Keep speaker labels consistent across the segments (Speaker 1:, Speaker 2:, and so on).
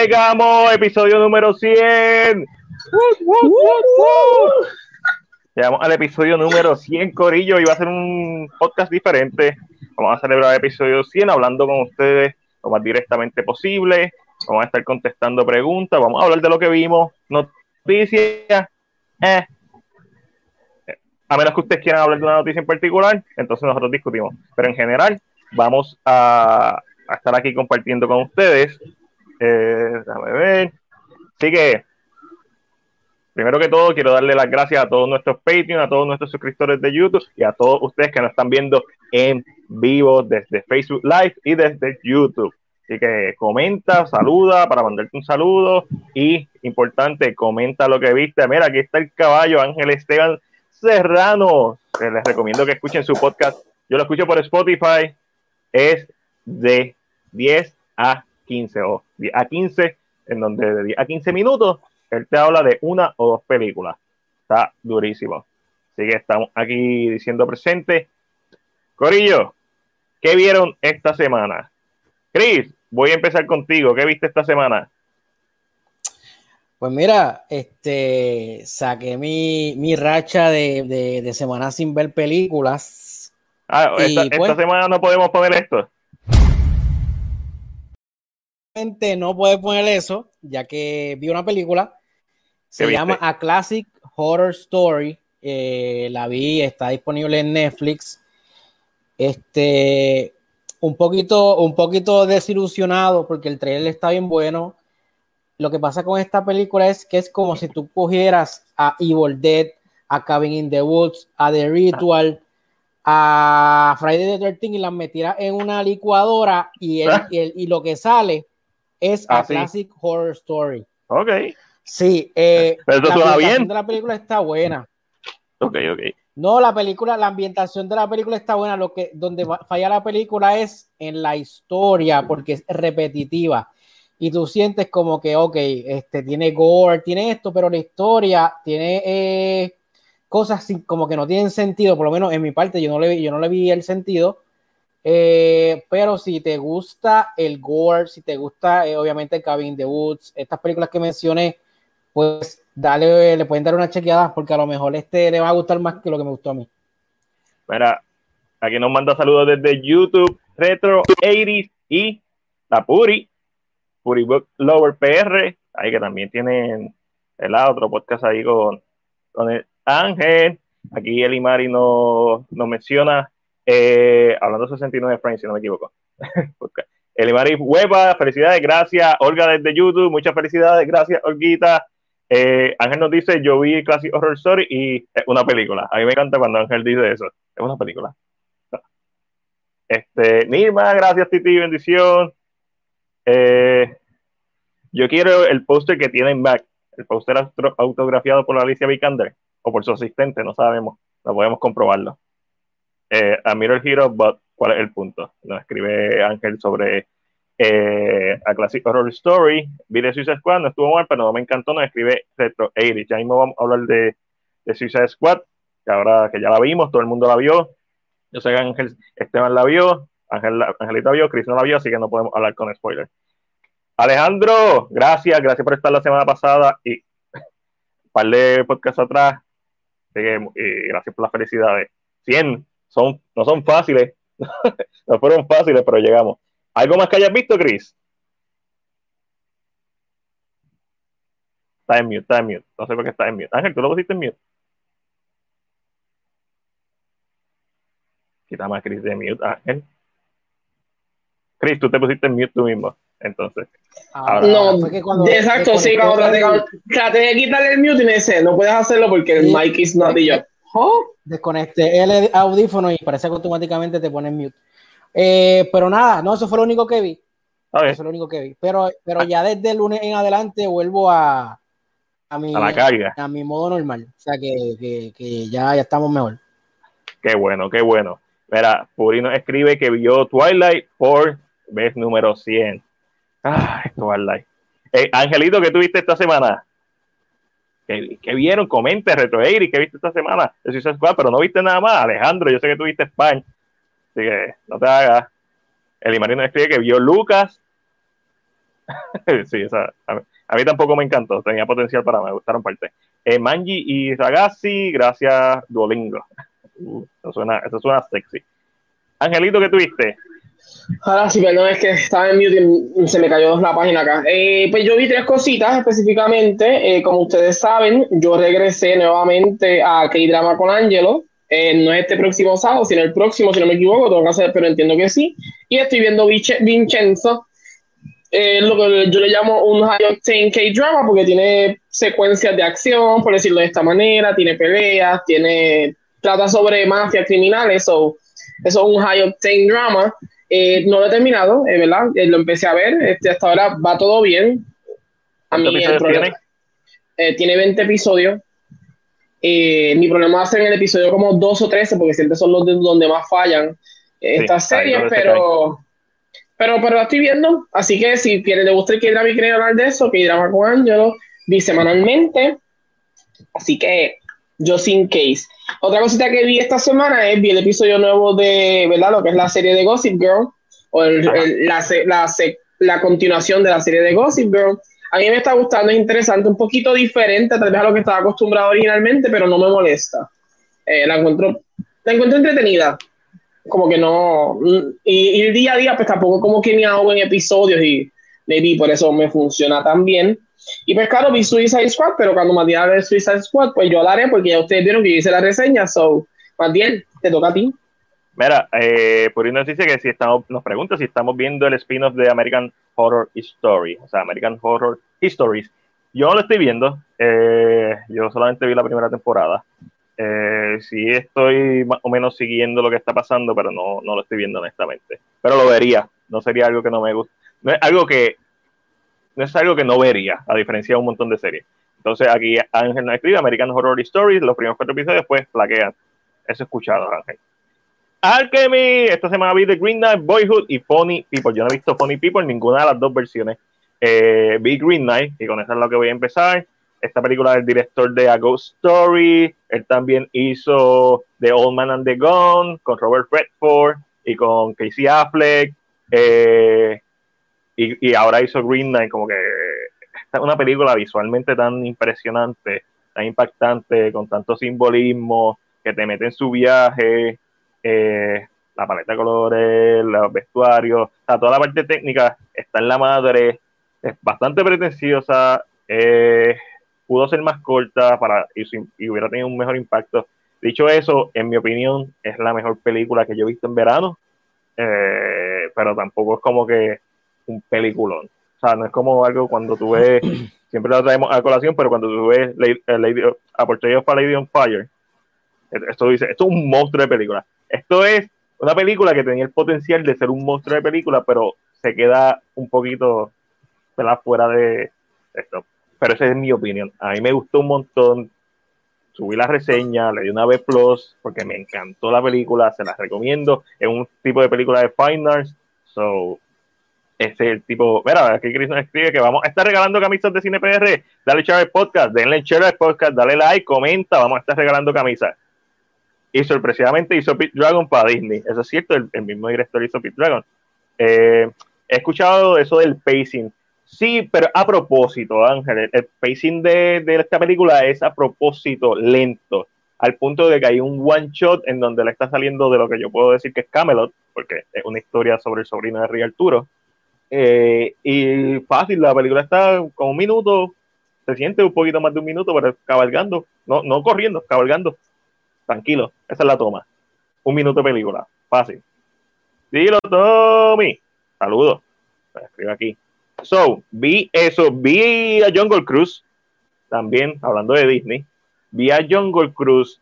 Speaker 1: Llegamos, episodio número 100. Llegamos al episodio número 100, Corillo, y va a ser un podcast diferente. Vamos a celebrar el episodio 100 hablando con ustedes lo más directamente posible. Vamos a estar contestando preguntas, vamos a hablar de lo que vimos, noticias. Eh. A menos que ustedes quieran hablar de una noticia en particular, entonces nosotros discutimos. Pero en general, vamos a, a estar aquí compartiendo con ustedes eh, déjame ver. Así que, primero que todo, quiero darle las gracias a todos nuestros Patreon, a todos nuestros suscriptores de YouTube y a todos ustedes que nos están viendo en vivo desde Facebook Live y desde YouTube. Así que comenta, saluda para mandarte un saludo y, importante, comenta lo que viste. Mira, aquí está el caballo Ángel Esteban Serrano. Les recomiendo que escuchen su podcast. Yo lo escucho por Spotify. Es de 10 a 15 o 10 a 15, en donde de 10 a 15 minutos él te habla de una o dos películas. Está durísimo. Así que estamos aquí diciendo presente. Corillo, ¿qué vieron esta semana? Chris, voy a empezar contigo. ¿Qué viste esta semana?
Speaker 2: Pues mira, este saqué mi, mi racha de, de, de semana sin ver películas.
Speaker 1: Ah, esta, esta pues semana no podemos poner esto
Speaker 2: no puede poner eso, ya que vi una película. Se llama A Classic Horror Story. Eh, la vi, está disponible en Netflix. Este, un poquito, un poquito desilusionado porque el trailer está bien bueno. Lo que pasa con esta película es que es como si tú cogieras a Evil Dead, a Cabin in the Woods, a The Ritual, a Friday the 13 y las metieras en una licuadora y, el, y, el, y lo que sale es ah, a sí. Classic Horror Story.
Speaker 1: Ok.
Speaker 2: Sí, eh,
Speaker 1: Pero eso
Speaker 2: la
Speaker 1: bien.
Speaker 2: de la película está buena.
Speaker 1: Ok, ok.
Speaker 2: No, la película, la ambientación de la película está buena. Lo que donde falla la película es en la historia, porque es repetitiva. Y tú sientes como que, ok, este tiene gore, tiene esto, pero la historia tiene eh, cosas como que no tienen sentido. Por lo menos en mi parte, yo no le, yo no le vi el sentido eh, pero si te gusta el gore, si te gusta eh, obviamente Cabin the Woods, estas películas que mencioné, pues dale, le pueden dar una chequeada porque a lo mejor este le va a gustar más que lo que me gustó a mí.
Speaker 1: Mira, aquí nos manda saludos desde YouTube, Retro 80 y la Puri, Puri Lover PR, ahí que también tienen el otro podcast ahí con, con el Ángel. Aquí el Imari nos, nos menciona eh, hablando de 69 frames, si no me equivoco. Elimari Hueva, felicidades, gracias. Olga desde YouTube, muchas felicidades, gracias, Olguita. Eh, Ángel nos dice: Yo vi Classic Horror Story y es una película. A mí me encanta cuando Ángel dice eso. Es una película. Este, Nirma, gracias, Titi, bendición. Eh, yo quiero el póster que tiene en Mac, el póster autografiado por Alicia Vikander o por su asistente, no sabemos, no podemos comprobarlo eh, a Mirror Hero, but ¿cuál es el punto? Nos escribe Ángel sobre eh, a Classic Horror Story, vi de Suicide Squad, no estuvo mal, pero no me encantó, nos escribe Retro 80. Ya mismo vamos a hablar de, de Suicide Squad, que ahora que ya la vimos, todo el mundo la vio. Yo sé que Ángel Esteban la vio, Ángel, Angelita vio, Chris no la vio, así que no podemos hablar con spoilers. Alejandro, gracias, gracias por estar la semana pasada y un par de podcasts atrás. Y gracias por las felicidades. 100, son, no son fáciles, no fueron fáciles, pero llegamos. ¿Algo más que hayas visto, Chris? Está en mute, está en mute. No sé por qué está en mute. Ángel, ¿tú lo pusiste en mute? Quita más Chris de mute, Ángel. Chris, tú te pusiste en mute tú mismo, entonces.
Speaker 3: Ahora, no, cuando exacto, sí, cuando traté, traté de quitarle el mute y me dice, no puedes hacerlo porque el mic is not the job.
Speaker 2: ¿Oh? Desconecté el audífono y parece que automáticamente te pone mute. Eh, pero nada, no, eso fue lo único que vi. Okay. Eso es lo único que vi. Pero, pero ya desde el lunes en adelante vuelvo a, a, mi,
Speaker 1: a la carga.
Speaker 2: A mi modo normal. O sea que, que, que ya, ya estamos mejor.
Speaker 1: Qué bueno, qué bueno. Mira, Purino escribe que vio Twilight por vez número 100. Ay, Twilight. Eh, Angelito, ¿qué tuviste esta semana? ¿Qué, vieron? Comente, Retro ¿qué viste esta semana? Pero no viste nada más. Alejandro, yo sé que tuviste España, así que no te hagas. El Imarino escribe que vio Lucas. sí, o sea, a, mí, tampoco me encantó, tenía potencial para me gustaron parte. Eh, Manji y Ragazzi, gracias Duolingo. Uh, eso, suena, eso suena sexy. Angelito, ¿qué tuviste?
Speaker 3: Ahora sí, perdón, es que estaba en mute y se me cayó la página acá. Eh, pues yo vi tres cositas específicamente. Eh, como ustedes saben, yo regresé nuevamente a K-Drama con Angelo. Eh, no es este próximo sábado, sino el próximo, si no me equivoco, tengo que hacer, pero entiendo que sí. Y estoy viendo Vincenzo, lo que yo le llamo un high octane K-Drama porque tiene secuencias de acción, por decirlo de esta manera, tiene peleas, tiene trata sobre mafias criminales, so, eso es un high octane drama. Eh, no lo he terminado, eh, ¿verdad? Eh, lo empecé a ver, este, hasta ahora va todo bien. A mí el problema, tiene? tiene 20 episodios. mi problema va a ser en el episodio como 2 o 13, porque siempre son los de donde más fallan estas series, pero, pero, pero lo estoy viendo. Así que si quieren, le gusta el que y quieren hablar de eso, que drama con Angelo, bisemanalmente. Así que yo sin case. Otra cosita que vi esta semana es vi el episodio nuevo de, ¿verdad? Lo que es la serie de Gossip Girl, o la, la, la, continuación de la serie de Gossip Girl. A mí me está gustando, es interesante, un poquito diferente tal vez a lo que estaba acostumbrado originalmente, pero no me molesta. Eh, la encuentro, la encuentro entretenida. Como que no. Y, el día a día, pues tampoco como que me hago en episodios y vi por eso me funciona tan bien. Y pues claro, vi Suicide Squad, pero cuando me diga de Suicide Squad, pues yo la haré porque ya ustedes vieron que hice la reseña, so, bien, te toca a ti.
Speaker 1: Mira, eh, nos dice que si estamos, nos pregunta si estamos viendo el spin-off de American Horror Story, o sea, American Horror Histories. Yo no lo estoy viendo, eh, yo solamente vi la primera temporada. Eh, sí estoy más o menos siguiendo lo que está pasando, pero no, no lo estoy viendo honestamente. Pero lo vería, no sería algo que no me gusta. No es algo que es algo que no vería, a diferencia de un montón de series. Entonces aquí Ángel nos escribe American Horror Stories, los primeros cuatro episodios, después plaquean. Eso escuchado, Ángel. Alchemy, esta semana vi The Green Knight, Boyhood y Funny People. Yo no he visto Funny People, ninguna de las dos versiones. Eh, vi Green Knight, y con eso es lo que voy a empezar. Esta película del director de A Ghost Story. Él también hizo The Old Man and the Gun con Robert Redford y con Casey Affleck. Eh, y, ahora hizo Green Knight, como que es una película visualmente tan impresionante, tan impactante, con tanto simbolismo, que te mete en su viaje, eh, la paleta de colores, los vestuarios, toda la parte técnica está en la madre, es bastante pretenciosa, eh, pudo ser más corta para y, hubiera tenido un mejor impacto. Dicho eso, en mi opinión, es la mejor película que yo he visto en verano, eh, pero tampoco es como que un peliculón. O sea, no es como algo cuando tú ves, siempre lo traemos a colación, pero cuando tú ves Lady, eh, Lady, A Portrait of a Lady on Fire, esto dice, esto es un monstruo de película. Esto es una película que tenía el potencial de ser un monstruo de película, pero se queda un poquito fuera de esto. Pero esa es mi opinión. A mí me gustó un montón. Subí la reseña, le di una B plus porque me encantó la película, se la recomiendo. Es un tipo de película de Fine Arts. So, ese es el tipo, mira, aquí Chris nos escribe que vamos a estar regalando camisas de Cine PR. Dale share al podcast, denle share al podcast, dale like, comenta, vamos a estar regalando camisas. Y sorpresivamente hizo Pit Dragon para Disney. Eso es cierto, el, mismo director hizo Pit Dragon. Eh, he escuchado eso del pacing. Sí, pero a propósito, Ángel, el, pacing de, de, esta película es a propósito lento, al punto de que hay un one shot en donde le está saliendo de lo que yo puedo decir que es Camelot, porque es una historia sobre el sobrino de Rey Arturo eh, y fácil, la película está con un minuto, se siente un poquito más de un minuto, pero cabalgando, no, no corriendo, cabalgando. Tranquilo, esa es la toma. Un minuto de película, fácil. Dilo, Tommy. Saludos. Escribo aquí. So, vi eso, vi a Jungle Cruise, también hablando de Disney. Vi a Jungle Cruise.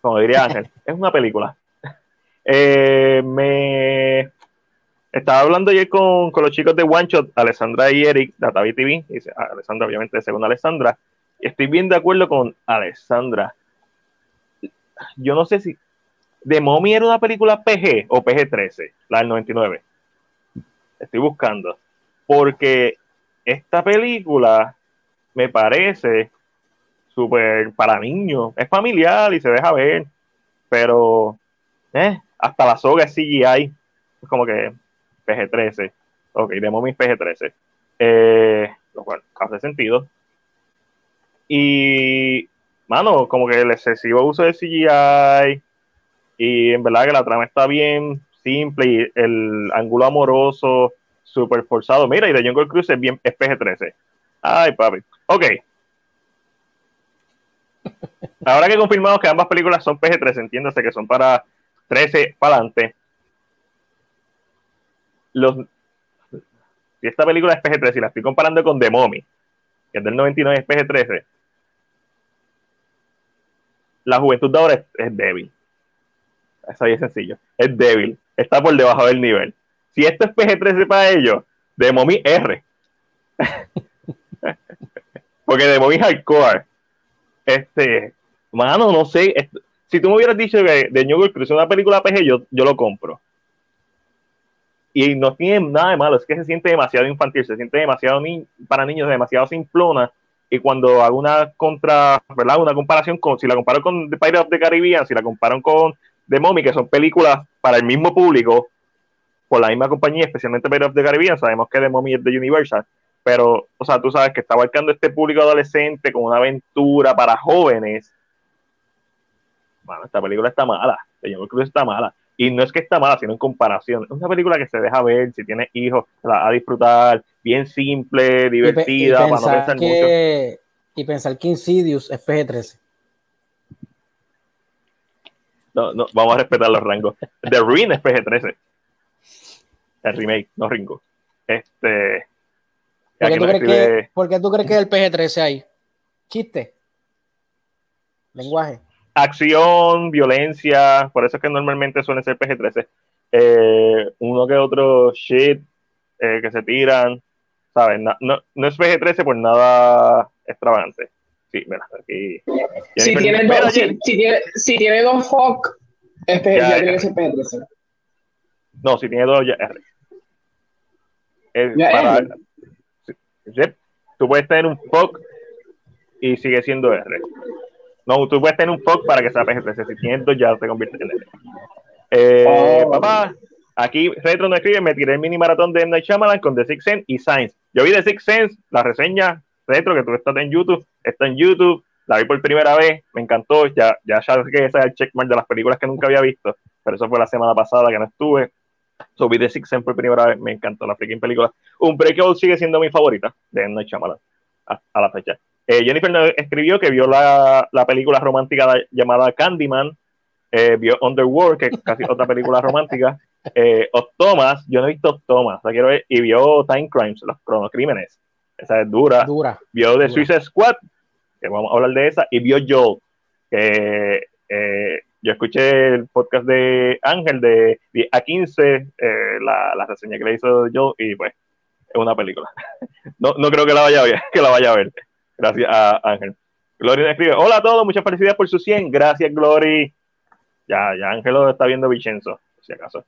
Speaker 1: Como diría Ángel, es una película. Eh, me estaba hablando ayer con, con, los chicos de One Shot, Alessandra y Eric, de Atavi TV, y Alessandra, obviamente, según Alessandra, estoy bien de acuerdo con Alessandra. Yo no sé si The Mommy era una película PG o PG-13, la del 99. Estoy buscando. Porque esta película me parece súper para niños. Es familiar y se deja ver. Pero eh, hasta la soga es CGI. Es como que PG-13. Ok, de Mommy PG-13. Eh, lo cual hace sentido. Y, mano, como que el excesivo uso de CGI y en verdad que la trama está bien simple y el ángulo amoroso súper forzado. Mira, y de Jungle Cruise es bien es PG-13. Ay, papi. Ok. Ahora que confirmamos que ambas películas son PG-13, entiéndase que son para 13 para adelante. Si esta película es PG-13 y la estoy comparando con The Mommy, que es del 99 es PG-13, la juventud de ahora es, débil. Eso ahí es sencillo. Es débil. Está por debajo del nivel. Si esto es PG-13 para ellos, The Mommy R. Porque The Mommy Hardcore. Este, mano, no sé. si tú me hubieras dicho que The New Girl es una película PG, yo lo compro. Y no tiene nada de malo, es que se siente demasiado infantil, se siente demasiado ni para niños, demasiado simplona. Y cuando hago una contra, ¿verdad? Una comparación con, si la comparo con The Pirates of the Caribbean, si la comparo con The Mommy, que son películas para el mismo público, por la misma compañía, especialmente Pirates of the Caribbean, sabemos que The Mommy es de Universal, pero, o sea, tú sabes que está abarcando este público adolescente con una aventura para jóvenes. Bueno, esta película está mala, creo que está mala. Y no es que está mala, sino en comparación. Es una película que se deja ver, si tienes hijos, la a disfrutar, bien simple, divertida,
Speaker 2: y, para no pensar mucho. Y pensar que Insidious es PG-13.
Speaker 1: No, no, vamos a respetar los rangos. The Ring es PG-13. El remake, no Ringo. Este.
Speaker 2: ¿Por qué, tú crees que, ¿Por qué tú crees que es el PG-13 ahí? Chiste. Lenguaje
Speaker 1: acción, violencia, por eso es que normalmente suelen ser PG-13. Eh, uno que otro shit eh, que se tiran, ¿sabes? No, no, es PG-13 por nada extravagante. Sí, mira, aquí.
Speaker 3: Si tiene, dos, si, tiene, si tiene dos fuck, es PG, ya, tiene que ser PG-13.
Speaker 1: No, si tiene dos, ya R. Es para, R. Tú puedes tener un fuck y sigue siendo R. No, tú puedes tener un POC para que sea PG-13. Si tienes dos, ya te convierte en L. Eh, oh. Papá, aquí Retro no escribe, me tiré el mini maratón de M. Night Shyamalan con The Sixth Sense y Science. Yo vi The Sixth Sense, la reseña Retro, que tú estás en YouTube, está en YouTube, la vi por primera vez, me encantó, ya, ya sabes que ese es el checkmark de las películas que nunca había visto, pero eso fue la semana pasada que no estuve. So, vi The Sixth Sense por primera vez, me encantó la freaking película. Un Breakout sigue siendo mi favorita de M. Night Shyamalan a la fecha. Eh, Jennifer escribió que vio la, la película romántica llamada Candyman, eh, vio Underworld, que es casi otra película romántica, eh, Thomas, yo no he visto Thomas, la quiero ver, y vio Time Crimes, los cronocrímenes, esa es dura,
Speaker 2: dura.
Speaker 1: Vio The Suicide Squad, que vamos a hablar de esa, y vio Joel, que eh, yo escuché el podcast de Ángel de, A15, la, la, reseña que le hizo Joel, y pues es una película. no, no creo que la vaya a ver, que la vaya a ver. Gracias a Ángel. Glory escribe, hola a todos, muchas felicidades por su 100. Gracias, Glory. Ya, ya Ángelo está viendo Vicenzo, si acaso.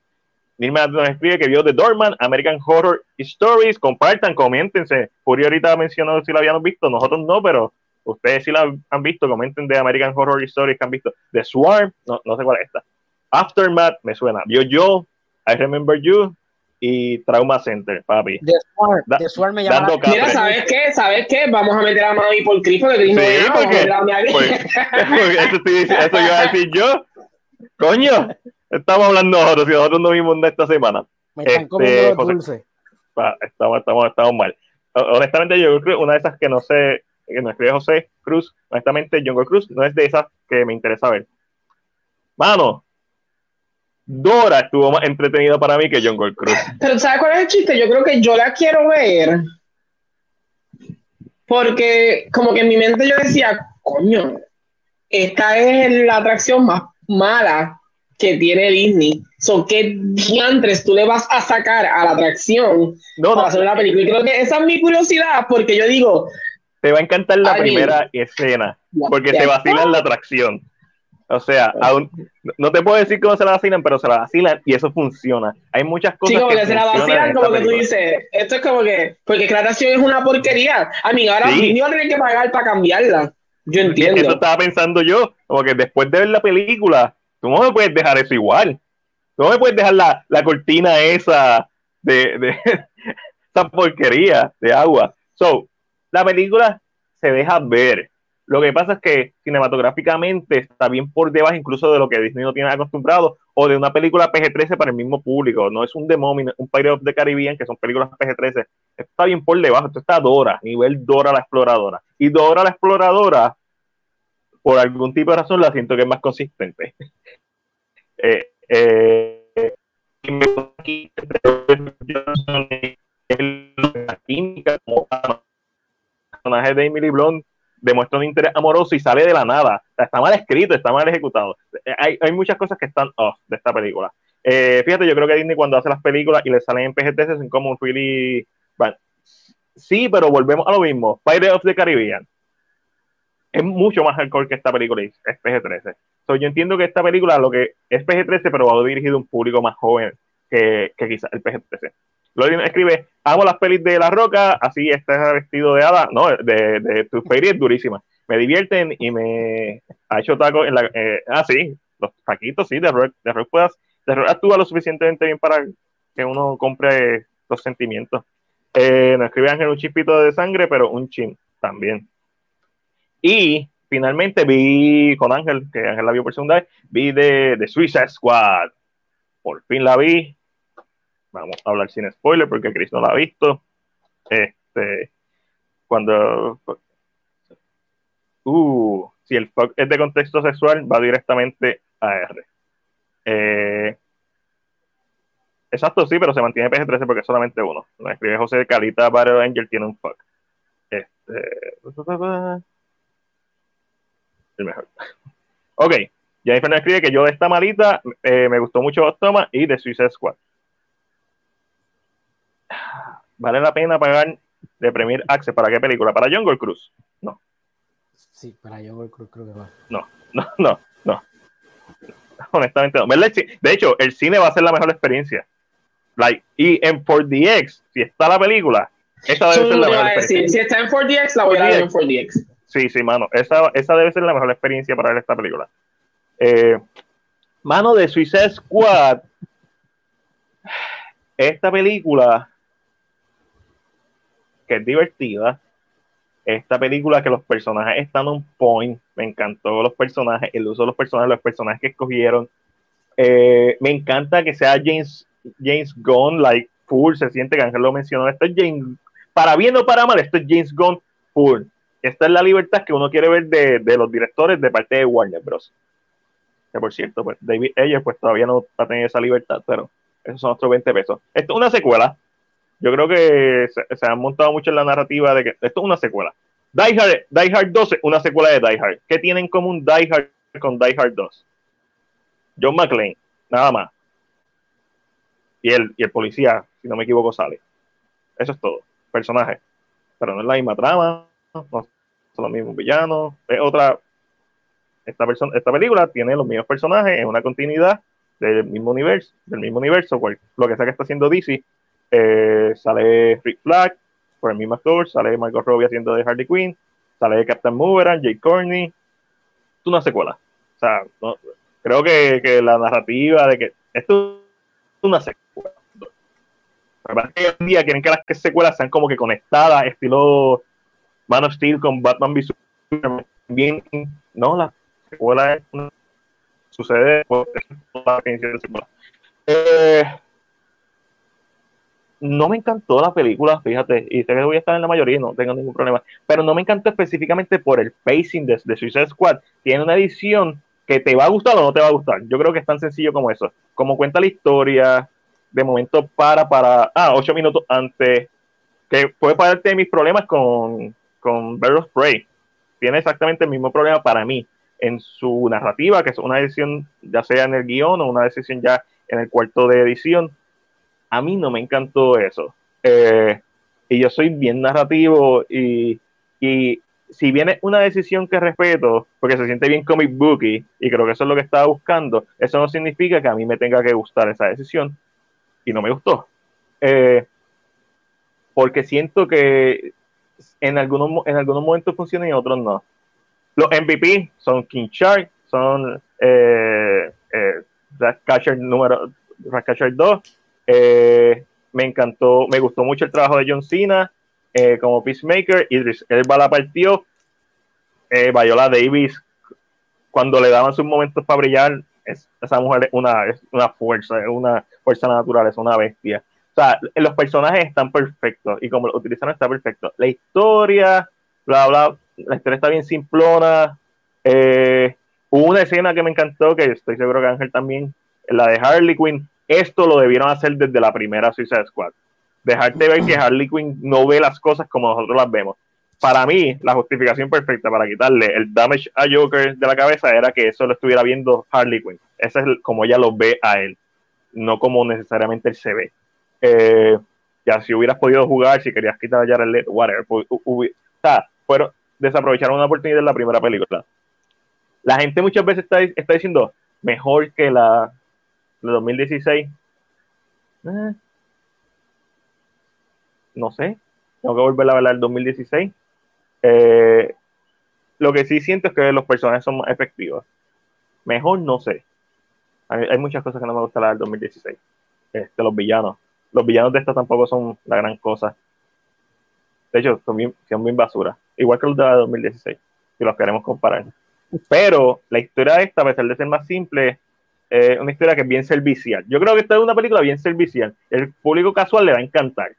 Speaker 1: Nilma nos escribe que vio The Dorman, American Horror Stories. Compartan, coméntense. Puri ahorita mencionó si la habían visto, nosotros no, pero ustedes si la han visto, comenten de American Horror Stories que han visto. The Swarm, no, no sé cuál es esta. Aftermath, me suena. Vio yo, I Remember You, y Trauma Center, papi.
Speaker 2: The Swarm, me llama.
Speaker 3: Mira, ¿sabes qué? ¿Sabes qué? Vamos a meter a Mami por Cristo que Cristo sí, porque,
Speaker 1: eso, estoy, eso iba a decir yo. Coño, estamos hablando nosotros, si nosotros no vimos de esta semana.
Speaker 2: Me están este, comiendo los dulces.
Speaker 1: Estamos, estamos, estamos mal. Honestamente, yo creo que una de esas que no sé, que nos escribe José Cruz, honestamente, Jungle Cruz no es de esas que me interesa ver. Mano, Dora estuvo más entretenida para mí que John Gold Cruz.
Speaker 3: Pero ¿sabes cuál es el chiste? Yo creo que yo la quiero ver porque como que en mi mente yo decía, coño, esta es la atracción más mala que tiene Disney. So, ¿qué diantres tú le vas a sacar a la atracción no, para hacer una película? Y creo que esa es mi curiosidad, porque yo digo...
Speaker 1: Te va a encantar la primera escena, porque te vacila la atracción. O sea, aún, no te puedo decir cómo se la vacilan, pero se la vacilan y eso funciona. Hay muchas cosas.
Speaker 3: Sí, como que, se la vacilan, como que tú dices. Esto es como que. Porque Claración es una porquería. A mí ahora sí. ni va a tener que pagar para cambiarla. Yo entiendo.
Speaker 1: Eso estaba pensando yo. Como que después de ver la película, tú no me puedes dejar eso igual. Tú no me puedes dejar la, la cortina esa de, de esa porquería de agua. So, la película se deja ver. Lo que pasa es que cinematográficamente está bien por debajo incluso de lo que Disney no tiene acostumbrado o de una película PG-13 para el mismo público. No es un demo, un Pirate of the Caribbean, que son películas PG-13. Está bien por debajo. Esto está Dora, nivel Dora la exploradora. Y Dora la exploradora, por algún tipo de razón, la siento que es más consistente. eh, eh, la química como personaje de Emily Blunt demuestra un interés amoroso y sale de la nada. está mal escrito, está mal ejecutado. Hay, hay muchas cosas que están off de esta película. Eh, fíjate, yo creo que Disney cuando hace las películas y le salen en PG-13 son como un really... sí, pero volvemos a lo mismo. Pirates of the Caribbean es mucho más hardcore que esta película es PG-13. So, yo entiendo que esta película lo que es PG-13, pero va dirigido a un público más joven que, que quizás el PG-13. Lorien escribe, amo las pelis de La Roca, así está vestido de hada, no, de, de tu peli es durísima. Me divierten y me ha hecho taco en la... Eh, ah, sí, los taquitos, sí, de Rock, de Rock, puedas, de Rock actúa lo suficientemente bien para que uno compre los sentimientos. Eh, no escribe Ángel un chispito de sangre, pero un chin también. Y finalmente vi con Ángel, que Ángel la vio por segunda vez, vi de, de Suicide Squad. Por fin la vi, vamos a hablar sin spoiler porque Chris no la ha visto. Este, cuando. Uh, si el fuck es de contexto sexual, va directamente a R. Eh, exacto, sí, pero se mantiene PG-13 porque es solamente uno. Lo escribe José Calita Battle Angel, tiene un fuck. Este. El mejor. ok. Jennifer nos escribe que yo de esta malita eh, me gustó mucho Toma y de Suicide Squad. ¿Vale la pena pagar de Premier Access para qué película? ¿Para Jungle Cruise? No.
Speaker 2: Sí, para Jungle Cruise creo que va.
Speaker 1: No, no, no, no. Honestamente no. De hecho, el cine va a ser la mejor experiencia. Like, y en 4DX, si está la película, esa debe ser la mejor experiencia.
Speaker 3: Si está en 4DX, la voy a ver en 4DX.
Speaker 1: Sí, sí, mano. Esa, esa debe ser la mejor experiencia para ver esta película. Eh, mano de Suicide Squad. Esta película que es divertida. Esta película que los personajes están on point, me encantó los personajes, el uso de los personajes, los personajes que escogieron. Eh, me encanta que sea James, James Gunn, like full, se siente que Ángel lo mencionó. Esto es James, para bien o para mal, esto es James Gunn full. Esta es la libertad que uno quiere ver de, de los directores de parte de Warner Bros. Que por cierto, pues David Ayer pues todavía no va a tener esa libertad, pero esos son otros 20 pesos. Esto es una secuela, yo creo que se, han montado mucho en la narrativa de que esto es una secuela. Die Hard, Die Hard 2 una secuela de Die Hard. ¿Qué tiene en común Die Hard con Die Hard 2? John McClane, nada más. Y el, y el policía, si no me equivoco, sale. Eso es todo. Personaje. Pero no es la misma trama, no son los mismos villanos. Es otra. Esta, persona, esta película tiene los mismos personajes, es una continuidad del mismo universo, del mismo universo, lo que sea que está haciendo DC, eh, sale Freak Flag por el mismo actor, sale Margot Robbie haciendo de Harley Quinn, sale Captain Moveran, Jake Corney, es una secuela. O sea, creo que, que, la narrativa de que esto es una secuela. en día quieren que las secuelas sean como que conectadas, estilo Man of Steel con Batman v. Bien, no, la secuela es una, sucede por la de secuela. Eh, no me encantó la película, fíjate, y sé que voy a estar en la mayoría, no tengo ningún problema, pero no me encantó específicamente por el pacing de, de Suicide Squad. Tiene una edición que te va a gustar o no te va a gustar. Yo creo que es tan sencillo como eso. Como cuenta la historia, de momento para, para, ah, ocho minutos antes, que puede parte de mis problemas con, con Bird of. Tiene exactamente el mismo problema para mí en su narrativa, que es una edición ya sea en el guion o una decisión ya en el cuarto de edición a mí no me encantó eso. Eh, y yo soy bien narrativo y, y si viene una decisión que respeto, porque se siente bien comic booky, y creo que eso es lo que estaba buscando, eso no significa que a mí me tenga que gustar esa decisión, y no me gustó. Eh, porque siento que en algunos, en algunos momentos funciona y en otros no. Los MVP son King Shark, son eh, eh, número 2, eh, me encantó, me gustó mucho el trabajo de John Cena eh, como Peacemaker. Idris Elba la partió. Eh, Viola Davis, cuando le daban sus momentos para brillar, esa mujer es una, es una fuerza, es una fuerza natural, es una bestia. O sea, los personajes están perfectos y como lo utilizan está perfecto. La historia, bla, bla, la historia está bien simplona. Eh, hubo una escena que me encantó, que estoy seguro que Ángel también, la de Harley Quinn. Esto lo debieron hacer desde la primera Suicide Squad. Dejarte ver que Harley Quinn no ve las cosas como nosotros las vemos para mí, la justificación perfecta para quitarle el damage a Joker de la cabeza era que eso lo estuviera viendo Harley Quinn. Ese es como ella lo ve a él, no como necesariamente él se ve. Eh, ya si hubieras podido jugar, si querías quitar a Jared Leto, whatever. o sea, fueron, desaprovecharon una oportunidad en la primera película. La gente muchas veces está, está diciendo mejor que la de 2016. Eh, no sé, tengo que volver a la del 2016 eh, lo que sí siento es que los personajes son más efectivos. Mejor no sé. Hay, muchas cosas que no me gustan la del 2016. Este, los villanos. Los villanos de esta tampoco son la gran cosa. De hecho, son bien, son bien basura. Igual que los de la 2016, si los queremos comparar. Pero la historia de esta, a pesar de ser más simple, es una historia que es bien servicial. Yo creo que esta es una película bien servicial. El público casual le va a encantar.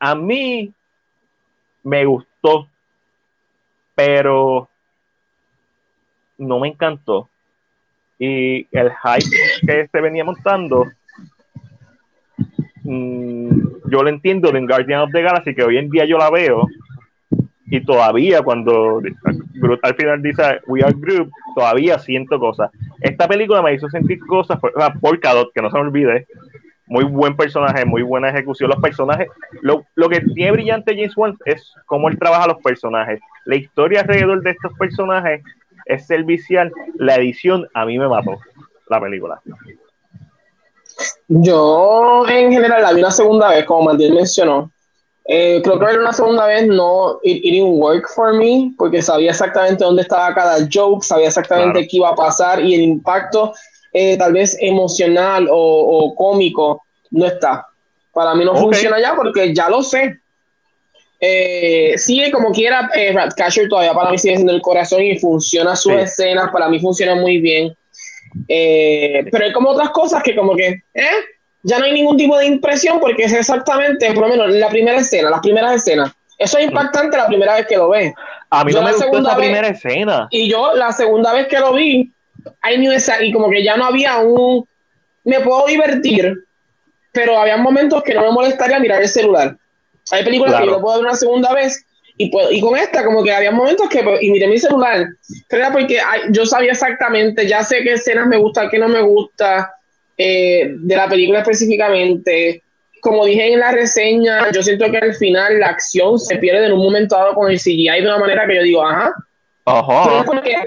Speaker 1: A mí me gustó, pero no me encantó. Y el hype que se venía montando, mm, yo lo entiendo de Guardian of the Galaxy, que hoy en día yo la veo, y todavía cuando al final dice We Are Group, todavía siento cosas. Esta película me hizo sentir cosas por, por que no se me olvide, muy buen personaje, muy buena ejecución. Los personajes, lo, lo, que tiene brillante James Wan es cómo él trabaja los personajes. La historia alrededor de estos personajes es servicial. La edición a mí me mató la película.
Speaker 3: Yo en general la vi una segunda vez, como Matías mencionó. Eh, creo que ver una segunda vez no, it, didn't work for me, porque sabía exactamente dónde estaba cada joke, sabía exactamente qué iba a pasar y el impacto eh, tal vez emocional o, cómico, no está. Para mí no funciona ya porque ya lo sé. Eh, sigue como quiera, eh, Ratcatcher todavía para mí sigue siendo el corazón y funciona sus escenas, para mí funciona muy bien. Eh, pero hay como otras cosas que como que, Ya no hay ningún tipo de impresión porque es exactamente, por lo menos la primera escena, las primeras escenas. Eso es impactante la primera vez que lo ves.
Speaker 1: A mí no me gustó esa primera escena.
Speaker 3: Y yo la segunda vez que lo vi, y como que ya no había un, me puedo divertir, pero había momentos que no me molestaría mirar el celular. Hay películas que yo puedo ver una segunda vez y, y con esta como que había momentos que y miré mi celular, pero porque yo sabía exactamente, ya sé qué escenas me gusta, qué no me gusta eh, de la película específicamente. Como dije en la reseña, yo siento que al final la acción se pierde en un momento dado con el CGI de una manera que yo digo, ajá,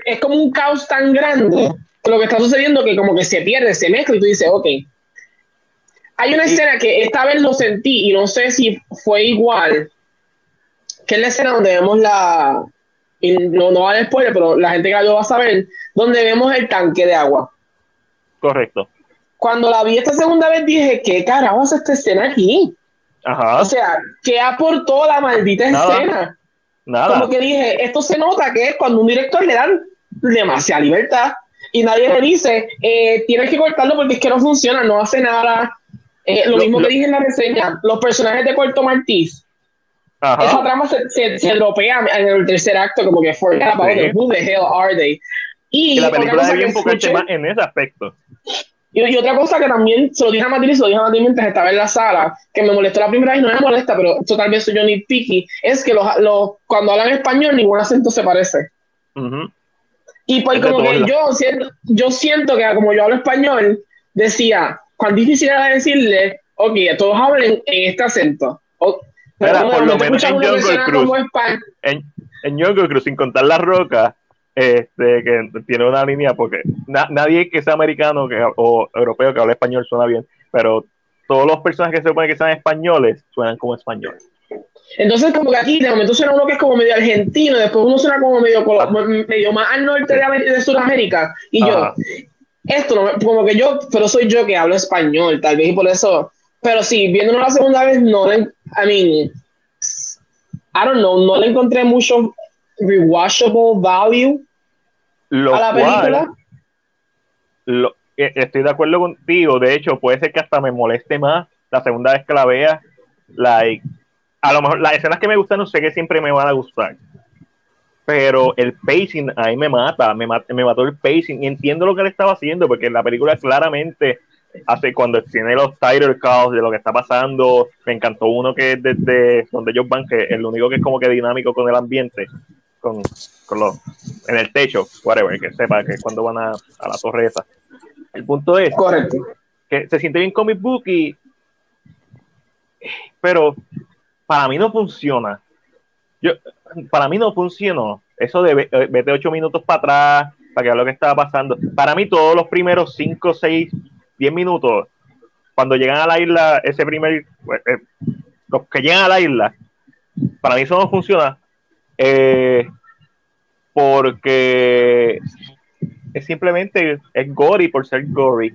Speaker 3: es como un caos tan grande lo que está sucediendo que como que se pierde, se mezcla y tú dices, ok. Hay una escena que esta vez lo sentí y no sé si fue igual, que es la escena donde vemos la, y no, no va a spoiler, pero la gente que lo va a saber, donde vemos el tanque de agua.
Speaker 1: Correcto.
Speaker 3: Cuando la vi esta segunda vez dije, ¿qué carajo es esta escena aquí? Ajá. O sea, ¿qué aportó la maldita escena? Nada. Como que dije, esto se nota que es cuando un director le dan demasiada libertad y nadie le dice, eh, tienes que cortarlo porque es que no funciona, no hace nada. Eh, lo, mismo que dije en la reseña, los personajes de Puerto Martís, esa trama se, se, se, dropea en el tercer acto, como que forget about them, who the hell are they?
Speaker 1: Y la película debe enfocarte más en ese aspecto.
Speaker 3: Y, otra cosa que también se lo dije a Matilde, se lo dije a Matilde mientras estaba en la sala, que me molestó la primera vez, no me molesta, pero esto tal vez soy yo ni picky, es que los, los, cuando hablan español ningún acento se parece. Y pues como que yo siento, yo siento que como yo hablo español, decía, cuán difícil era decirle, ok, todos hablen en este acento.
Speaker 1: por lo menos en Jungle Cruise, en, en Jungle sin contar la roca, este, que tiene una línea, porque nadie que sea americano que, o europeo que hable español suena bien, pero todos los personajes que se supone que sean españoles suenan como españoles.
Speaker 3: Entonces, como que aquí de momento suena uno que es como medio argentino, después uno suena como medio, medio más al norte de, de Sudamérica. Y yo, esto no, como que yo, pero soy yo que hablo español, tal vez, y por eso pero sí, viéndolo la segunda vez, no le, I mean, I don't know, no le encontré mucho rewatchable value
Speaker 1: Lo
Speaker 3: a la
Speaker 1: cual,
Speaker 3: película.
Speaker 1: lo- eh, estoy de acuerdo contigo. De hecho, puede ser que hasta me moleste más la segunda vez que la vea. Like, a lo mejor las escenas que me gustan, no sé que siempre me van a gustar. Pero el pacing ahí me mata, me, mat- me mató el pacing. Y entiendo lo que le estaba haciendo, porque la película claramente hace cuando tiene los title calls de lo que está pasando. Me encantó uno que es desde donde ellos van, que es el único que es como que dinámico con el ambiente, con, con los en el techo, whatever, que sepa que es cuando van a, a la torre esa. El punto es
Speaker 3: Correcto.
Speaker 1: que se siente bien comic book y pero para mí no funciona. Yo, para mí no funcionó. Eso de eh, vete ocho minutos para atrás para que vea lo que estaba pasando. Para mí todos los primeros cinco, seis, diez minutos, cuando llegan a la isla, ese primer, eh, los que llegan a la isla, para mí eso no funciona. Eh, porque es simplemente es gory por ser gory.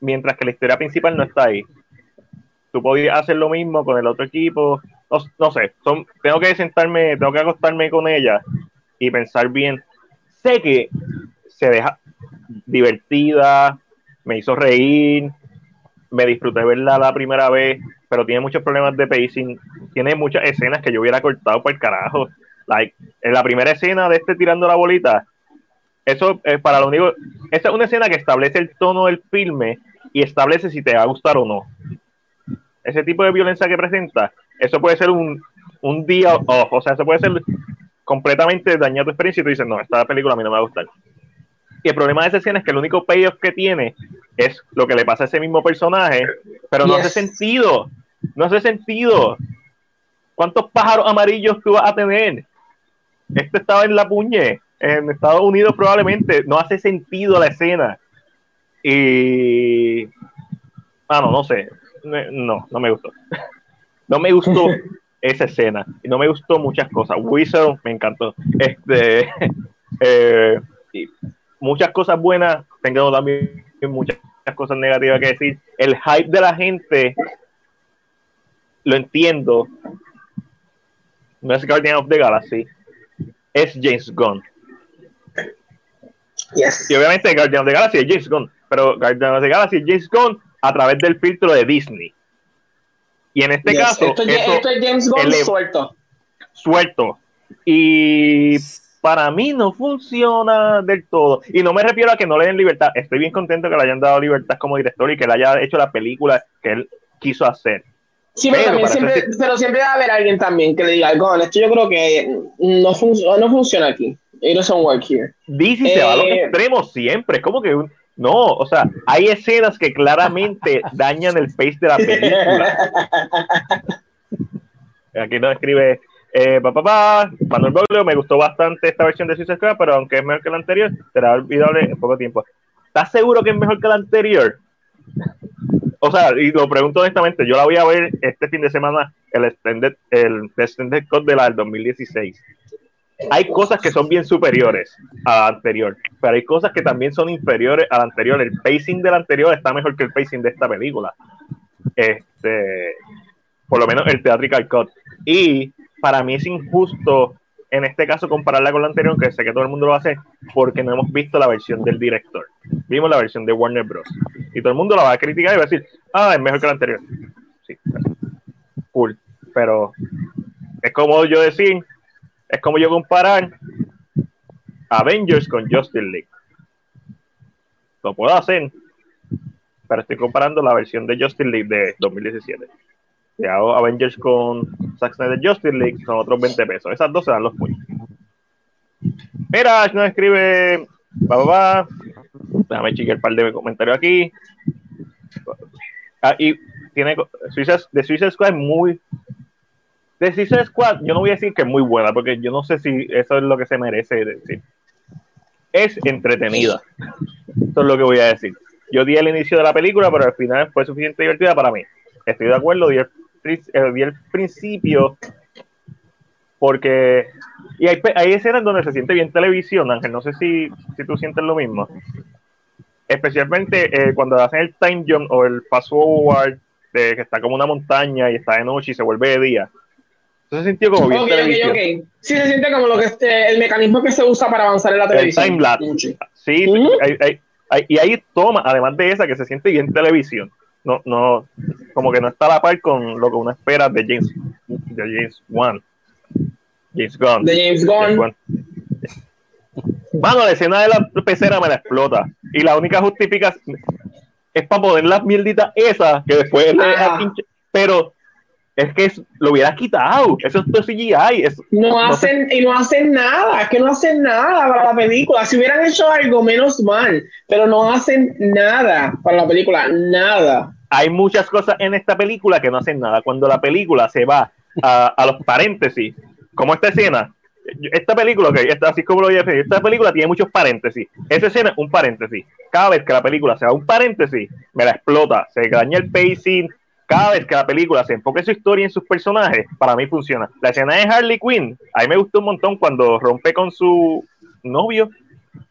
Speaker 1: Mientras que la historia principal no está ahí. Tú podías hacer lo mismo con el otro equipo. No, no sé tengo que sentarme tengo que acostarme con ella y pensar bien. Sé que se deja divertida me hizo reír me disfruté verla la primera vez pero tiene muchos problemas de pacing tiene muchas escenas que yo hubiera cortado por el carajo. Like en la primera escena de este tirando la bolita eso es para lo único esa es una escena que establece el tono del filme y establece si te va a gustar o no. Ese tipo de violencia que presenta eso puede ser un, un día off o sea eso puede ser completamente dañar tu experiencia y tú dices no esta película a mí no me va a gustar y el problema de esa escena es que el único payoff que tiene es lo que le pasa a ese mismo personaje pero no
Speaker 3: Yes.
Speaker 1: hace sentido no hace sentido ¿cuántos pájaros amarillos tú vas a tener? este estaba en la puñe, en Estados Unidos probablemente, no hace sentido la escena. Y. Ah, no, no sé. No, no me gustó. No me gustó esa escena. Y no me gustó muchas cosas. Whistle me encantó. Este. eh, muchas cosas buenas. Tengo también muchas cosas negativas que decir. El hype de la gente. Lo entiendo. No es Guardian of the Galaxy es James Gunn.
Speaker 3: Yes.
Speaker 1: Y obviamente Guardian of the Galaxy es James Gunn, pero Guardian of the Galaxy es James Gunn a través del filtro de Disney. Y en este
Speaker 3: Yes.
Speaker 1: caso,
Speaker 3: esto, esto es James Gunn suelto.
Speaker 1: suelto. Y para mí no funciona del todo. Y no me refiero a que no le den libertad. Estoy bien contento que le hayan dado libertad como director y que le haya hecho la película que él quiso hacer.
Speaker 3: Sí, pero, siempre, pero siempre va a haber alguien también que le diga, Gon, esto yo creo que no, fun- no funciona aquí. It doesn't work here.
Speaker 1: DC se va a los
Speaker 3: Eh,
Speaker 1: extremos siempre. Es como que un- no, o sea, hay escenas que claramente dañan el pace de la película. Aquí nos escribe eh, papá, papá, Manuel Boglio, me gustó bastante esta versión de Suicide Squad, pero aunque es mejor que la anterior, será olvidable en poco tiempo. ¿Estás seguro que es mejor que la anterior? O sea, y lo pregunto honestamente, yo la voy a ver este fin de semana, el extended, el extended cut de la del 2016. Hay cosas que son bien superiores a la anterior, pero hay cosas que también son inferiores a la anterior. El pacing de la anterior está mejor que el pacing de esta película. Este, por lo menos el theatrical cut. Y para mí es injusto en este caso compararla con la anterior, aunque sé que todo el mundo lo hacer, porque no hemos visto la versión del director. Vimos la versión de Warner Bros. Y todo el mundo la va a criticar y va a decir, ah, es mejor que la anterior. Sí, cool. Pero es como yo decir, es como yo comparar Avengers con Justice League. Lo puedo hacer, pero estoy comparando la versión de Justice League de 2017. Si hago Avengers con Zack Snyder Justice League, son otros 20 pesos. Esas dos se dan los puños. Mira, Ash nos escribe, va, va. Déjame chequear un par de comentarios aquí. Ah, y tiene de Suicide Squad es muy de Suicide Squad yo no voy a decir que es muy buena porque yo no sé si eso es lo que se merece decir es entretenida eso es lo que voy a decir yo di el inicio de la película pero al final fue suficiente divertida para mí estoy de acuerdo di el, eh, di el principio porque y hay, hay escenas donde se siente bien televisión Ángel no sé si, si tú sientes lo mismo especialmente eh, cuando hacen el time jump o el fast forward este, que está como una montaña y está de noche y se vuelve de día. Eso se sintió como bien
Speaker 3: Okay, okay, okay. Sí, se siente como lo que este, el mecanismo que se usa para avanzar en la
Speaker 1: El
Speaker 3: televisión.
Speaker 1: time lapse. Sí, hay- hay- y hay toma, además de esa, que se siente bien televisión. No, no, como que no está a la par con lo que uno espera de James, de James Wan. James Gunn.
Speaker 3: De James Gunn.
Speaker 1: Wan. Mano, la escena de la pecera me la explota. Y la única justificación es para poner las mierditas esas que después le pinche- Pero es que lo hubieras quitado. Eso es todo CGI. Eso,
Speaker 3: No
Speaker 1: No
Speaker 3: hacen, y no hacen nada, es que no hacen nada para la película. Si hubieran hecho algo, menos mal, pero no hacen nada para la película, nada.
Speaker 1: hay muchas cosas en esta película que no hacen nada. Cuando la película se va a, a los paréntesis, como esta escena, esta película, ok, esta, así como lo voy a decir, esta película tiene muchos paréntesis. Esa escena, un paréntesis. Cada vez que la película se va a un paréntesis, me la explota, se daña el pacing. Cada vez que la película se enfoque en su historia y en sus personajes, para mí funciona. La escena de Harley Quinn, a mí me gustó un montón cuando rompe con su novio,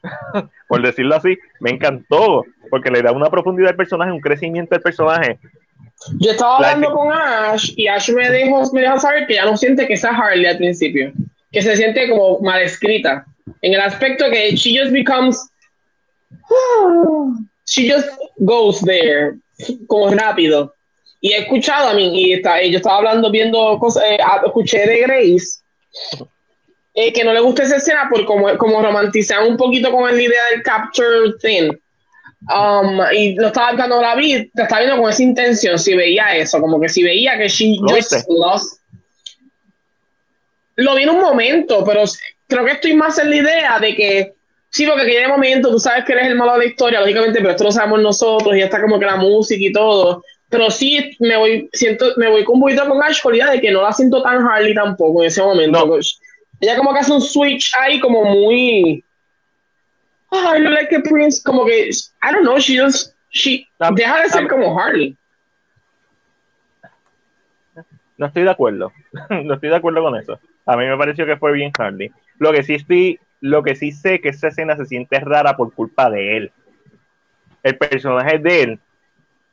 Speaker 1: por decirlo así, me encantó, porque le da una profundidad al personaje, un crecimiento al personaje.
Speaker 3: Yo estaba
Speaker 1: La-
Speaker 3: hablando con Ash y Ash me dejó, me dejó saber que ya no siente que esa Harley al principio, que se siente como mal escrita, en el aspecto que she just becomes, she just goes there, como rápido. Y he escuchado a mí, y está, y yo estaba hablando, viendo cosas, eh, escuché de Grace, eh, que no le gusta esa escena por como, como romantizan un poquito con la idea del capture thing. Um, y lo estaba cuando la vi, te estaba viendo con esa intención, si veía eso, como que si veía que she
Speaker 1: ¿Lo
Speaker 3: just lost. Lo vi en un momento, pero creo que estoy más en la idea de que sí, porque aquel momento tú sabes que eres el malo de la historia, lógicamente, pero esto lo sabemos nosotros y está como que la música y todo. Pero sí me voy, siento, me voy con un poquito con de que no la siento tan Harley tampoco en ese momento.
Speaker 1: No.
Speaker 3: Ella como que hace un switch ahí como muy I look like a prince, como que, I don't know, she just, she, deja de ser como Harley.
Speaker 1: No estoy de acuerdo. no estoy de acuerdo con eso. A mí me pareció que fue bien Harley. Lo que sí estoy, lo que sí sé que esa escena se siente rara por culpa de él. El personaje de él,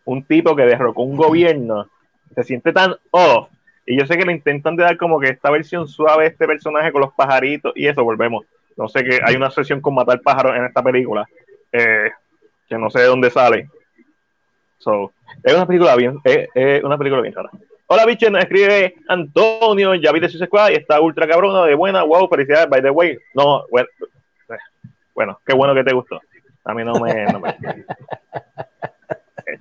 Speaker 1: un tipo que derrocó un gobierno, se siente tan off. Y yo sé que le intentan de dar como que esta versión suave de este personaje con los pajaritos y eso, volvemos. No sé que hay una sesión con matar pájaros en esta película, eh, que no sé de dónde sale. So, es una película bien, es, una película bien rara. Hola, bicho, nos escribe Antonio, ya vi de Suicide Squad y está ultra cabrona, de buena, wow, felicidades, by the way. No, bueno, eh, bueno, qué bueno que te gustó. A mí no me-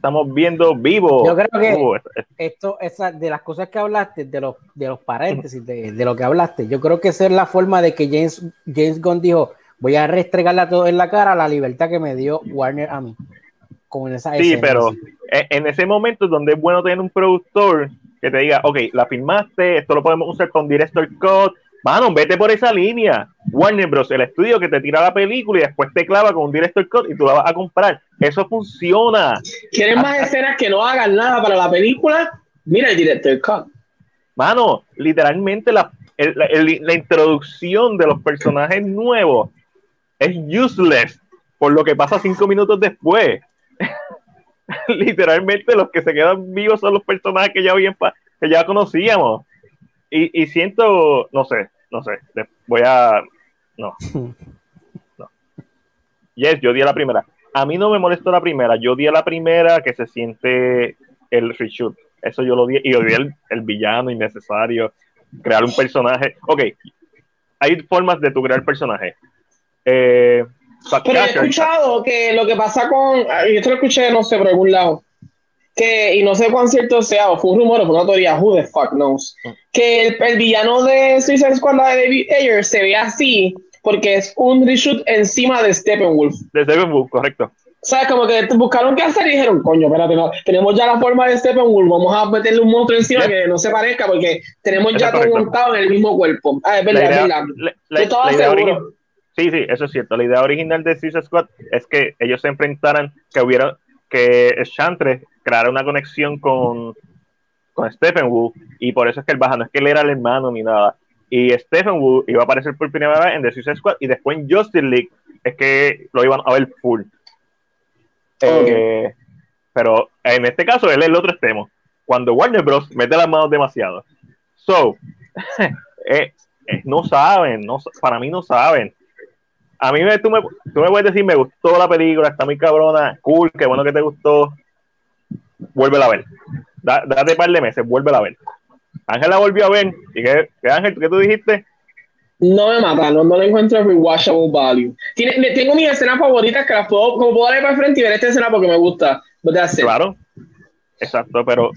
Speaker 1: Estamos viendo vivo.
Speaker 2: Yo creo que-
Speaker 1: Uh, esto-
Speaker 2: esa, de las cosas que hablaste, de los, de los paréntesis, de, de lo que hablaste, yo creo que esa es la forma de que James, James Gunn dijo, voy a restregarle a todo en la cara la libertad que me dio Warner a mí. Con esa
Speaker 1: Sí,
Speaker 2: escena,
Speaker 1: pero en ese momento donde es bueno tener un productor que te diga, ok, la filmaste, esto lo podemos usar con Director Cut. Mano, vete por esa línea. Warner Bros., el estudio que te tira la película y después te clava con un Director Cut y tú la vas a comprar. Eso funciona.
Speaker 3: ¿Quieren más escenas que no hagan nada para la película? Mira el director cut.
Speaker 1: Mano, literalmente la, el- la- el- la introducción de los personajes nuevos es useless por lo que pasa cinco minutos después. literalmente los que se quedan vivos son los personajes que ya, que ya conocíamos. Y, y siento, no sé, no sé, voy a... No. no. Yes, yo di a la primera. A mí no me molestó la primera, yo di a la primera que se siente el reshoot. Eso yo lo di y odié el, el villano innecesario, crear un personaje. Ok, hay formas de tu crear personaje. Eh,
Speaker 3: Pero he escuchado que lo que pasa con, yo esto lo escuché, no sé, por algún lado, que, y no sé cuán cierto sea, o fue un rumor o fue una teoría, who the fuck knows, que el, el villano de Suicide Squad, de David Ayer, se ve así porque es un reshoot encima de Steppenwolf.
Speaker 1: de Steppenwolf, correcto.
Speaker 3: O sea, como que buscaron qué hacer y dijeron, coño, espérate, no, tenemos ya la forma de Steppenwolf, vamos a meterle un monstruo encima que no se parezca porque tenemos ya todo montado en el mismo cuerpo. Ah, es verdad, es
Speaker 1: idea-
Speaker 3: verdad.
Speaker 1: la- la-
Speaker 3: Yo estaba
Speaker 1: la idea origi- Sí, sí, eso es cierto. La idea original de Suicide Squad es que ellos se enfrentaran, que hubiera, que Chantre creara una conexión con, con Steppenwolf, y por eso es que él baja, no es que él era el hermano ni nada. Y Steppenwolf iba a aparecer por primera vez en The Suicide Squad, y después en Justice League es que lo iban a ver full. Eh, pero en este caso él es el otro extremo. cuando Warner Bros. mete las manos demasiado. So, eh, eh, no saben, no, para mí no saben. A mí me, tú, me, tú me puedes decir, me gustó la película, está muy cabrona, cool, qué bueno que te gustó. Vuélvela a ver. date un par de meses, vuélvela a ver. Ángel la volvió a ver. ¿Y qué, Ángel, qué tú dijiste?
Speaker 3: No me mata, no, no le encuentro rewatchable value. Tiene, tengo mis escenas favoritas que las puedo, como puedo darle para frente y ver esta escena porque me gusta.
Speaker 1: Claro, exacto, pero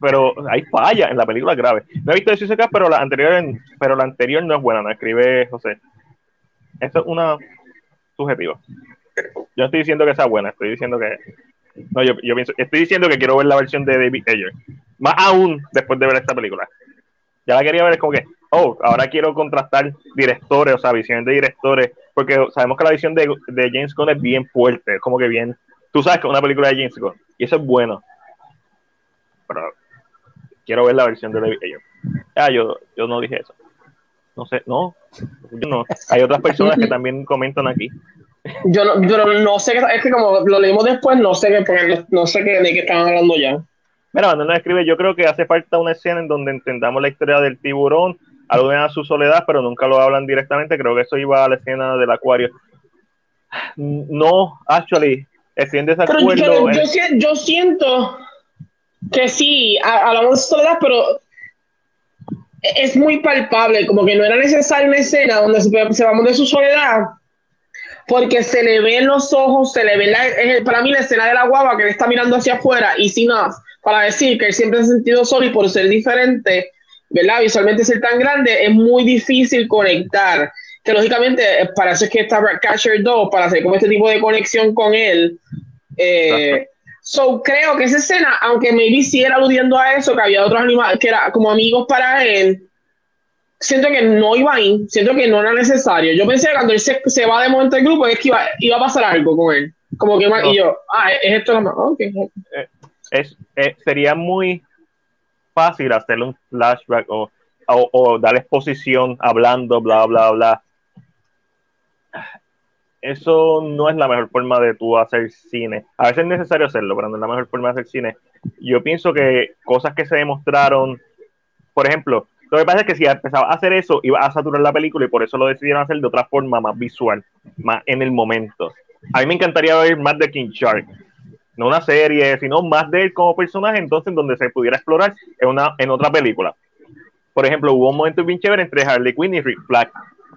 Speaker 1: pero hay falla en la película grave. No he visto eso pero la anterior pero la anterior no es buena, no escribe José. Eso es una subjetiva. Yo no estoy diciendo que sea buena, estoy diciendo que no, yo, yo pienso, estoy diciendo que quiero ver la versión de David Ayer. Más aún después de ver esta película. Ya la quería ver, es como que, oh, ahora quiero contrastar directores, o sea, visiones de directores, porque sabemos que la visión de, de James Gunn es bien fuerte, es como que bien, tú sabes que es una película de James Gunn, y eso es bueno. Pero quiero ver la versión de David Ayer. Ah, yo, yo no dije eso. No sé, no, no. Hay otras personas que también comentan aquí.
Speaker 3: Yo no, yo no sé, es que como lo leímos después, no sé, qué, no sé qué, de qué estaban hablando ya.
Speaker 1: Mira, cuando nos escribe, yo creo que hace falta una escena en donde entendamos la historia del tiburón, aluden a su soledad, pero nunca lo hablan directamente. Creo que eso iba a la escena del acuario. No, actually, estoy en desacuerdo.
Speaker 3: Yo, yo, siento que sí, hablamos de su soledad, pero es muy palpable, como que no era necesaria una escena donde se, vamos de su soledad, porque se le ven los ojos, se le ve la, para mí la escena de la guava que él está mirando hacia afuera y sin nada, para decir que él siempre se ha sentido solo y por ser diferente, ¿verdad? Visualmente ser tan grande, es muy difícil conectar. Que lógicamente, eh, para eso es que está Catcher 2, para hacer como este tipo de conexión con él. Eh, So, creo que esa escena, aunque me hiciera aludiendo a eso, que había otros animales que eran como amigos para él, siento que no iba ahí, siento que no era necesario. Yo pensé que cuando él se, va de momento del grupo es que iba, iba, a pasar algo con él. Como que, y yo, ah, es esto lo más. Okay.
Speaker 1: Eh, es, eh, sería muy fácil hacerle un flashback o, o, o dar exposición hablando, bla, bla, bla eso no es la mejor forma de tú hacer cine. A veces es necesario hacerlo, pero no es la mejor forma de hacer cine. Yo pienso que cosas que se demostraron, por ejemplo, lo que pasa es que si empezaba a hacer eso, iba a saturar la película y por eso lo decidieron hacer de otra forma, más visual, más en el momento. A mí me encantaría ver más de King Shark. No una serie, sino más de él como personaje, entonces donde se pudiera explorar en, una, en otra película. Por ejemplo, hubo un momento bien chévere entre Harley Quinn y Rick Flag,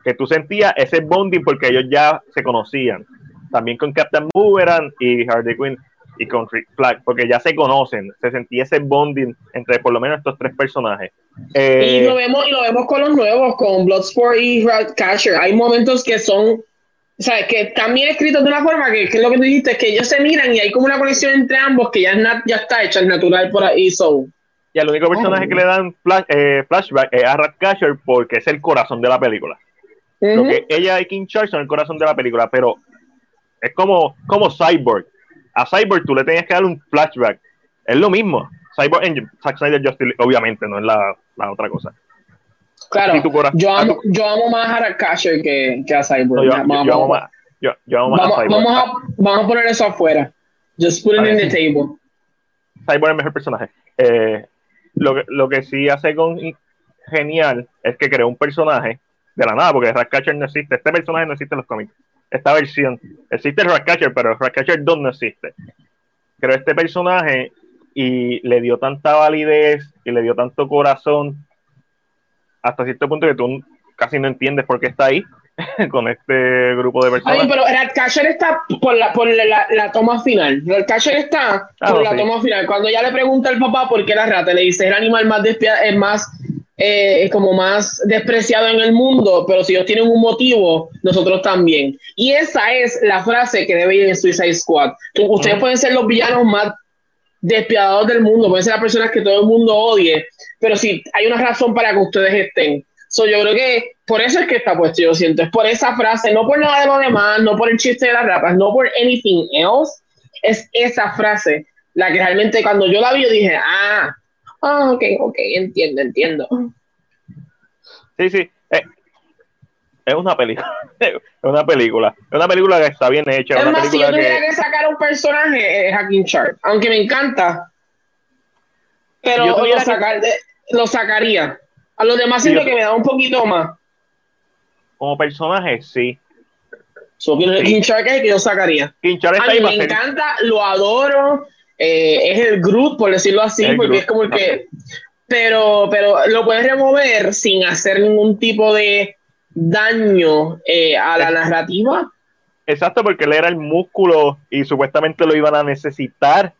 Speaker 1: que tú sentías ese bonding porque ellos ya se conocían. También con Captain Boomerang y Harley Quinn y con Rick Flag, porque ya se conocen, se sentía ese bonding entre por lo menos estos tres personajes.
Speaker 3: Eh, y, lo vemos, y lo vemos con los nuevos, con Bloodsport y Catcher. Hay momentos que son, o sea, que también escritos de una forma que, que, es lo que tú dijiste, es que ellos se miran y hay como una conexión entre ambos que ya, ya está hecha, es natural por ahí. So.
Speaker 1: Y el único personaje oh. que le dan eh, flashback es a Ratcatcher porque es el corazón de la película. Lo que ella y King Charles son el corazón de la película, pero es como, como Cyborg. A Cyborg tú le tenías que dar un flashback. Es lo mismo. Cyborg en Zack Snyder Justice, obviamente, no es la, la otra cosa.
Speaker 3: Claro, yo, amo, yo amo más a Rakasher que, que a Cyborg. yo,
Speaker 1: vamos, amo más, yo, amo más
Speaker 3: vamos, a Cyborg. Vamos a, vamos a poner eso afuera. Just put it in the table.
Speaker 1: Cyborg es el mejor personaje. Eh, lo, que, lo que sí hace con genial es que creó un personaje de la nada, porque Ratcatcher no existe. Este personaje no existe en los cómics. Esta versión. Existe el Ratcatcher, pero el Ratcatcher 2 no existe. Pero este personaje y le dio tanta validez y le dio tanto corazón hasta cierto punto que tú casi no entiendes por qué está ahí con este grupo de personas.
Speaker 3: Ay, pero Ratcatcher está por la, por la, la toma final. Ratcatcher está ah, por la toma final. Cuando ya le pregunta al papá por qué la rata, le dice, es el animal más, es más eh, como más despreciado en el mundo, pero si ellos tienen un motivo, nosotros también. Y esa es la frase que debe ir en Suicide Squad. Ustedes pueden ser los villanos más despiadados del mundo, pueden ser las personas que todo el mundo odie, pero si hay una razón para que ustedes estén. So, yo creo que por eso es que está puesto, yo siento, es por esa frase, no por nada de lo demás, no por el chiste de las rapas, no por anything else, es esa frase la que realmente cuando yo la vi yo dije, ah, Ah, ok, ok, entiendo, entiendo.
Speaker 1: Sí, sí. Eh, es una película. es una película. Es una película que está bien hecha.
Speaker 3: Es
Speaker 1: una
Speaker 3: más,
Speaker 1: película
Speaker 3: si yo tuviera que... sacar un personaje, es Hacking Shark. Aunque me encanta. Pero
Speaker 1: Yo
Speaker 3: lo,
Speaker 1: que-
Speaker 3: sacar- lo sacaría. A los demás siento
Speaker 1: yo-
Speaker 3: que me da un poquito más.
Speaker 1: Como personaje, sí.
Speaker 3: So,
Speaker 1: Sí.
Speaker 3: King Shark es el que yo sacaría.
Speaker 1: Kinchar
Speaker 3: A
Speaker 1: está
Speaker 3: mí
Speaker 1: ahí
Speaker 3: me
Speaker 1: ser-
Speaker 3: encanta, lo adoro. Eh, es el Groot, por decirlo así,
Speaker 1: El
Speaker 3: porque
Speaker 1: Groot.
Speaker 3: es como el que. Pero, pero lo puedes remover sin hacer ningún tipo de daño eh, a la narrativa.
Speaker 1: Exacto, porque él era el músculo y supuestamente lo iban a necesitar.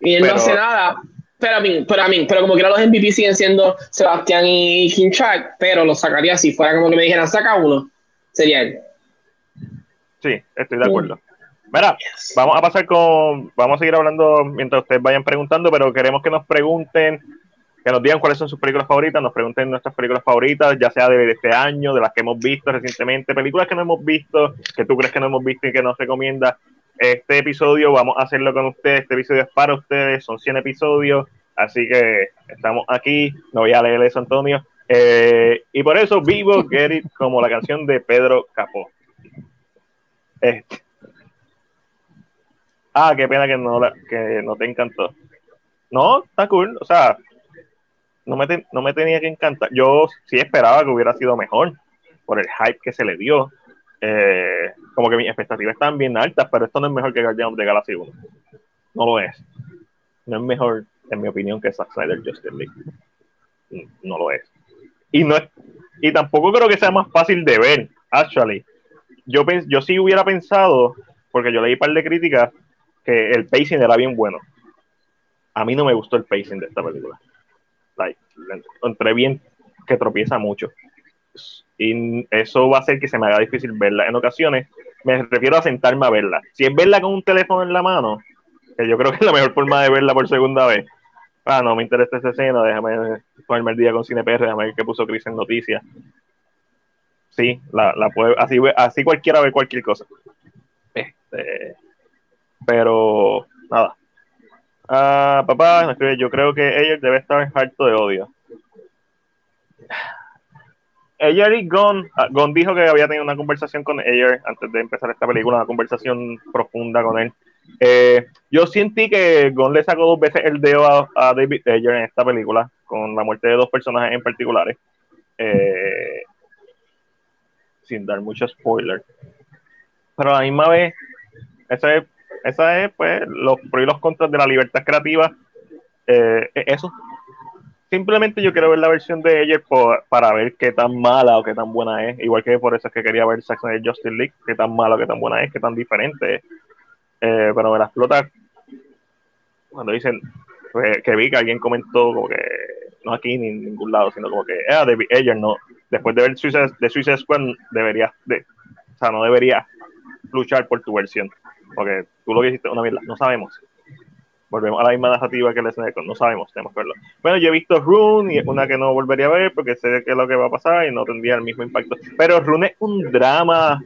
Speaker 3: Y él
Speaker 1: Pero-
Speaker 3: no hace nada. Pero a mí, pero a mí, pero como que los MVP siguen siendo Sebastián y King Shark, pero lo sacaría si fuera como que me dijeran, saca uno. Sería él.
Speaker 1: Sí, estoy de acuerdo. Mira, vamos a pasar con, vamos a seguir hablando mientras ustedes vayan preguntando, pero queremos que nos pregunten, que nos digan cuáles son sus películas favoritas, nos pregunten nuestras películas favoritas, ya sea de este año, de las que hemos visto recientemente, películas que no hemos visto, que tú crees que no hemos visto y que nos recomiendas. Este episodio vamos a hacerlo con ustedes, este episodio es para ustedes, son 100 episodios, así que estamos aquí, no voy a leer eso, Antonio, eh, y por eso vivo Get It como la canción de Pedro Capó. Este. Ah, qué pena que no, la- que no te encantó. No, está cool. O sea, no me, te- no me tenía que encantar. Yo sí esperaba que hubiera sido mejor por el hype que se le dio. Eh, como que mis expectativas estaban bien altas, pero esto no es mejor que Guardian of the Galaxy 1. No lo es. No es mejor, en mi opinión, que Zack Snyder Justice League. No lo es. Y, no es, y tampoco creo que sea más fácil de ver, actually. Yo, yo sí hubiera pensado, porque yo leí un par de críticas, que el pacing era bien bueno. A mí no me gustó el pacing de esta película. Like, le encontré bien que tropieza mucho. Y eso va a hacer que se me haga difícil verla. En ocasiones me refiero a sentarme a verla. Si es verla con un teléfono en la mano, que yo creo que es la mejor forma de verla por segunda vez. Ah, no me interesa esa escena, déjame ponerme el día con CinePR, déjame ver qué puso Chris en noticias. Sí, la, la puede, así, así cualquiera ve cualquier cosa. Este, pero, nada. Ah, papá, yo creo que Ayer debe estar harto de odio. Ayer y Gon, ah, Gon dijo que había tenido una conversación con Ayer antes de empezar esta película, una conversación profunda con él. Eh, yo sentí que Gon le sacó dos veces el dedo a, a David Ayer en esta película, con la muerte de dos personajes en particulares. Eh, sin dar mucho spoiler. Pero a la misma vez, esa es, esa es pues, los pros y los contras de la libertad creativa. Eh, eso. Simplemente yo quiero ver la versión de ella por- para ver qué tan mala o qué tan buena es. Igual que por eso es que quería ver Zack Snyder Justice League, qué tan mala o qué tan buena es, qué tan diferente es. Eh, pero me la explota cuando dicen pues, que vi que alguien comentó como que no aquí ni en ningún lado, sino como que ah, David Ayer no, después de ver Suicide, de Suicide Squad deberías de, o sea, no deberías luchar por tu versión, porque tú lo que hiciste una mierda, no sabemos. Volvemos a la misma narrativa que el Cut, no sabemos, tenemos que verlo. Bueno, yo he visto Rune y es una que no volvería a ver porque sé que es lo que va a pasar y no tendría el mismo impacto. Pero Rune es un drama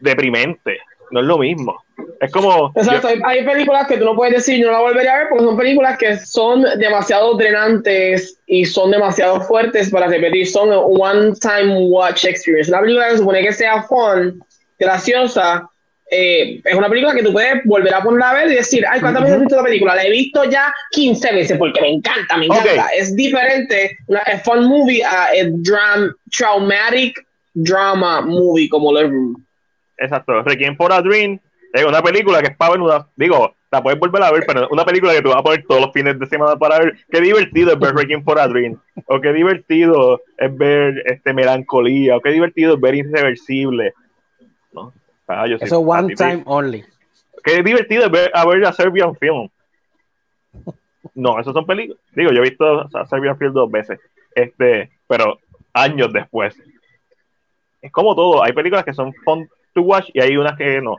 Speaker 1: deprimente, no es lo mismo. Es como
Speaker 3: Exacto, hay, hay películas que tú no puedes decir, no la volvería a ver porque son películas que son demasiado drenantes y son demasiado fuertes para repetir. Son one time watch experience. Una película se supone que sea fun, graciosa, eh, es una película que tú puedes volver a poner a ver y decir, ay, ¿cuántas veces has visto la película? La he visto ya 15 veces porque me encanta, me encanta.
Speaker 1: Ok.
Speaker 3: Es diferente, una es fun movie a es dram, traumatic drama movie como lo.
Speaker 1: Exacto, Requiem for a Dream es una película que es para ver una, digo, la puedes volver a ver, pero es una película que tú vas a poner todos los fines de semana para ver. Qué divertido es ver Requiem for a Dream, o qué divertido es ver este melancolía, o qué divertido es ver Irreversible. Ah, yo
Speaker 2: Eso one time only.
Speaker 1: Qué divertido ver a ver a Serbian Film. No, esos son películas. Digo, yo he visto a Serbian Film dos veces, este, pero años después. Es como todo, hay películas que son fun to watch y hay unas que no.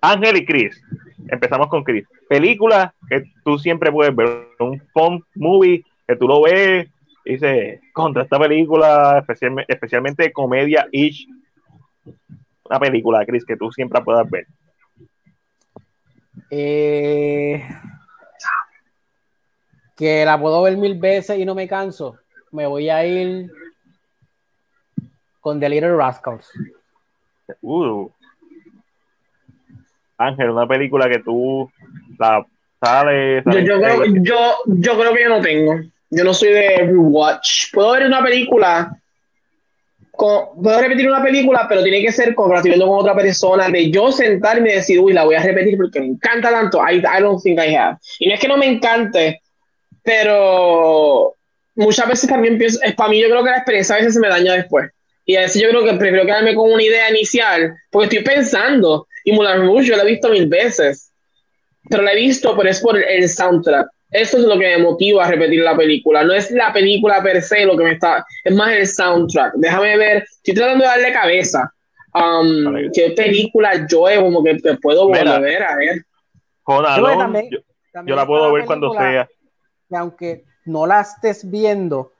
Speaker 1: Ángel y Chris. Empezamos con Chris. Películas que tú siempre puedes ver. Un fun movie que tú lo ves y dices, contra esta película, especialmente, especialmente comedia-ish. Una película, Chris, que tú siempre puedas ver.
Speaker 2: Eh, que la puedo ver mil veces y no me canso. Me voy a ir con The Little Rascals.
Speaker 1: Uh. Ángel, una película que tú la Sale,
Speaker 3: yo, yo, creo, yo, yo creo que yo no tengo. Yo no soy de rewatch. Puedo ver una película. Con, puedo repetir una película, pero tiene que ser viendo con otra persona. De yo sentarme y decir, uy, la voy a repetir porque me encanta tanto. I, I don't think I have. Y no es que no me encante, pero muchas veces también pienso, es para mí yo creo que la experiencia a veces se me daña después. Y a veces yo creo que prefiero quedarme con una idea inicial, porque estoy pensando, y Moulin Rouge yo la he visto mil veces, pero la he visto, pero es por el soundtrack. Eso es lo que me motiva a repetir la película. No es la película per se lo que me está, es más el soundtrack. Déjame ver, estoy tratando de darle cabeza. Um, ¿Qué película yo como que, que puedo volver a ver?
Speaker 1: Yo, también, yo, yo, la puedo ver cuando sea.
Speaker 2: Que aunque no la estés viendo,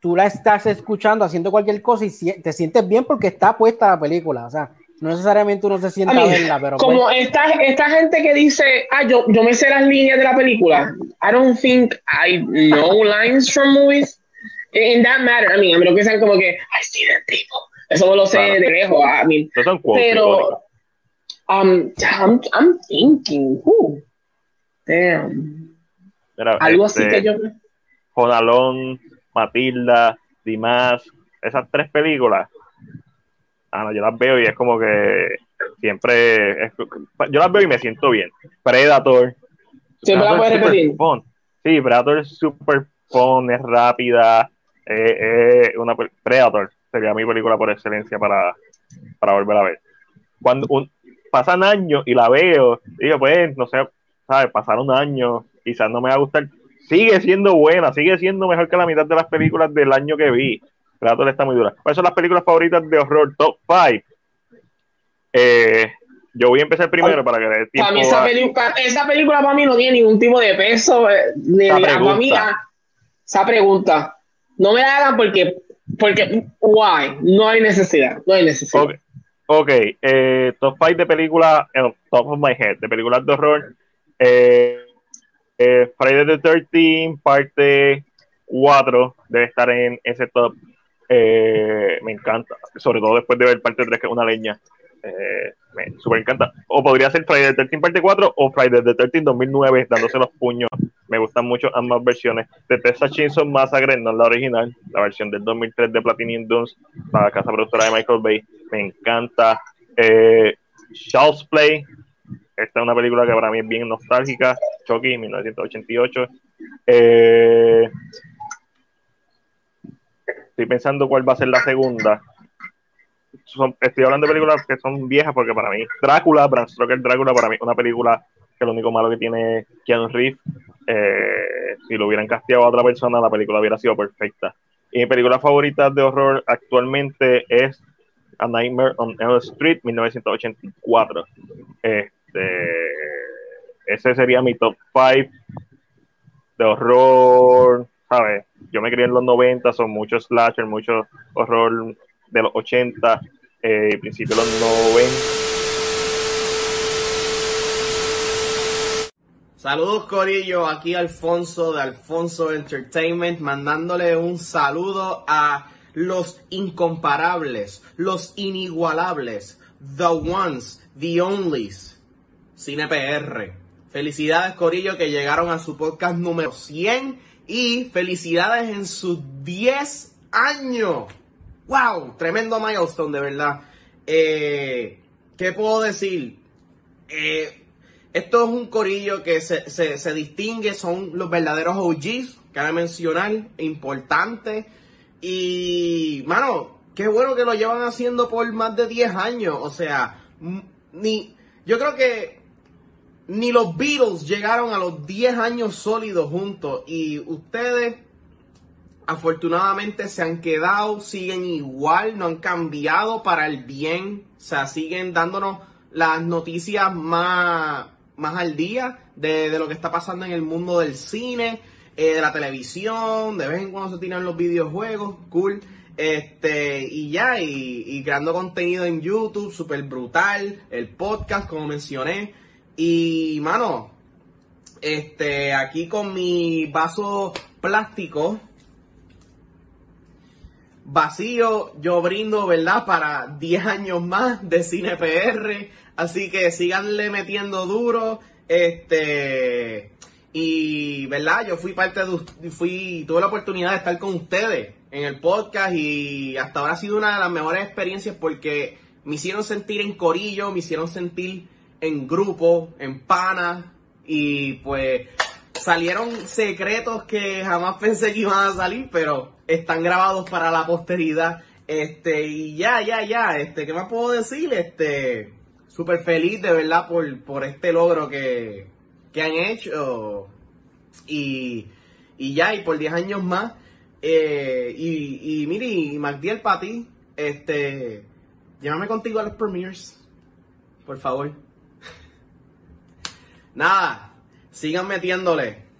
Speaker 2: tú la estás escuchando, haciendo cualquier cosa y te sientes bien porque está puesta la película. O sea, no necesariamente uno se sienta a, verla, pero.
Speaker 3: Como pues esta, esta gente que dice, ah, yo, yo me sé las líneas de la película. I don't think I know lines from movies. In that matter, I mean, a mí lo que sean como que, I see them people. Eso no lo sé de lejos. I mean, pero, um, I'm, I'm thinking, who? Damn. Algo así
Speaker 1: este,
Speaker 3: que yo.
Speaker 1: Jonalón, Matilda, Dimas, esas tres películas ah, no, yo las veo y es como que siempre, yo las veo y me siento bien. Predator.
Speaker 3: Siempre la puedes repetir.
Speaker 1: Sí, Predator es super fun, es rápida, eh, una Predator sería mi película por excelencia para, para volver a ver. Cuando pasan años y la veo, digo, pues, no sé, ¿sabes? Pasaron años, quizás no me va a gustar. Sigue siendo buena, sigue siendo mejor que la mitad de las películas del año que vi. Predator está muy dura. ¿Cuáles son las películas favoritas de horror? Top 5. Eh, yo voy a empezar primero para que dé
Speaker 3: tiempo. Para mí esa, película, esa película para mí no tiene ningún tipo de peso. Eh, ni esa, pregunta. esa pregunta. No me la hagan porque, porque, why? No hay necesidad. No hay necesidad.
Speaker 1: Ok, okay. Eh, top 5 de películas, top of my head, de películas de horror. Eh, eh, Friday the 13, parte 4, debe estar en ese top. Eh, me encanta, sobre todo después de ver parte 3, que es una leña. Eh, me super encanta. O podría ser Friday the 13 parte 4 o Friday the 13 2009, dándose los puños. Me gustan mucho ambas versiones. De Tessa Chainsaw Massacre, no la original, la versión del 2003 de Platinum Dunes, la casa productora de Michael Bay. Me encanta. Eh, Play, esta es una película que para mí es bien nostálgica. Chucky, 1988. Eh, estoy pensando cuál va a ser la segunda. estoy hablando de películas que son viejas porque para mí Drácula, Bram Stoker Drácula, para mí una película que lo único malo que tiene Keanu Reeves, eh, si lo hubieran casteado a otra persona, la película hubiera sido perfecta. Y mi película favorita de horror actualmente es A Nightmare on Elm Street, 1984. Este, ese sería mi top 5 de horror, ¿sabes? yo me crié en los 90, son muchos slasher, mucho horror de los 80, eh, principios de los 90.
Speaker 4: Saludos Corillo, aquí Alfonso de Alfonso Entertainment, mandándole un saludo a los incomparables, los inigualables, the ones, the onlys, Cine PR. Felicidades Corillo que llegaron a su podcast número 100 y felicidades en sus 10 años. ¡Wow! Tremendo milestone, de verdad. Eh, ¿Qué puedo decir? Eh, esto es un corillo que se, distingue, son los verdaderos OGs, cabe mencionar, importante. Y, mano, qué bueno que lo llevan haciendo por más de 10 años. O sea, ni, yo creo que ni los Beatles llegaron a los 10 años sólidos juntos y ustedes afortunadamente se han quedado, siguen igual, no han cambiado para el bien, o sea, siguen dándonos las noticias más, más al día de, lo que está pasando en el mundo del cine, eh, de la televisión, de vez en cuando se tiran los videojuegos, cool. Este, y ya, y, y creando contenido en YouTube, súper brutal, el podcast, como mencioné. Y, mano, este, aquí con mi vaso plástico vacío, yo brindo, ¿verdad? Para 10 años más de Cine PR. Así que síganle metiendo duro. Este, y, ¿verdad? Yo fui parte de, fui, tuve la oportunidad de estar con ustedes en el podcast y hasta ahora ha sido una de las mejores experiencias porque me hicieron sentir en corillo, me hicieron sentir en grupo, en pana y pues salieron secretos que jamás pensé que iban a salir, pero están grabados para la posteridad. Este, y ya, ya, ya, este, ¿qué más puedo decir? Este, súper feliz de verdad por, por este logro que, que han hecho. Y, y ya, y por 10 años más. Eh, y, y mire, y Magdiel para ti, este, llévame contigo a los premiers, por favor. Nada, sigan metiéndole.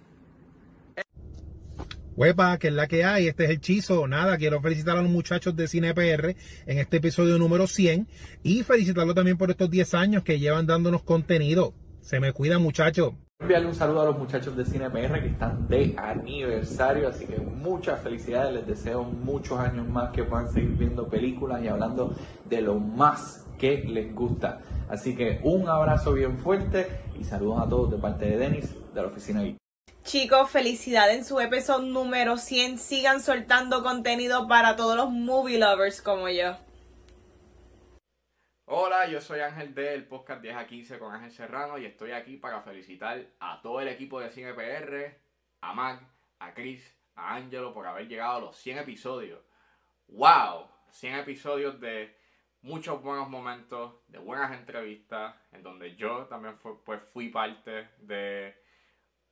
Speaker 5: Huepa, que es la que hay, este es el Chizo. Nada, quiero felicitar a los muchachos de Cine PR en este episodio número 100 y felicitarlos también por estos 10 años que llevan dándonos contenido. Se me cuida, muchachos.
Speaker 6: Enviarle un saludo a los muchachos de Cine PR que están de aniversario, así que muchas felicidades, les deseo muchos años más que puedan seguir viendo películas y hablando de lo más que les gusta. Así que un abrazo bien fuerte y saludos a todos de parte de Denis de la oficina Geek.
Speaker 7: Chicos, felicidades en su episodio número 100. Sigan soltando contenido para todos los movie lovers como yo.
Speaker 8: Hola, yo soy Ángel del podcast 10 a 15 con Ángel Serrano y estoy aquí para felicitar a todo el equipo de Cine PR, a Mac, a Chris, a Angelo por haber llegado a los 100 episodios. ¡Wow! 100 episodios de muchos buenos momentos, de buenas entrevistas, en donde yo también pues, fui parte de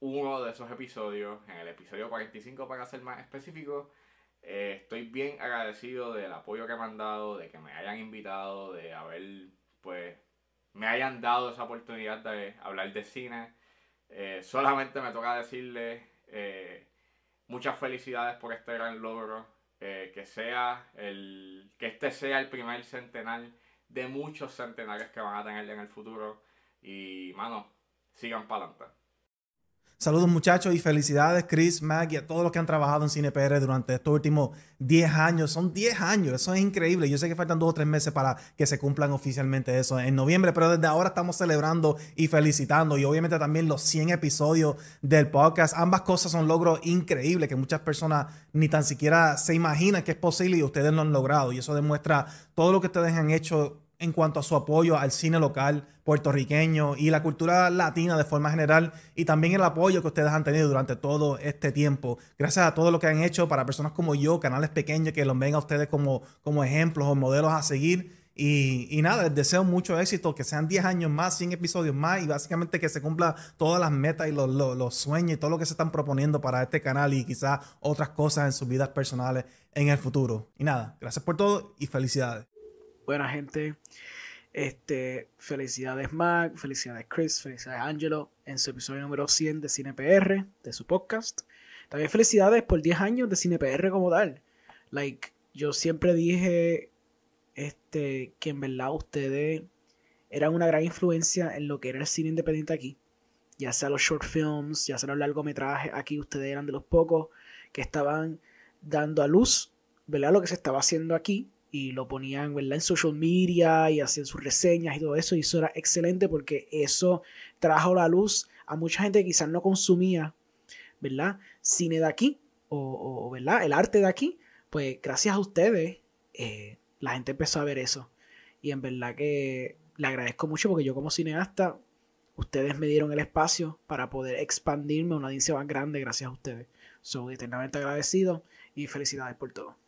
Speaker 8: uno de esos episodios, en el episodio 45 para ser más específico. Eh, estoy bien agradecido del apoyo que me han dado, de que me hayan invitado, de haber, pues, me hayan dado esa oportunidad de hablar de cine. Eh, solamente me toca decirles eh, muchas felicidades por este gran logro. que sea el. que este sea el primer centenar de muchos centenares que van a tener en el futuro. Y mano, sigan para adelante.
Speaker 5: Saludos muchachos y felicidades Chris, Mag y a todos los que han trabajado en Cine PR durante estos últimos 10 años. Son 10 años, eso es increíble. Yo sé que faltan dos o tres meses para que se cumplan oficialmente eso en noviembre, pero desde ahora estamos celebrando y felicitando y obviamente también los 100 episodios del podcast. Ambas cosas son logros increíbles que muchas personas ni tan siquiera se imaginan que es posible y ustedes lo han logrado. Y eso demuestra todo lo que ustedes han hecho en cuanto a su apoyo al cine local puertorriqueño y la cultura latina de forma general y también el apoyo que ustedes han tenido durante todo este tiempo. Gracias a todo lo que han hecho para personas como yo, canales pequeños que los ven a ustedes como, como ejemplos o modelos a seguir. Y, nada, les deseo mucho éxito, que sean 10 años más, 100 episodios más y básicamente que se cumplan todas las metas y los, los sueños y todo lo que se están proponiendo para este canal y quizás otras cosas en sus vidas personales en el futuro. Y nada, gracias por todo y felicidades
Speaker 9: buena gente. Este, felicidades Mac, felicidades Chris, felicidades Angelo en su episodio número 100 de Cine PR, de su podcast. También felicidades por 10 años de Cine PR como tal. Like, yo siempre dije este, que en verdad ustedes eran una gran influencia en lo que era el cine independiente aquí. Ya sea los short films, ya sea los largometrajes, aquí ustedes eran de los pocos que estaban dando a luz, ¿verdad? Lo que se estaba haciendo aquí y lo ponían en social media y hacían sus reseñas y todo eso y eso era excelente porque eso trajo la luz a mucha gente que quizás no consumía ¿verdad? cine de aquí o, ¿verdad? el arte de aquí pues gracias a ustedes eh, la gente empezó a ver eso y en verdad que le agradezco mucho porque yo como cineasta ustedes me dieron el espacio para poder expandirme a una audiencia más grande gracias a ustedes soy eternamente agradecido y felicidades por todo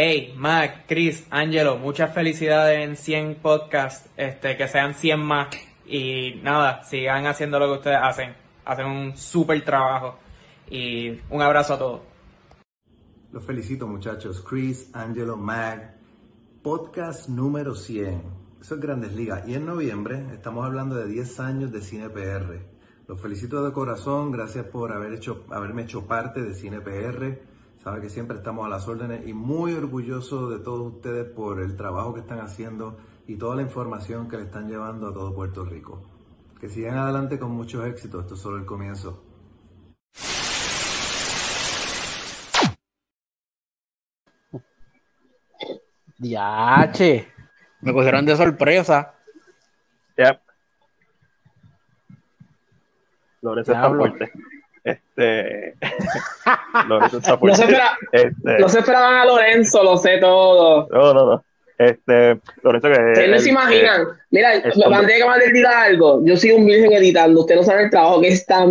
Speaker 10: Hey, Mac, Chris, Angelo, muchas felicidades en 100 podcasts, este, que sean 100 más. Y nada, sigan haciendo lo que ustedes hacen. Hacen un súper trabajo. Y un abrazo a todos.
Speaker 11: Los felicito muchachos. Chris, Angelo, Mac. Podcast número 100. Eso es Grandes Ligas. Y en noviembre estamos hablando de 10 años de Cine PR. Los felicito de corazón. Gracias por haber hecho, haberme hecho parte de Cine PR. Sabe que siempre estamos a las órdenes y muy orgulloso de todos ustedes por el trabajo que están haciendo y toda la información que le están llevando a todo Puerto Rico. Que sigan adelante con muchos éxitos, esto es solo el comienzo.
Speaker 2: Diache, me cogieron de sorpresa.
Speaker 1: Lorenzo está fuerte. Este. Lorenzo
Speaker 3: espera-
Speaker 1: Este,
Speaker 3: no se esperaban a Lorenzo, lo sé todo.
Speaker 1: no, no, no. Este, Lorenzo que.
Speaker 3: Ustedes no se imaginan. Mira,
Speaker 1: el hombre-
Speaker 3: mandé que me decir algo. Yo soy un virgen editando. Ustedes no saben el trabajo que está.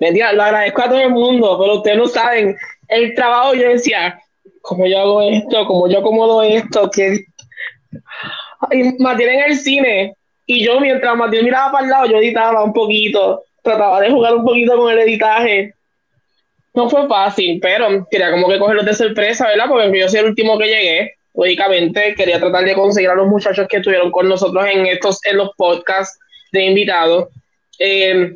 Speaker 3: Mentira, lo agradezco a todo el mundo, pero ustedes no saben el trabajo. Yo decía, ¿cómo yo hago esto? ¿Cómo yo acomodo esto? que Y Matiel en el cine. Y yo, mientras Matiel miraba para el lado, yo editaba un poquito. Trataba de jugar un poquito con el editaje. No fue fácil, pero quería como que cogerlos de sorpresa, ¿verdad? Porque yo soy el último que llegué. Lógicamente, quería tratar de conseguir a los muchachos que estuvieron con nosotros en estos, en los podcasts de invitados. Eh,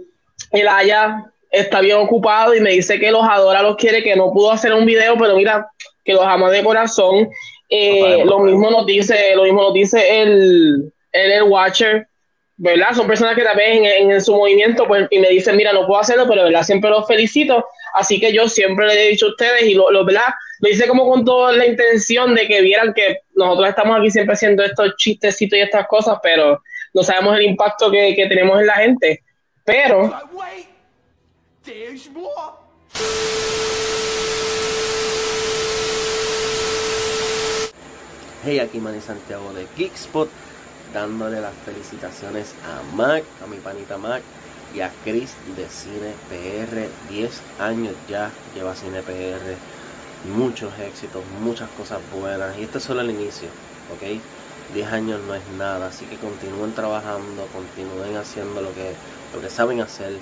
Speaker 3: el Aya está bien ocupado y me dice que los adora, los quiere, que no pudo hacer un video, pero mira, que los ama de corazón. Eh,
Speaker 1: Lo
Speaker 3: mismo nos dice, lo mismo nos dice el, el, el Watcher, ¿verdad? Son personas que también en, en su movimiento, pues, y me dicen, mira, no puedo hacerlo, pero ¿verdad? Siempre los felicito. Así que yo siempre le he dicho a ustedes, y lo, lo ¿verdad? Lo hice como con toda la intención de que vieran que nosotros estamos aquí siempre haciendo estos chistecitos y estas cosas, pero no sabemos el impacto que, que tenemos en la gente. Pero
Speaker 12: Hey, aquí Manny Santiago de Geekspot, dándole las felicitaciones a Mac, a mi panita Mac y a Chris de Cine PR. 10 años ya lleva Cine PR, muchos éxitos, muchas cosas buenas y este es solo el inicio, ¿ok? 10 años no es nada, así que continúen trabajando, continúen haciendo lo que, lo que saben hacer,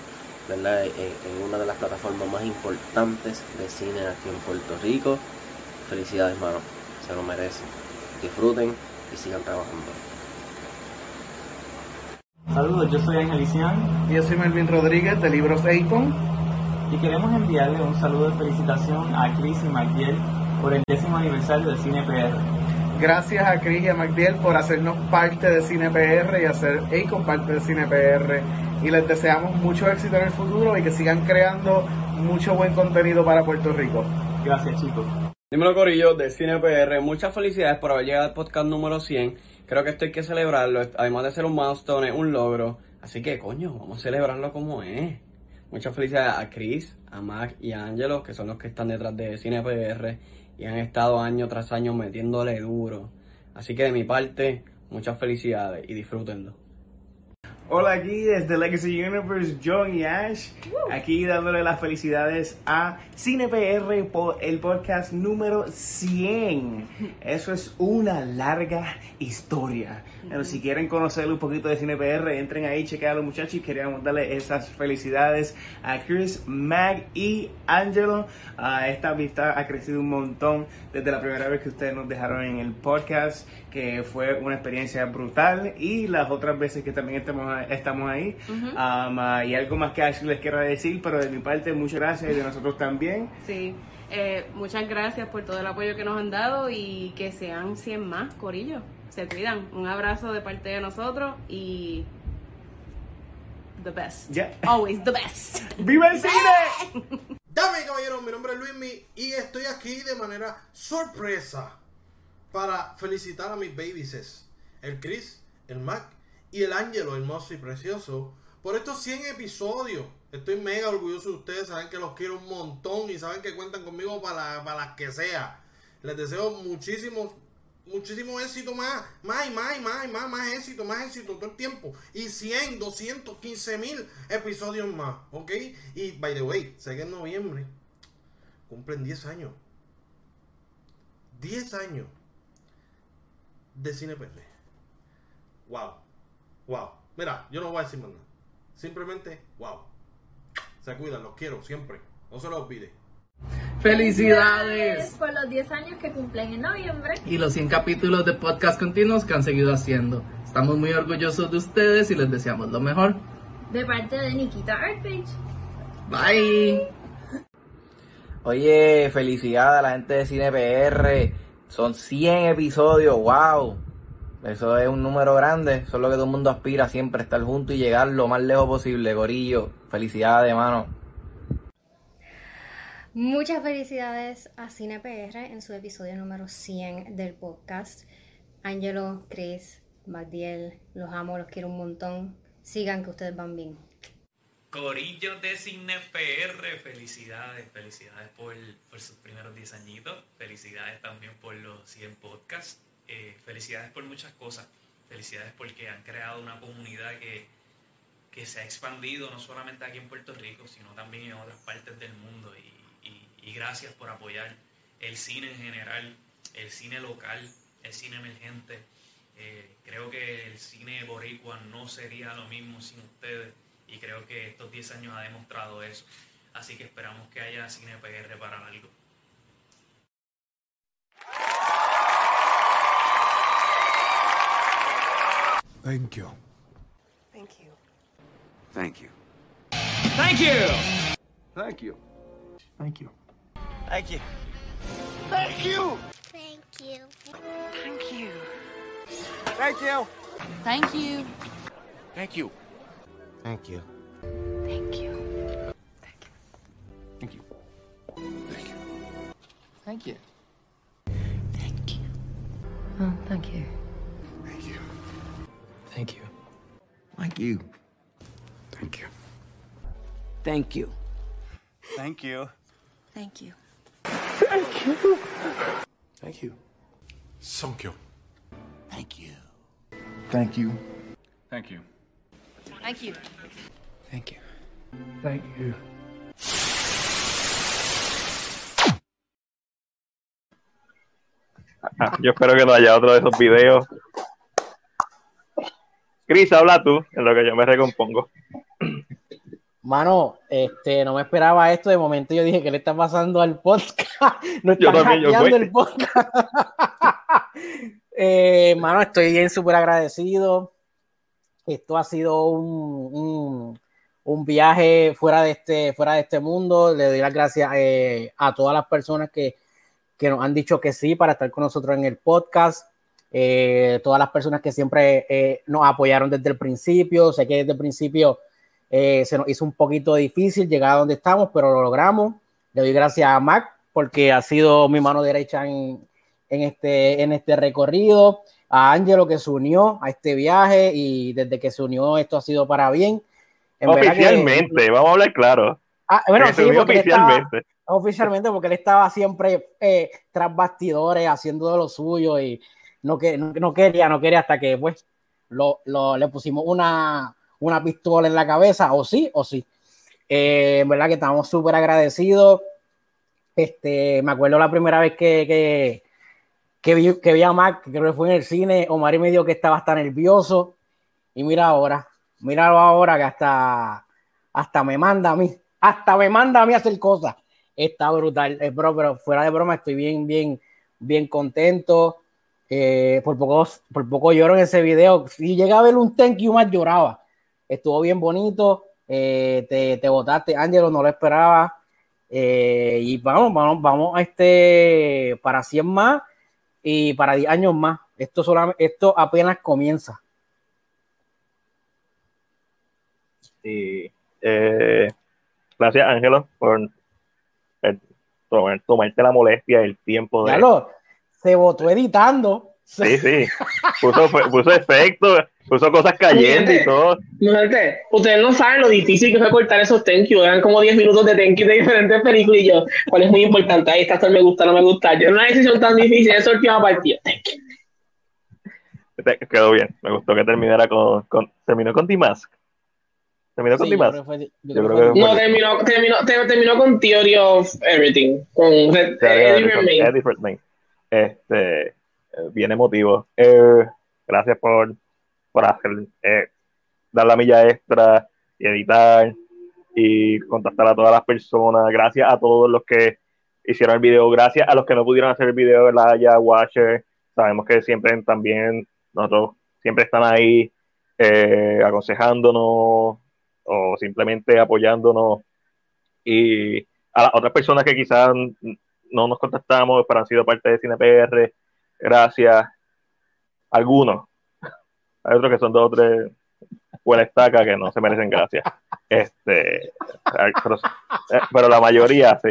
Speaker 12: ¿verdad? En, en una de las plataformas más importantes de cine aquí en Puerto Rico. Felicidades, mano, se lo merecen disfruten y sigan trabajando.
Speaker 10: Saludos, yo soy Angelician
Speaker 13: Yo soy Melvin Rodríguez de Libros Acon.
Speaker 10: y queremos enviarle un saludo de felicitación a Chris y Magdiel por el décimo aniversario de Cine PR.
Speaker 13: Gracias a Chris y a MacDiel por hacernos parte de Cine PR y hacer Acon parte de Cine PR. Y les deseamos mucho éxito en el futuro y que sigan creando mucho buen contenido para Puerto Rico.
Speaker 10: Gracias chicos.
Speaker 14: Dímelo Corillo de Cine PR, muchas felicidades por haber llegado al podcast número 100. Creo que esto hay que celebrarlo, además de ser un milestone, es un logro. Así que coño, vamos a celebrarlo como es. Muchas felicidades a Chris, a Mac y a Angelo, que son los que están detrás de Cine PR y han estado año tras año metiéndole duro. Así que de mi parte, muchas felicidades y disfrútenlo.
Speaker 13: Hola aquí desde Legacy Universe, John y Ash, aquí dándole las felicidades a Cine PR por el podcast número 100. Eso es una larga historia. Pero si quieren conocer un poquito de Cine PR, entren ahí, chequen a los muchachos y queríamos darle esas felicidades a Chris, Mag y Angelo. Ah, esta amistad ha crecido un montón desde la primera vez que ustedes nos dejaron en el podcast, que fue una experiencia brutal y las otras veces que también estamos, estamos ahí.
Speaker 7: Ujú.
Speaker 13: Um, ah, y algo más que Ashley les quiero decir, pero de mi parte muchas gracias y de nosotros también.
Speaker 15: Sí, eh, muchas gracias por todo el apoyo que nos han dado y que sean 100 más, Corillo. Se cuidan. Un abrazo de parte de nosotros y. The best.
Speaker 13: Ya.
Speaker 15: Always the best.
Speaker 13: ¡Viva el cine!
Speaker 16: Dame caballeros, mi nombre es Luismi y estoy aquí de manera sorpresa para felicitar a mis babies, el Chris, el Mac y el Ángelo hermoso y precioso por estos 100 episodios. Estoy mega orgulloso de ustedes, saben que los quiero un montón y saben que cuentan conmigo para, para las que sea. Les deseo muchísimos, muchísimo éxito más, más y más y más y más, más éxito, más éxito todo el tiempo. Y 100, 200, 15 mil episodios más, ¿ok? Y by the way, sé que en noviembre cumplen 10 años. 10 años de Cine PR. Wow, wow. Mira, yo no voy a decir más nada. Simplemente, wow. Se cuidan, los quiero siempre. No se los olvide.
Speaker 17: Felicidades
Speaker 18: por los 10 años que cumplen en noviembre.
Speaker 17: y los 100 capítulos de podcast continuos que han seguido haciendo. Estamos muy orgullosos de ustedes y les deseamos lo mejor.
Speaker 18: De parte de Nikita Artpage.
Speaker 17: Bye.
Speaker 19: Oye, felicidades a la gente de Cine PR. Son 100 episodios, wow. Eso es un número grande. Eso es lo que todo el mundo aspira siempre, estar junto y llegar lo más lejos posible, Gorillo. Felicidades, hermano.
Speaker 20: Muchas felicidades a Cine PR en su episodio número 100 del podcast. Angelo, Chris, Magdiel, los amo, los quiero un montón. Sigan que ustedes van bien.
Speaker 21: Corillo de Cine PR, felicidades, felicidades por, sus primeros 10 añitos, felicidades también por los 100 podcasts, eh, felicidades por muchas cosas, felicidades porque han creado una comunidad que, que se ha expandido no solamente aquí en Puerto Rico, sino también en otras partes del mundo y gracias por apoyar el cine en general, el cine local, el cine emergente. Eh, creo que el cine boricua no sería lo mismo sin ustedes y creo que estos 10 años ha demostrado eso. Así que esperamos que haya cine PR para largo.
Speaker 22: Thank you.
Speaker 23: Thank you.
Speaker 22: Thank you.
Speaker 23: Thank you.
Speaker 22: Thank you. Thank you.
Speaker 23: Thank you.
Speaker 22: Thank you.
Speaker 23: Thank you. Thank you.
Speaker 22: Thank you.
Speaker 23: Thank you.
Speaker 22: Thank you.
Speaker 23: Thank you.
Speaker 22: Thank you.
Speaker 23: Thank you.
Speaker 22: Thank you. Thank you. Thank you. Thank you.
Speaker 23: Oh, thank you.
Speaker 22: Thank you.
Speaker 23: Thank you.
Speaker 22: Thank you. Thank you.
Speaker 23: Thank you.
Speaker 22: Thank you.
Speaker 23: Thank you.
Speaker 22: Thank you. Thank you. Thank you.
Speaker 23: Thank you.
Speaker 22: Thank you.
Speaker 23: Thank you. Thank you.
Speaker 22: Thank you. Thank you.
Speaker 1: Ah, yo espero que no haya otro de esos videos. Cris, habla tú, en lo que yo me recompongo.
Speaker 2: Mano, este, no me esperaba esto. De momento yo dije que le está pasando al podcast. No
Speaker 1: Yo
Speaker 2: están
Speaker 1: también, yo
Speaker 2: hackeando
Speaker 1: fue.
Speaker 2: el podcast. Eh, mano, estoy bien súper agradecido. Esto ha sido un, un, viaje fuera de este, fuera de este mundo. Le doy las gracias eh, a todas las personas que, que nos han dicho que sí para estar con nosotros en el podcast. Eh, todas las personas que siempre eh, nos apoyaron desde el principio. Sé que desde el principio eh, se nos hizo un poquito difícil llegar a donde estamos, pero lo logramos. Le doy gracias a Mac porque ha sido mi mano derecha en, en este, en este recorrido. A Angelo que se unió a este viaje y desde que se unió esto ha sido para bien. En verdad que-
Speaker 1: Oficialmente, vamos a hablar claro.
Speaker 2: Ah, bueno, sí, él estaba-
Speaker 1: oficialmente.
Speaker 2: oficialmente, porque él estaba siempre eh, tras bastidores haciendo de lo suyo y no, que, no, no quería, no quería hasta que pues lo, lo- le pusimos una, una pistola en la cabeza, o sí, o sí. Eh, en verdad que estamos súper agradecidos. Este, me acuerdo la primera vez que, que, que vi, que vi a Mac, que creo que fue en el cine, Omar me dijo que estaba hasta nervioso. Y mira ahora, míralo ahora que hasta, hasta me manda a mí, hasta me manda a mí hacer cosas. Está brutal, es bro, pero fuera de broma estoy bien, bien, bien contento. Eh, por, poco, por poco lloro en ese video. Si llegaba a ver un thank you más lloraba. Estuvo bien bonito. Eh, te, te votaste, Ángelo, no lo esperaba. Eh, y vamos, vamos, vamos a este para 100 más y para 10 años más. Esto, solamente, esto apenas comienza.
Speaker 1: Y eh, gracias, Ángelo, por eh, tomar- tomarte la molestia, el tiempo de.
Speaker 2: Lo, se votó editando.
Speaker 1: Sí, sí. Puso, puso efectos, puso cosas cayendo y todo.
Speaker 3: No, gente, ustedes no saben lo difícil que fue cortar esos thank you. Eran como 10 minutos de thank you de diferentes películas y yo, cuál es muy importante. Ahí está, esto me gusta, no me gusta. Yo, una decisión tan difícil, esa última partida. Thank you.
Speaker 1: Te- Quedó bien. Me gustó que terminara con. con- terminó con D-Mask. Terminó con
Speaker 2: Sí, yo
Speaker 1: D-Mask.
Speaker 2: creo que fue- yo
Speaker 1: Yo
Speaker 2: creo
Speaker 1: creo
Speaker 2: que
Speaker 1: que
Speaker 3: No, terminó, terminó, te- terminó con Theory of Everything. Con Red- Redmayne.
Speaker 1: Eddie Redmayne. Este, eh, bien emotivo. Eh, gracias por, por hacer, eh, dar la milla extra y editar y contactar a todas las personas. Gracias a todos los que hicieron el video. Gracias a los que no pudieron hacer el video, ¿verdad? Ya, Watcher. Sabemos que siempre también, nosotros siempre están ahí eh, aconsejándonos o simplemente apoyándonos. Y a las otras personas que quizás no nos contactamos, pero han sido parte de CinePR, gracias. Algunos. Hay otros que son dos o tres buenas estacas que no se merecen gracias. Este, pero, eh, pero la mayoría sí.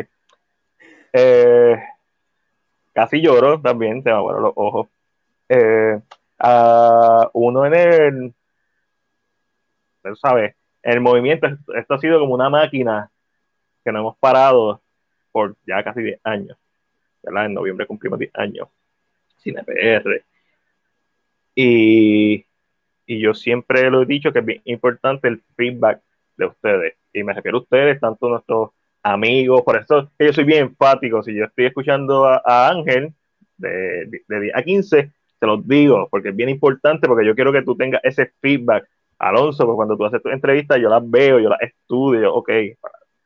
Speaker 1: Eh, casi lloro también, se me aguaron los ojos. Eh, a uno en el, él sabe, el movimiento, esto ha sido como una máquina que no hemos parado por ya casi 10 años. ¿verdad? En noviembre cumplimos 10 años. Sin EPR. Y, y yo siempre lo he dicho que es bien importante el feedback de ustedes. Y me refiero a ustedes, tanto nuestros amigos, por eso yo soy bien enfático. Si yo estoy escuchando a, Ángel de, de 10 a 15, te los digo, porque es bien importante, porque yo quiero que tú tengas ese feedback. Alonso, pues cuando tú haces tu entrevista, yo las veo, yo las estudio, ok,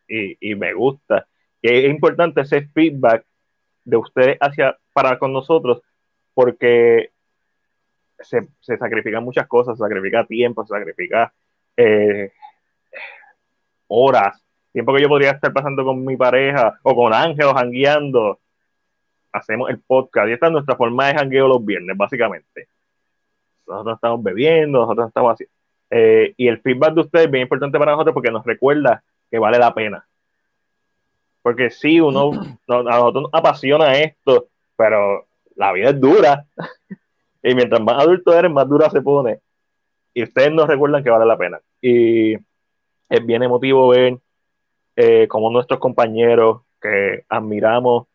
Speaker 1: y, y me gusta. Y es importante ese feedback de ustedes hacia para con nosotros, porque se, se sacrifican muchas cosas, se sacrifica tiempo, se sacrifica eh, horas, tiempo que yo podría estar pasando con mi pareja o con Ángel o jangueando. Hacemos el podcast y esta es nuestra forma de jangueo los viernes, básicamente. Nosotros estamos bebiendo, nosotros estamos así. Eh, y el feedback de ustedes es bien importante para nosotros porque nos recuerda que vale la pena. Porque sí, uno, a nosotros nos apasiona esto, pero la vida es dura. Y mientras más adulto eres, más dura se pone. Y ustedes nos recuerdan que vale la pena. Y es bien emotivo ver eh, cómo nuestros compañeros que admiramos,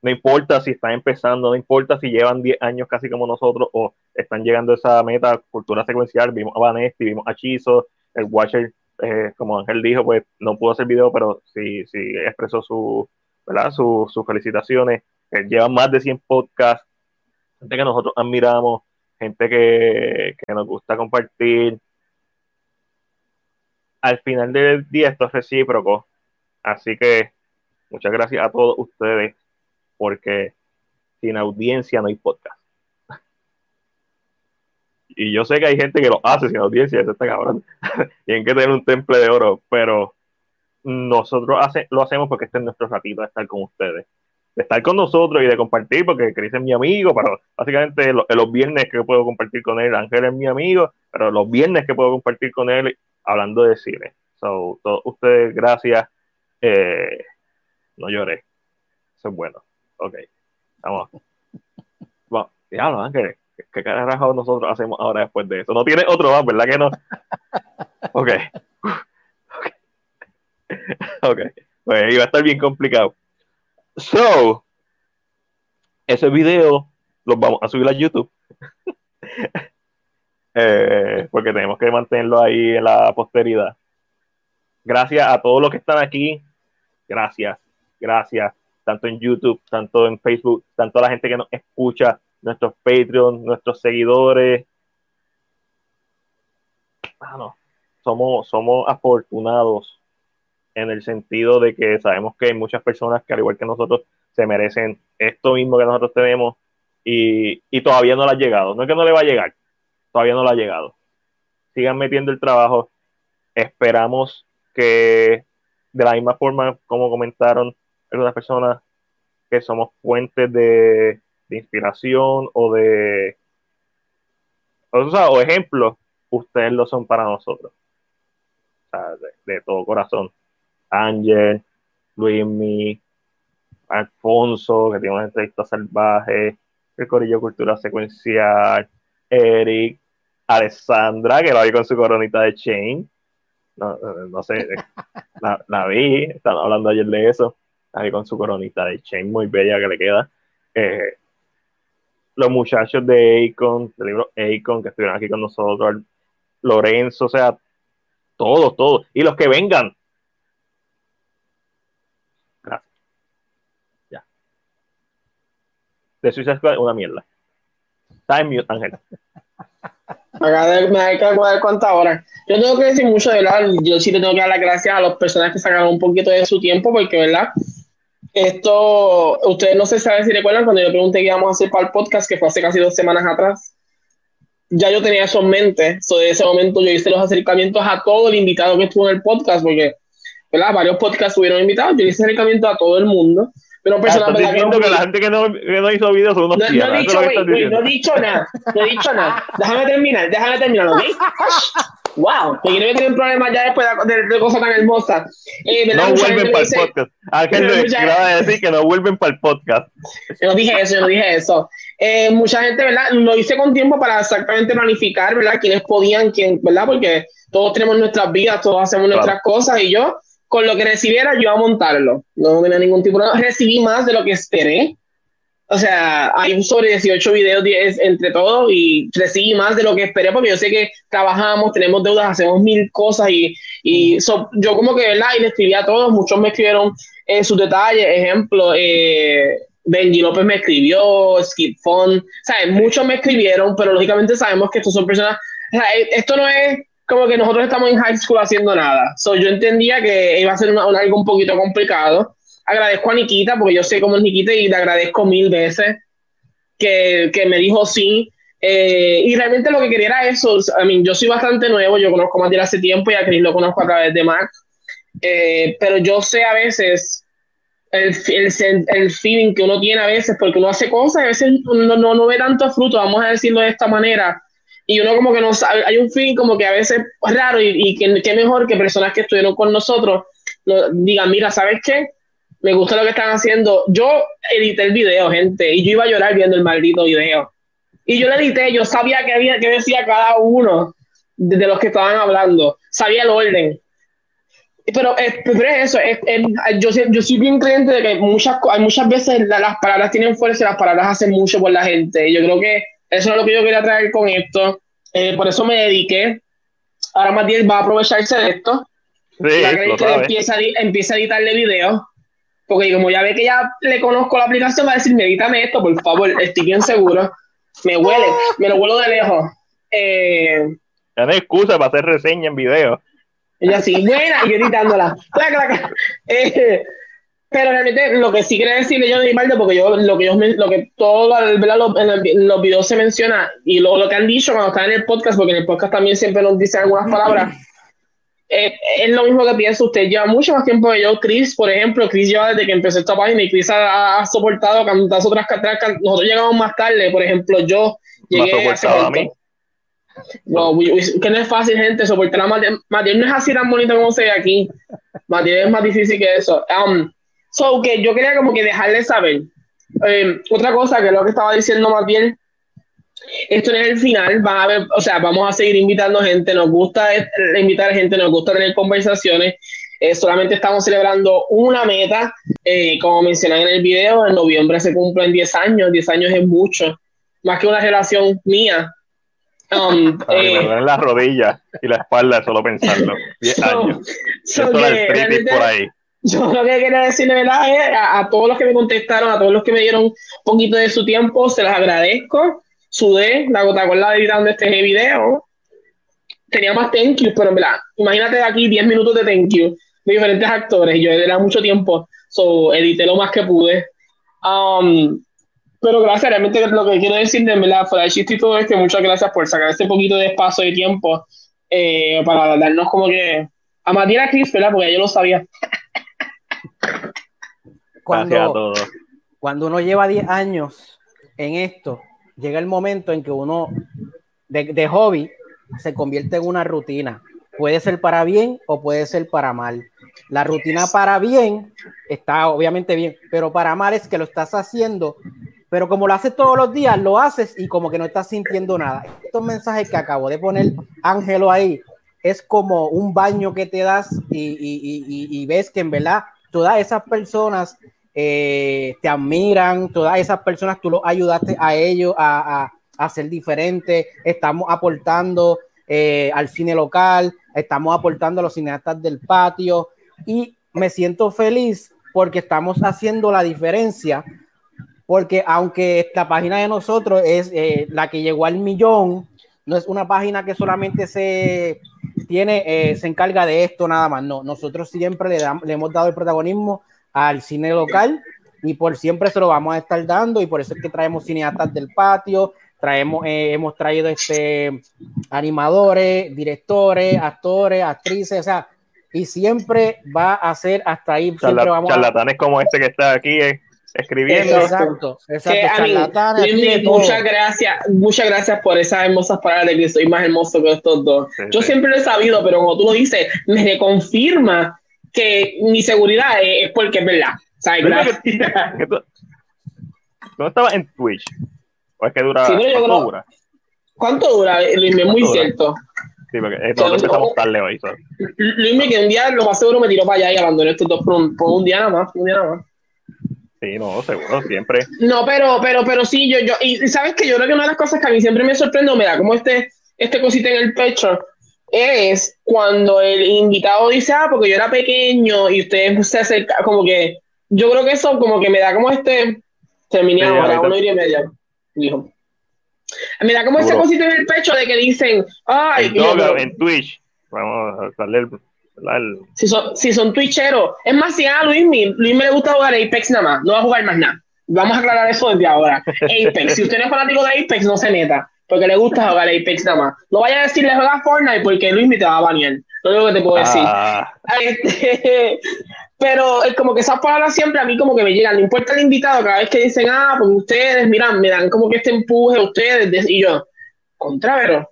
Speaker 1: no importa si están empezando, no importa si llevan 10 años casi como nosotros o están llegando a esa meta, cultura secuencial, vimos a Vanesti, vimos a Chizo, el Watcher, eh, como Ángel dijo, pues no pudo hacer video, pero sí, sí expresó su, ¿verdad? sus felicitaciones. Él lleva más de 100 podcasts, gente que nosotros admiramos, gente que, que nos gusta compartir. Al final del día esto es recíproco, así que muchas gracias a todos ustedes, porque sin audiencia no hay podcast. Y yo sé que hay gente que lo hace sin audiencia, eso está cabrón. Tienen que tener un temple de oro, pero nosotros hace, lo hacemos porque este es nuestro ratito de estar con ustedes. De estar con nosotros y de compartir, porque Chris es mi amigo, pero básicamente los, los viernes que puedo compartir con él, Ángel es mi amigo, pero los viernes que puedo compartir con él hablando de cine. So, todos ustedes, gracias. Eh, no lloré. Eso es bueno. Ok. Vamos. Bueno, diablo, Ángel. ¿Qué carajo nosotros hacemos ahora después de eso? No tiene otro más, ¿verdad que no? Ok. Ok. Pues iba a estar bien complicado. So, ese video lo vamos a subir a YouTube. eh, porque tenemos que mantenerlo ahí en la posteridad. Gracias a todos los que están aquí. Gracias. Gracias. Tanto en YouTube, tanto en Facebook, tanto a la gente que nos escucha nuestros Patreon, nuestros seguidores. Ah, somos, somos afortunados en el sentido de que sabemos que hay muchas personas que al igual que nosotros se merecen esto mismo que nosotros tenemos y, y todavía no le ha llegado. No es que no le va a llegar, todavía no le ha llegado. Sigan metiendo el trabajo. Esperamos que de la misma forma como comentaron algunas personas que somos fuentes de, inspiración o de o, sea, o ejemplos, ustedes lo son para nosotros. O sea, de, todo corazón. Ángel, Luismi, Alfonso, que tiene una entrevista salvaje, el Corillo Cultura Secuencial, Eric, Alessandra, que la vi con su coronita de chain. No, no sé, la, la vi, estaba hablando ayer de eso. La vi con su coronita de chain muy bella que le queda. Eh, los muchachos de Akon, del libro Akon, que estuvieron aquí con nosotros, Lorenzo, o sea, todos, todos. Y los que vengan. Gracias. Ya. De Suicide Squad, una mierda. Está en mute, Ángel.
Speaker 3: Me hay que acordar cuánta hora. Yo tengo que decir mucho, ¿verdad? Yo sí te tengo que dar las gracias a las personas que sacaron un poquito de su tiempo, porque, ¿verdad? Esto, ustedes no se saben si recuerdan cuando yo pregunté qué íbamos a hacer para el podcast, que fue hace casi dos semanas atrás. Ya yo tenía eso en mente. So, de ese momento yo hice los acercamientos a todo el invitado que estuvo en el podcast, porque ¿verdad? varios podcasts estuvieron invitados. Yo hice acercamiento a todo el mundo. Pero personas
Speaker 1: ah, diciendo que la gente que no, que no hizo videos son unos
Speaker 3: no, no, he dicho, wey, wey, no he dicho nada, no he dicho nada. Déjame terminar, déjame terminar, ¿ok? Wow, te quiero que tienen problemas ya después de, de, cosas tan hermosas.
Speaker 1: Eh, no vuelven para el podcast. Ángel le acaba de decir que no vuelven para el podcast.
Speaker 3: Yo no dije eso, yo no dije eso. Eh, mucha gente, ¿verdad? Lo hice con tiempo para exactamente planificar, ¿verdad? Quiénes podían, quién, ¿verdad? Porque todos tenemos nuestras vidas, todos hacemos nuestras cosas y yo, con lo que recibiera, yo a montarlo. No tenía ningún tipo de... Recibí más de lo que esperé. O sea, hay sobre 18 videos 10 entre todos y recibí más de lo que esperé porque yo sé que trabajamos, tenemos deudas, hacemos mil cosas y, y so- yo como que, ¿verdad? Y le escribí a todos, muchos me escribieron eh, sus detalles, ejemplo, eh, Benji López me escribió, Skip Fun, ¿sabes? Muchos me escribieron, pero lógicamente sabemos que estos son personas, o sea, eh, esto no es como que nosotros estamos en high school haciendo nada. So, yo entendía que iba a ser una- algo un poquito complicado. Agradezco a Nikita, porque yo sé cómo es Nikita y le agradezco mil veces que, que me dijo sí. Eh, y realmente lo que quería era eso. I mean, yo soy bastante nuevo, yo conozco a Matías hace tiempo y a Chris lo conozco a través de Mac. Eh, pero yo sé a veces el, el feeling que uno tiene a veces, porque uno hace cosas y a veces uno no, no ve tanto fruto, vamos a decirlo de esta manera. Y uno como que no sabe, hay un feeling como que a veces raro y, y que, que mejor que personas que estuvieron con nosotros lo- digan, mira, ¿sabes qué? Me gusta lo que están haciendo. Yo edité el video, gente, y yo iba a llorar viendo el maldito video. Y yo lo edité, yo sabía que había que decía cada uno de, de los que estaban hablando, sabía el orden. Pero, eh, pero es eso, es- es- yo, yo soy bien creyente de que muchas, muchas veces la- las palabras tienen fuerza y las palabras hacen mucho por la gente. Yo creo que eso es lo que yo quería traer con esto. Eh, por eso me dediqué. Ahora Matías va a aprovecharse de esto.
Speaker 1: Sí,
Speaker 3: Ya que empieza, a, di- empieza a editarle videos. Porque como ya ve que ya le conozco la aplicación, va a decir, edítame esto, por favor, estoy bien seguro. Me huele, me lo huelo de lejos. Eh,
Speaker 1: Ya no hay excusa para hacer reseña en video.
Speaker 3: ella sí, buena, y yo editándola. Clac, clac, clac. Eh, pero realmente lo que sí quería decirle yo de Grimaldo, porque yo lo que yo lo que todo ¿verdad? Lo- en el- los videos se menciona y lo, lo que han dicho cuando están en el podcast, porque en el podcast también siempre nos dicen algunas palabras. eh, es lo mismo que pienso usted. Lleva mucho más tiempo que yo. Chris, por ejemplo, Chris lleva desde que empezó esta página y Chris ha, ha soportado cantas otras otras can- Nosotros llegamos más tarde, por ejemplo, yo llegué
Speaker 1: soportado a mí.
Speaker 3: No, que no es fácil, gente, soportar a Matiel. Matiel no es así tan bonito como se ve aquí. Matiel es más difícil que eso. Um, so, que yo quería como que dejarle saber. Eh, otra cosa que es lo que estaba diciendo Matiel, esto no es el final, van a ver, o sea, vamos a seguir invitando gente, nos gusta invitar gente, nos gusta tener conversaciones. Eh, solamente estamos celebrando una meta, eh, como mencioné en el video, en noviembre se cumplen 10 años, 10 años es mucho, más que una relación mía. Um,
Speaker 1: Ay, me
Speaker 3: eh,
Speaker 1: duelen las rodillas y la espalda solo pensarlo. 10
Speaker 3: So-
Speaker 1: años.
Speaker 3: so que
Speaker 1: era el por ahí.
Speaker 3: Yo lo que quería decirle, ¿verdad? Es a, a todos los que me contestaron, a todos los que me dieron un poquito de su tiempo, se los agradezco. Sudé, la gota con la editando este video. Tenía más thank yous, pero en verdad, imagínate aquí 10 minutos de thank you de diferentes actores. y Yo era mucho tiempo, so edité lo más que pude. Um, pero gracias, realmente lo que quiero decir de verdad, fuera de chiste y todo, es que muchas gracias por sacar este poquito de espacio y tiempo eh, para darnos como que a Matías Chris, ¿verdad? Porque yo lo sabía.
Speaker 2: Cuando,
Speaker 1: Gracias a todos.
Speaker 2: cuando uno lleva 10 años en esto, llega el momento en que uno de, de hobby se convierte en una rutina. Puede ser para bien o puede ser para mal. La rutina para bien está obviamente bien, pero para mal es que lo estás haciendo, pero como lo haces todos los días, lo haces y como que no estás sintiendo nada. Estos mensajes que acabo de poner Ángelo ahí es como un baño que te das y, y- y- y- y ves que en verdad todas esas personas eh, te admiran, todas esas personas tú los ayudaste a ellos a, a- a ser diferentes, estamos aportando eh, al cine local, estamos aportando a los cineastas del patio. Y me siento feliz porque estamos haciendo la diferencia, porque aunque esta página de nosotros es eh, la que llegó al millón, no es una página que solamente se tiene, eh, se encarga de esto nada más, no, nosotros siempre le, dam- le hemos dado el protagonismo al cine local y por siempre se lo vamos a estar dando y por eso es que traemos cineastas del patio, traemos, eh, hemos traído este animadores, directores, actores, actrices, o sea, y siempre va a ser hasta ahí, siempre
Speaker 1: Charla-
Speaker 2: vamos a...
Speaker 1: charlatanes como este que está aquí eh, escribiendo.
Speaker 2: Exacto, exacto,
Speaker 3: Que, a mí, muchas gracias, muchas gracias por esas hermosas palabras de que soy más hermoso que estos dos. Yo siempre lo he sabido, pero como tú lo dices, me reconfirma que mi seguridad es, porque es verdad. ¿Sabes?
Speaker 1: Tú- ¿Tú no estabas en Twitch? ¿O es que dura?
Speaker 3: Sí,
Speaker 1: ¿cuánto
Speaker 3: creo-
Speaker 1: dura?
Speaker 3: ¿Cuánto dura, Luis? Es muy cierto.
Speaker 1: Sí, porque eh, nosotros empezamos tarde hoy. so.
Speaker 3: Luis, que un día lo más seguro me tiró para allá y abandonó estos dos por un, por un día nada más. Un día nada más.
Speaker 1: Sí, no, seguro, siempre.
Speaker 3: No, pero, pero, pero sí, yo, yo, y sabes que yo creo que una de las cosas que a mí siempre me sorprende, me da como este, este cosita en el pecho, es cuando el invitado dice, ah, porque yo era pequeño y ustedes se acercan, como que, yo creo que eso como que me da como este, terminé ahora, una hora y media, dijo. Me da como ese
Speaker 1: Duro.
Speaker 3: cosita en el pecho de que dicen, ay,
Speaker 1: En,
Speaker 3: y yo,
Speaker 1: en Twitch. Vamos a darle el. el-
Speaker 3: si son, si son twitcheros. Es más, si a Luis, mi- Luis me le gusta jugar Apex nada más, no va a jugar más nada. Vamos a aclarar eso desde ahora. Apex, si usted no es fanático de Apex, no se meta, porque le gusta jugar Apex nada más. No vaya a decirle juega Fortnite porque Luis me te va a banear. Lo único que te puedo decir.
Speaker 1: Ah,
Speaker 3: Este, pero es como que esas palabras siempre a mí como que me llegan. No importa el invitado, cada vez que dicen, ah, pues ustedes, miran, me dan como que este empuje a ustedes. de- Y yo, contravero.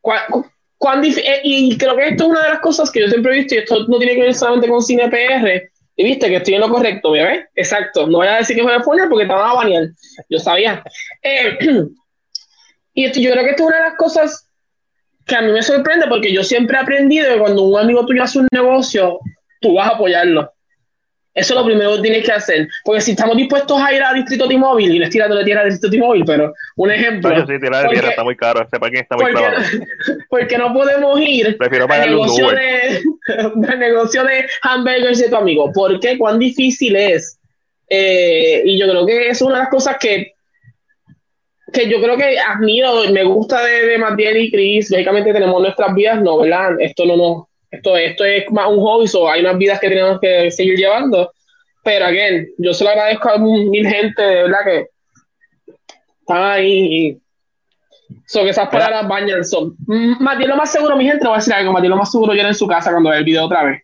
Speaker 3: ¿Cuán, cu- cuán dif- eh, y creo que esto es una de las cosas que yo siempre he visto, y esto no tiene que ver solamente con cine PR. Y viste que estoy en lo correcto, ¿me ves? Exacto. No voy a decir que fue de Fortnite porque te van a banear. Yo sabía. Eh, y esto- yo creo que esto es una de las cosas que a mí me sorprende porque yo siempre he aprendido que cuando un amigo tuyo hace un negocio, tú vas a apoyarlo. Eso es lo primero que tienes que hacer. Porque si estamos dispuestos a ir a Distrito T-Mobile, y no es tirándole tierra a Distrito T-Mobile, pero un ejemplo.
Speaker 1: Coño, sí, tirar de
Speaker 3: Porque-
Speaker 1: tierra está muy caro. Ese parking está muy
Speaker 3: porque,
Speaker 1: caro.
Speaker 3: porque no podemos ir
Speaker 1: Prefiero
Speaker 3: al negocio de, al negocio de hamburgers de tu amigo. ¿Por qué? ¿Cuán difícil es? Eh, y yo creo que es una de las cosas que, que yo creo que admiro, me gusta de, de Matiel y Chris. Lógicamente tenemos nuestras vidas, no, ¿verdad? Esto no, no, esto, esto es más un hobby, so hay unas vidas que tenemos que seguir llevando. Pero, again, yo se lo agradezco a mil gente, de verdad, que están ahí y So que esas palabras bañan son. Mm, Matías, lo más seguro, mi gente, no va a decir algo. Matías, lo más seguro llora en su casa cuando ve el video otra vez.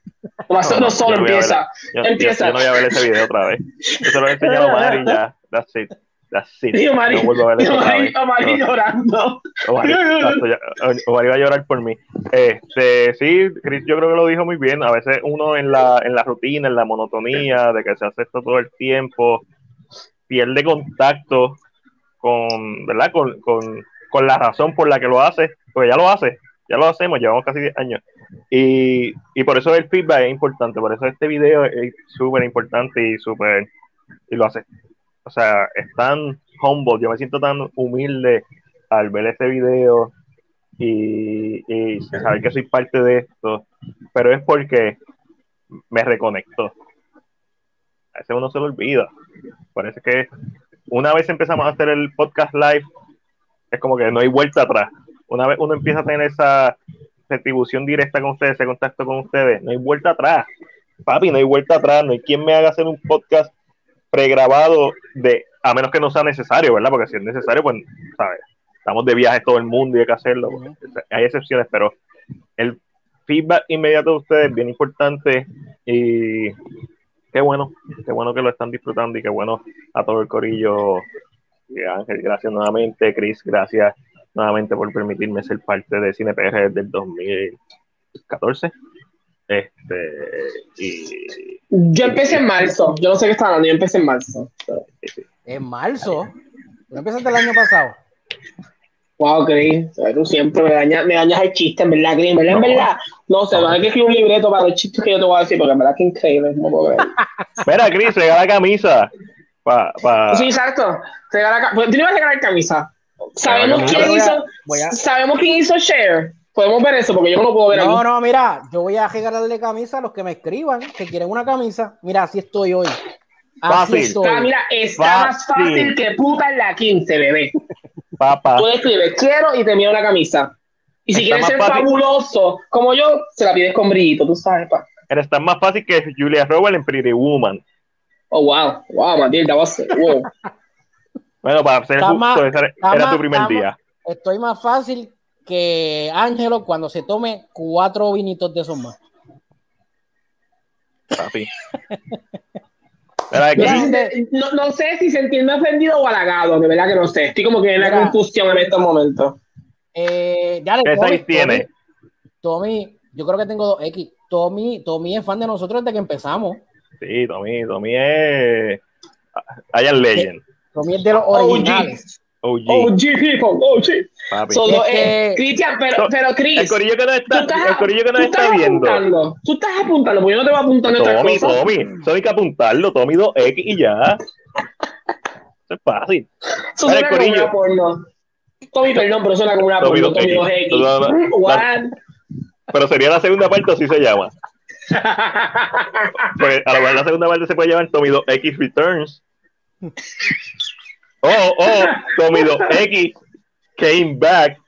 Speaker 3: Lo más seguro,
Speaker 1: No,
Speaker 3: solo
Speaker 1: yo
Speaker 3: empieza.
Speaker 1: yo- yo-
Speaker 3: empieza.
Speaker 1: Yo, no voy a ver ese video otra vez. Yo se lo he enseñado a y ya. That's it.
Speaker 3: Tío Mari,
Speaker 1: no vuelvo a ver
Speaker 3: tío Mari, Mari llorando.
Speaker 1: Omar, iba a llorar por mí. Este, sí, Chris, yo creo que lo dijo muy bien. A veces uno en la, en la rutina, en la monotonía, de que se hace esto todo el tiempo, pierde contacto con, ¿verdad? Con, con, con la razón por la que lo hace, porque ya lo hace, ya lo hacemos, llevamos casi 10 años. Y, y por eso el feedback es importante, por eso este video es súper importante y súper, y lo hace. O sea, es tan humble, yo me siento tan humilde al ver este video y, y saber que soy parte de esto, pero es porque me reconectó. A veces uno se lo olvida. Parece que una vez empezamos a hacer el podcast live, es como que no hay vuelta atrás. Una vez uno empieza a tener esa retribución directa con ustedes, ese contacto con ustedes, no hay vuelta atrás. Papi, no hay vuelta atrás, no hay quien me haga hacer un podcast pregrabado de, a menos que no sea necesario, ¿verdad? Porque si es necesario, pues, ¿sabes? Estamos de viaje todo el mundo y hay que hacerlo. porque Hay excepciones, pero el feedback inmediato de ustedes es bien importante y qué bueno, qué bueno que lo están disfrutando y qué bueno a todo el corillo. Ángel, gracias nuevamente. Chris, gracias nuevamente por permitirme ser parte de CinePR desde el 2014. Este, y
Speaker 3: Yo empecé en marzo. Yo no sé qué está hablando. Yo empecé en marzo.
Speaker 2: En marzo. ¿No empezaste el año pasado?
Speaker 3: Wow, Chris. Tú siempre me dañas, me dañas el chiste, en verdad, Chris. En verdad, en verdad. No sé, hay que escribir un libreto para los chistes que yo te voy a decir, porque en verdad que increíble. No puedo.
Speaker 1: Mira, Chris, regala camisa. Pa, pa-
Speaker 3: Sí, exacto. Regala pues, Tú no ibas a regalar camisa. Sabemos quién hizo. Sabemos quién hizo share. Podemos ver eso, porque yo no lo puedo ver
Speaker 2: No, no, mira, yo voy a regalarle camisa a los que me escriban, que quieren una camisa. Mira, así estoy hoy. Así
Speaker 1: Fácil.
Speaker 2: estoy.
Speaker 3: Está, mira, está más
Speaker 1: Fácil.
Speaker 3: que puta en la 15, bebé.
Speaker 1: Papá.
Speaker 3: Tú escribes, quiero y te envía una camisa. Y si
Speaker 1: Está
Speaker 3: quieres ser
Speaker 1: fácil.
Speaker 3: fabuloso como yo, se la pides con brillito, tú sabes, pa.
Speaker 1: Eres tan más fácil que Julia Roberts en Pretty Woman.
Speaker 3: Oh, wow. Wow, Matilda, was, wow.
Speaker 1: Bueno, para ser
Speaker 2: Está
Speaker 1: justo,
Speaker 2: más-
Speaker 1: ese era,
Speaker 2: está
Speaker 1: era
Speaker 2: más-
Speaker 1: tu primer
Speaker 2: está
Speaker 1: día.
Speaker 2: más- Estoy más fácil que Ángelo cuando se tome cuatro vinitos de esos más.
Speaker 1: Papi. Aquí,
Speaker 3: No, sé si- no, no sé si se entiende ofendido o halagado, de verdad que no sé. Estoy como que en la confusión en estos momentos.
Speaker 2: Eh, ya le
Speaker 1: ¿Qué
Speaker 2: Tommy,
Speaker 1: tiene?
Speaker 2: Tommy, Tommy, yo creo que tengo dos X. Tommy, Tommy es fan de nosotros desde que empezamos.
Speaker 1: Sí, Tommy, Tommy es. Hayan Legend.
Speaker 2: Tommy es de los originales.
Speaker 1: OG.
Speaker 3: OG people, OG.
Speaker 1: Papi.
Speaker 3: So, lo-
Speaker 2: Este-
Speaker 3: eh, Cristian, pero,
Speaker 1: So,
Speaker 3: pero Chris,
Speaker 1: el corillo que no está-
Speaker 3: tú estás-
Speaker 1: el corillo que no
Speaker 3: tú
Speaker 1: está viendo.
Speaker 3: apuntando, Tú estás apuntando, porque yo no te voy apuntando estas
Speaker 1: Tommy,
Speaker 3: cosas.
Speaker 1: Tommy. Eso hay que apuntarlo. Tommy 2X y ya. Eso es fácil.
Speaker 3: Eso suena como una porno. Tommy, perdón, pero suena como una
Speaker 1: Tommy
Speaker 3: porno. Tommy
Speaker 1: 2X.
Speaker 3: 2X.
Speaker 1: No, no, no.
Speaker 3: What?
Speaker 1: Pero sería la segunda parte, así se llama. Porque a lo mejor la segunda parte se puede llamar Tommy 2X Returns. Oh, oh, Tommy 2X Came Back.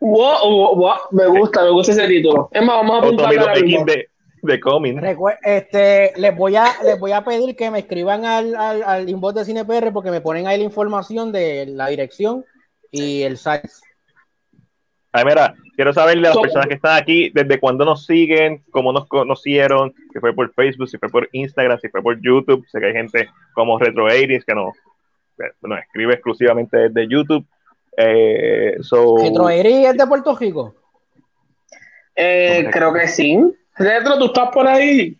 Speaker 3: Wow, wow, wow, Me gusta, me gusta ese título. Es más, vamos a
Speaker 1: O Tommy
Speaker 3: apuntarlo ahora mismo.
Speaker 1: 2X de, de Coming.
Speaker 2: Este, les voy a les voy a pedir que me escriban al, al, al inbox de CinePR porque me ponen ahí la información de la dirección y el site.
Speaker 1: Ay, mira, quiero saber de las
Speaker 2: So-
Speaker 1: personas que están aquí, desde cuándo nos siguen, cómo nos conocieron, si fue por Facebook, si fue por Instagram, si fue por YouTube. Sé que hay gente como Retro 80 que nos, nos escribe exclusivamente desde YouTube. Eh, so,
Speaker 2: Retro Eri es de Puerto Rico.
Speaker 3: Eh, creo que sí. Retro, tú estás por ahí.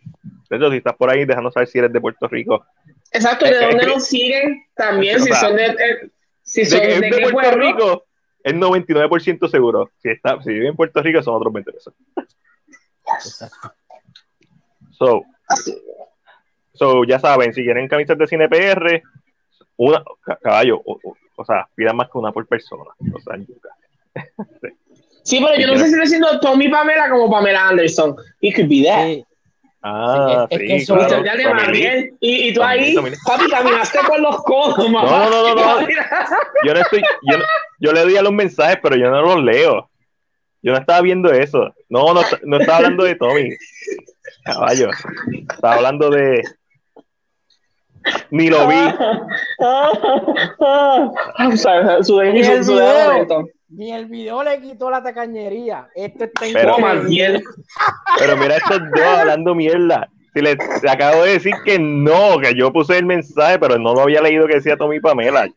Speaker 1: Retro, si estás por ahí, déjanos saber si eres de Puerto Rico.
Speaker 3: Exacto, ¿de
Speaker 1: eh,
Speaker 3: dónde nos siguen? También, si son de. eh, si
Speaker 1: de
Speaker 3: son de,
Speaker 1: Puerto
Speaker 3: pueblo?
Speaker 1: Rico, es 99% seguro. Si, está, si vive en Puerto Rico, son otros 20 pesos. So, so, ya saben, si quieren camisas de cine PR, una, ca- caballo, o, o- o sea, pidan más que una por persona. O sea, yuca.
Speaker 3: Sí, pero yo no sé si estoy diciendo Tommy Pamela como Pamela Anderson. It could be that.
Speaker 1: Ah,
Speaker 3: Es
Speaker 1: sí,
Speaker 3: que eso
Speaker 1: claro.
Speaker 3: ya de
Speaker 1: Tommy Lee.
Speaker 3: Mariel. Y, y tú ahí,
Speaker 1: Tommy
Speaker 3: papi, caminaste con los codos, mamá.
Speaker 1: No, no, no, no. Yo no estoy, yo, no- yo le doy a los mensajes, pero yo no los leo. Yo no estaba viendo eso. No, no, no estaba hablando de Tommy. Caballo. Estaba hablando de. Ni lo vi.
Speaker 3: I'm sorry, sudé
Speaker 2: Ni el, video, ni el video le quitó la tacañería. Este está
Speaker 1: Pero-. Pero mira estos dos hablando mierda. Si le, le acabo de decir que no, que yo puse el mensaje, pero no lo había leído que decía Tommy Pamela.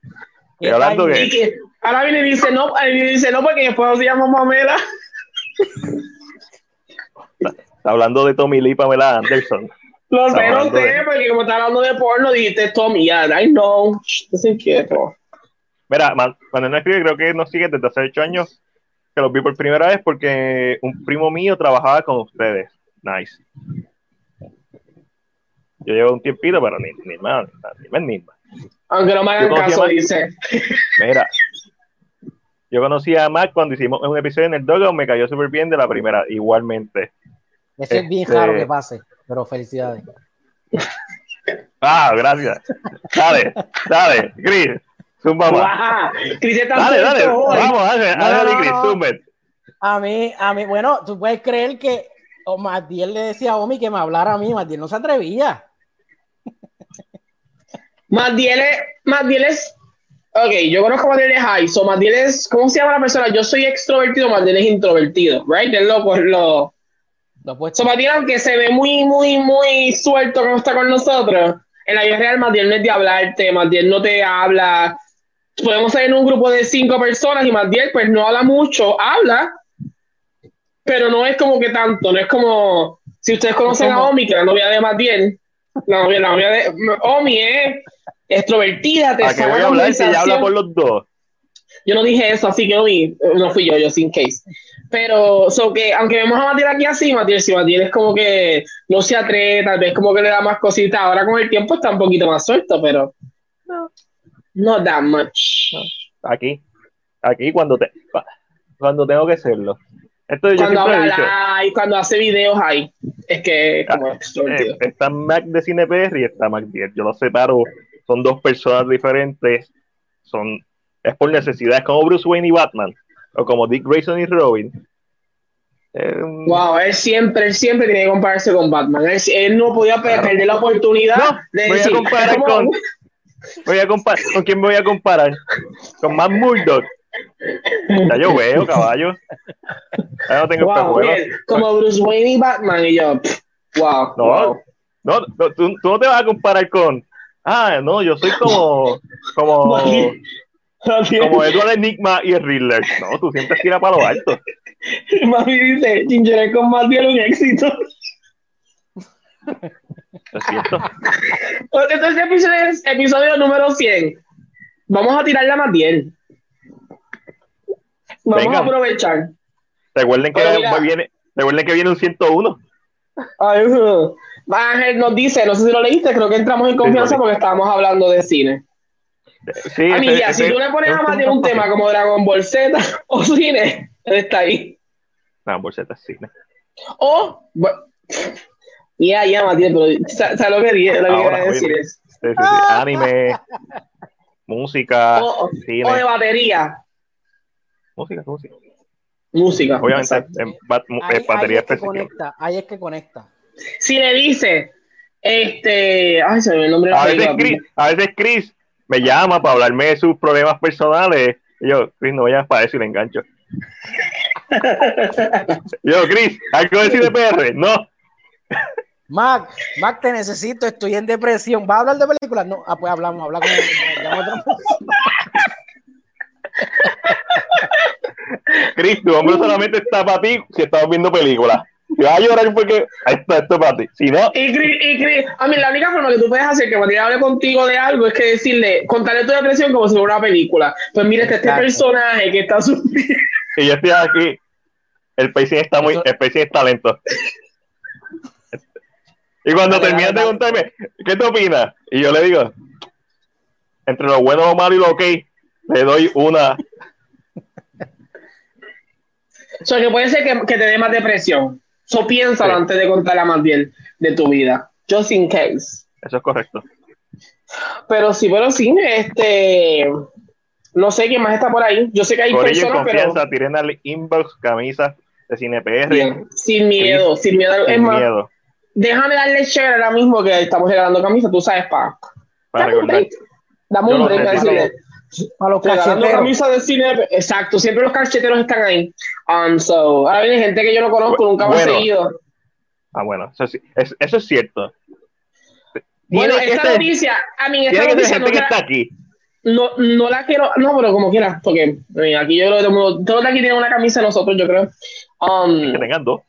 Speaker 1: Estoy hablando que.
Speaker 3: que ahora viene y dice no, ahí viene y dice no, porque después se llama Pamela.
Speaker 1: Está hablando de Tommy Lee y Pamela Anderson.
Speaker 3: Lo sé,
Speaker 1: de-
Speaker 3: porque como está hablando de porno, dijiste Tommy, ya, I know. Estás inquieto.
Speaker 1: Mira, Man- Manuel nos escribe, creo que nos sigue desde hace ocho años, que los vi por primera vez porque un primo mío trabajaba con ustedes. Nice. Yo llevo un tiempito, pero ni, ni más, ni más, ni más.
Speaker 3: Aunque no me hagan
Speaker 1: Yo conocí a
Speaker 3: caso,
Speaker 1: Mac-
Speaker 3: dice.
Speaker 1: Mira, yo conocí a Mac cuando hicimos un episodio en el Dogo, me cayó súper bien de la primera, igualmente.
Speaker 2: Ese es bien
Speaker 1: Este-
Speaker 2: raro que pase, pero felicidades.
Speaker 1: Ah, gracias. Dale, dale, Chris, zumba más.
Speaker 3: Guau, Chris está
Speaker 1: Dale, dale,
Speaker 3: hoy.
Speaker 1: vamos, dale,
Speaker 2: No, no,
Speaker 1: dale,
Speaker 2: no,
Speaker 1: Chris,
Speaker 2: no.
Speaker 1: zumba.
Speaker 2: A mí, a mí, bueno, tú puedes creer que o Matiel le decía a Omi que me hablara a mí, Matiel no se atrevía.
Speaker 3: Matiel es, Matiel es, ok, yo conozco a Matiel de High, so Matiel es, ¿cómo se llama la persona? Yo soy extrovertido, Matiel es introvertido, right? Es lo, pues, lo, so Matiel, aunque se ve muy, muy, muy suelto cuando está con nosotros, en la vida real Matiel no es de hablarte, Matiel no te habla, podemos ser en un grupo de cinco personas y Matiel pues no habla mucho, habla, pero no es como que tanto, no es como, si ustedes conocen a Omi, que es la novia de Matiel, la novia, la novia de Omi es extrovertida, te
Speaker 1: ¿A qué voy a hablar si ella habla por los dos?
Speaker 3: Yo no dije eso, así que no, vi, no fui yo, yo sin case. Pero, so que, aunque vemos a Matiel aquí así, Matiel, si Matiel es como que no se atreve, tal vez como que le da más cositas. Ahora con el tiempo está un poquito más suelto, pero no that much.
Speaker 1: Aquí, aquí cuando te, cuando tengo que hacerlo. Esto yo
Speaker 3: Cuando habla
Speaker 1: dicho.
Speaker 3: live, cuando hace videos ahí, es que como extrovertido.
Speaker 1: Eh, está Mac de CinePR y está Mac 10. Yo los separo, son dos personas diferentes, son es por necesidad, es como Bruce Wayne y Batman, o como Dick Grayson y Robin. Eh,
Speaker 3: Wow, él siempre, él siempre tiene que compararse con Batman. Él, él no podía pe- perder la oportunidad de
Speaker 1: voy a
Speaker 3: decir,
Speaker 1: comparar
Speaker 3: ¿cómo?
Speaker 1: con, voy a comparar, ¿con quién me voy a comparar? Con Matt Murdock. Ya yo veo, caballo. Ya no tengo
Speaker 3: Wow, como Bruce Wayne y Batman, y yo, pff, wow.
Speaker 1: No,
Speaker 3: wow.
Speaker 1: no, no, tú, tú no te vas a comparar con. Ah, no, yo soy como. Como. Como Edward Enigma y el Riddler. No, tú siempre tiras para lo alto.
Speaker 3: Mami dice, Ginger con más un éxito.
Speaker 1: Es cierto.
Speaker 3: Entonces, episodio es episodio número 100. vamos a tirarle a Matiel. Vamos
Speaker 1: Venga.
Speaker 3: a aprovechar.
Speaker 1: Recuerden que, viene, recuerden que viene un 101.
Speaker 3: Ay, uh. Ángel nos dice, no sé si lo leíste, creo que entramos en confianza porque estábamos hablando de cine.
Speaker 1: Sí,
Speaker 3: a mí,
Speaker 1: ese-
Speaker 3: ya, si
Speaker 1: ese-
Speaker 3: tú le pones a Matiel un tema como Dragon Ball Z o cine, él está ahí.
Speaker 1: No, bolseta es cine.
Speaker 3: O, bueno, ya, ya, Matiel, pero sa- ¿sabes lo que di- lo que
Speaker 1: Ahora,
Speaker 3: quería decir? Es,
Speaker 1: Sí, sí, sí. Anime, música,
Speaker 3: o,
Speaker 1: cine.
Speaker 3: o de batería.
Speaker 1: Música, música.
Speaker 3: Música.
Speaker 1: Obviamente, en bat- mu-
Speaker 2: Ahí,
Speaker 1: eh, batería
Speaker 2: ahí es que
Speaker 1: específica.
Speaker 2: conecta, ahí es que conecta.
Speaker 3: Si le dice, este, ay, se me olvidó el nombre de la
Speaker 1: A veces. Chris, a veces Chris me llama para hablarme de sus problemas personales. Y yo, Chris, no vayas para eso y le engancho. yo, Chris, ¿algo de cine PR? No.
Speaker 2: Mac, Mac, te necesito, estoy en depresión. ¿Va a hablar de películas? No, ah, pues hablamos, hablamos.
Speaker 1: Chris, tu hombro solamente está para ti si estamos viendo películas. Si vas a llorar porque está esto para ti. Si no,
Speaker 3: Y, Chris- y Chris, a mí la única forma que tú puedes hacer que Matías hable contigo de algo es que decirle, contarle tu depresión como si fuera una película. Pues mira, este,
Speaker 1: Exacto.
Speaker 3: personaje que está sufriendo.
Speaker 1: y yo estoy aquí, el pacing está muy, el pacing está lento. Y cuando terminas de contarme, ¿qué te opinas? Y yo le digo, entre lo bueno, lo malo y lo ok, le doy una.
Speaker 3: O sea, que puede ser que, que te dé más depresión. So piénsalo antes de contarle más bien de tu vida. Just in case.
Speaker 1: Eso es correcto.
Speaker 3: Pero sí, pero sí, este. No sé quién más está por ahí. Yo sé que hay
Speaker 1: en
Speaker 3: personas, pero.
Speaker 1: confianza, tiren al inbox, camisas de cine PR.
Speaker 3: Bien, sin miedo, sin miedo. Es más,
Speaker 1: miedo.
Speaker 3: déjame darle share ahora mismo que estamos regalando camisas, tú sabes, pa.
Speaker 1: Para
Speaker 3: Dame un break. Dame un break.
Speaker 2: Para los
Speaker 3: Regalando camisas de cine. Exacto, siempre los cacheteros están ahí. Um, so, ahora viene gente que yo no conozco, nunca me he seguido.
Speaker 1: Ah, bueno, eso, es- eso es cierto.
Speaker 3: Bueno, esta noticia, a mí esta noticia
Speaker 1: gente
Speaker 3: no,
Speaker 1: que
Speaker 3: la-
Speaker 1: está aquí.
Speaker 3: no, no la quiero, no, pero como quiera, porque aquí yo creo que todo el mundo, todos de aquí tienen una camisa de nosotros, yo creo. Um,
Speaker 1: Que tengan dos.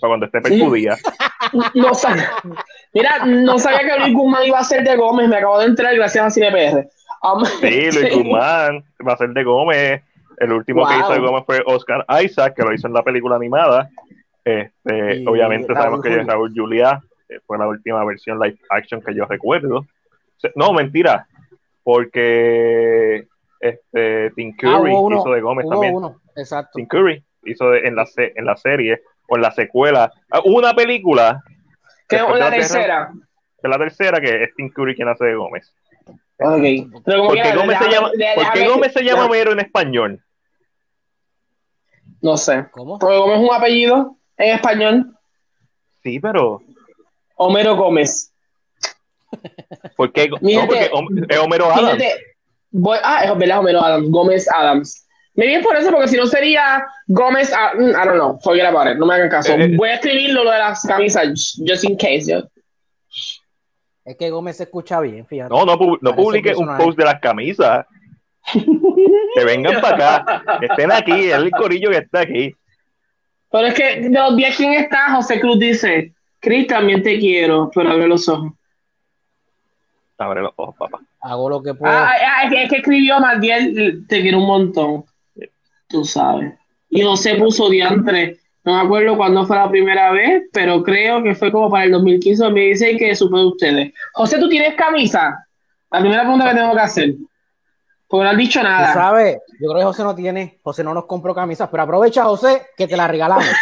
Speaker 1: Para cuando esté perjudida.
Speaker 3: no sabía, mira, no sabía que Luis Guzmán iba a ser de Gómez, me acabo de enterar gracias a Cine PR. Um,
Speaker 1: Sí, Luis Guzmán va a ser de Gómez. El último que hizo de Gómez fue Oscar Isaac, que lo hizo en la película animada. Este,
Speaker 2: Y
Speaker 1: obviamente
Speaker 2: Raúl
Speaker 1: sabemos que
Speaker 2: Julia.
Speaker 1: Raúl Julia eh, fue la última versión live action que yo recuerdo. No, mentira, porque este, Tim
Speaker 2: Ah,
Speaker 1: Curry
Speaker 2: uno,
Speaker 1: hizo de Gómez también.
Speaker 2: uno, exacto.
Speaker 1: Tim Curry hizo de- en, la, se- en la serie o en la secuela. Ah, una película.
Speaker 3: que
Speaker 1: de
Speaker 3: la tercera.
Speaker 1: de la tercera que es Tim Curry quien hace de Gómez.
Speaker 3: Ok. Pero como
Speaker 1: ¿Por qué Gómez se llama,
Speaker 3: de-
Speaker 1: por qué
Speaker 3: déjame-
Speaker 1: Gómez se llama
Speaker 3: déjame-
Speaker 1: Homero en español?
Speaker 3: No sé.
Speaker 2: ¿Cómo?
Speaker 3: Porque Gómez es un apellido en español.
Speaker 1: Sí, pero
Speaker 3: Homero Gómez.
Speaker 1: ¿por qué? No, porque es Homero Adams.
Speaker 3: Fíjate, voy- ah, es verdad, Homero Adams, Gómez Adams. Me bien por eso, porque si no sería Gómez, ah, mm, I don't know, forget about it, no me hagan caso.
Speaker 1: Eh, eh.
Speaker 3: Voy a escribirlo lo de las camisas, just in case. yo.
Speaker 2: Es que Gómez se escucha bien, fíjate.
Speaker 1: No, no, pu- no publique un post de las camisas. que vengan para acá, que estén aquí, es el corillo que está aquí.
Speaker 3: Pero es que los 10 quién está, José Cruz dice, Cris, también te quiero, pero abre los ojos.
Speaker 1: Abre los ojos, papá.
Speaker 2: Hago lo que puedo.
Speaker 3: Ah, ah, es, que, es que escribió Matiel, te quiero un montón. Tú sabes. Y José puso diantre. No me acuerdo cuándo fue la primera vez, pero creo que fue como para el 2015 o 2016 que supe de ustedes. José, ¿tú tienes camisa? La primera pregunta que tengo que hacer. Porque no has dicho
Speaker 2: Tú
Speaker 3: nada.
Speaker 2: sabes, yo creo que José no tiene, José no nos compró camisas, pero aprovecha, José, que te la regalamos.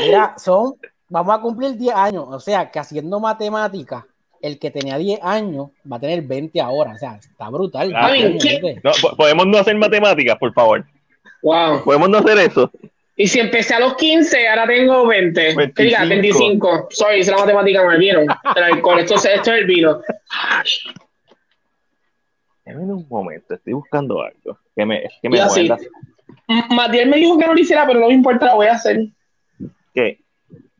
Speaker 2: Mira, son, vamos a cumplir 10 años, o sea, que haciendo matemáticas, el que tenía 10 años va a tener 20 ahora, o sea, está brutal.
Speaker 1: Ah, podemos no hacer matemáticas, por favor.
Speaker 3: Wow.
Speaker 1: Podemos no hacer eso.
Speaker 3: Y si empecé a los 15, ahora tengo 20. Que diga, 25. Sorry, hice la matemática mal, ¿vieron? Alcohol, esto, es- esto es el vino.
Speaker 1: Dame un momento, estoy buscando algo. Que me, que me
Speaker 3: así. Matiel me dijo que no lo hiciera, pero no me importa, lo voy a hacer.
Speaker 1: ¿Qué?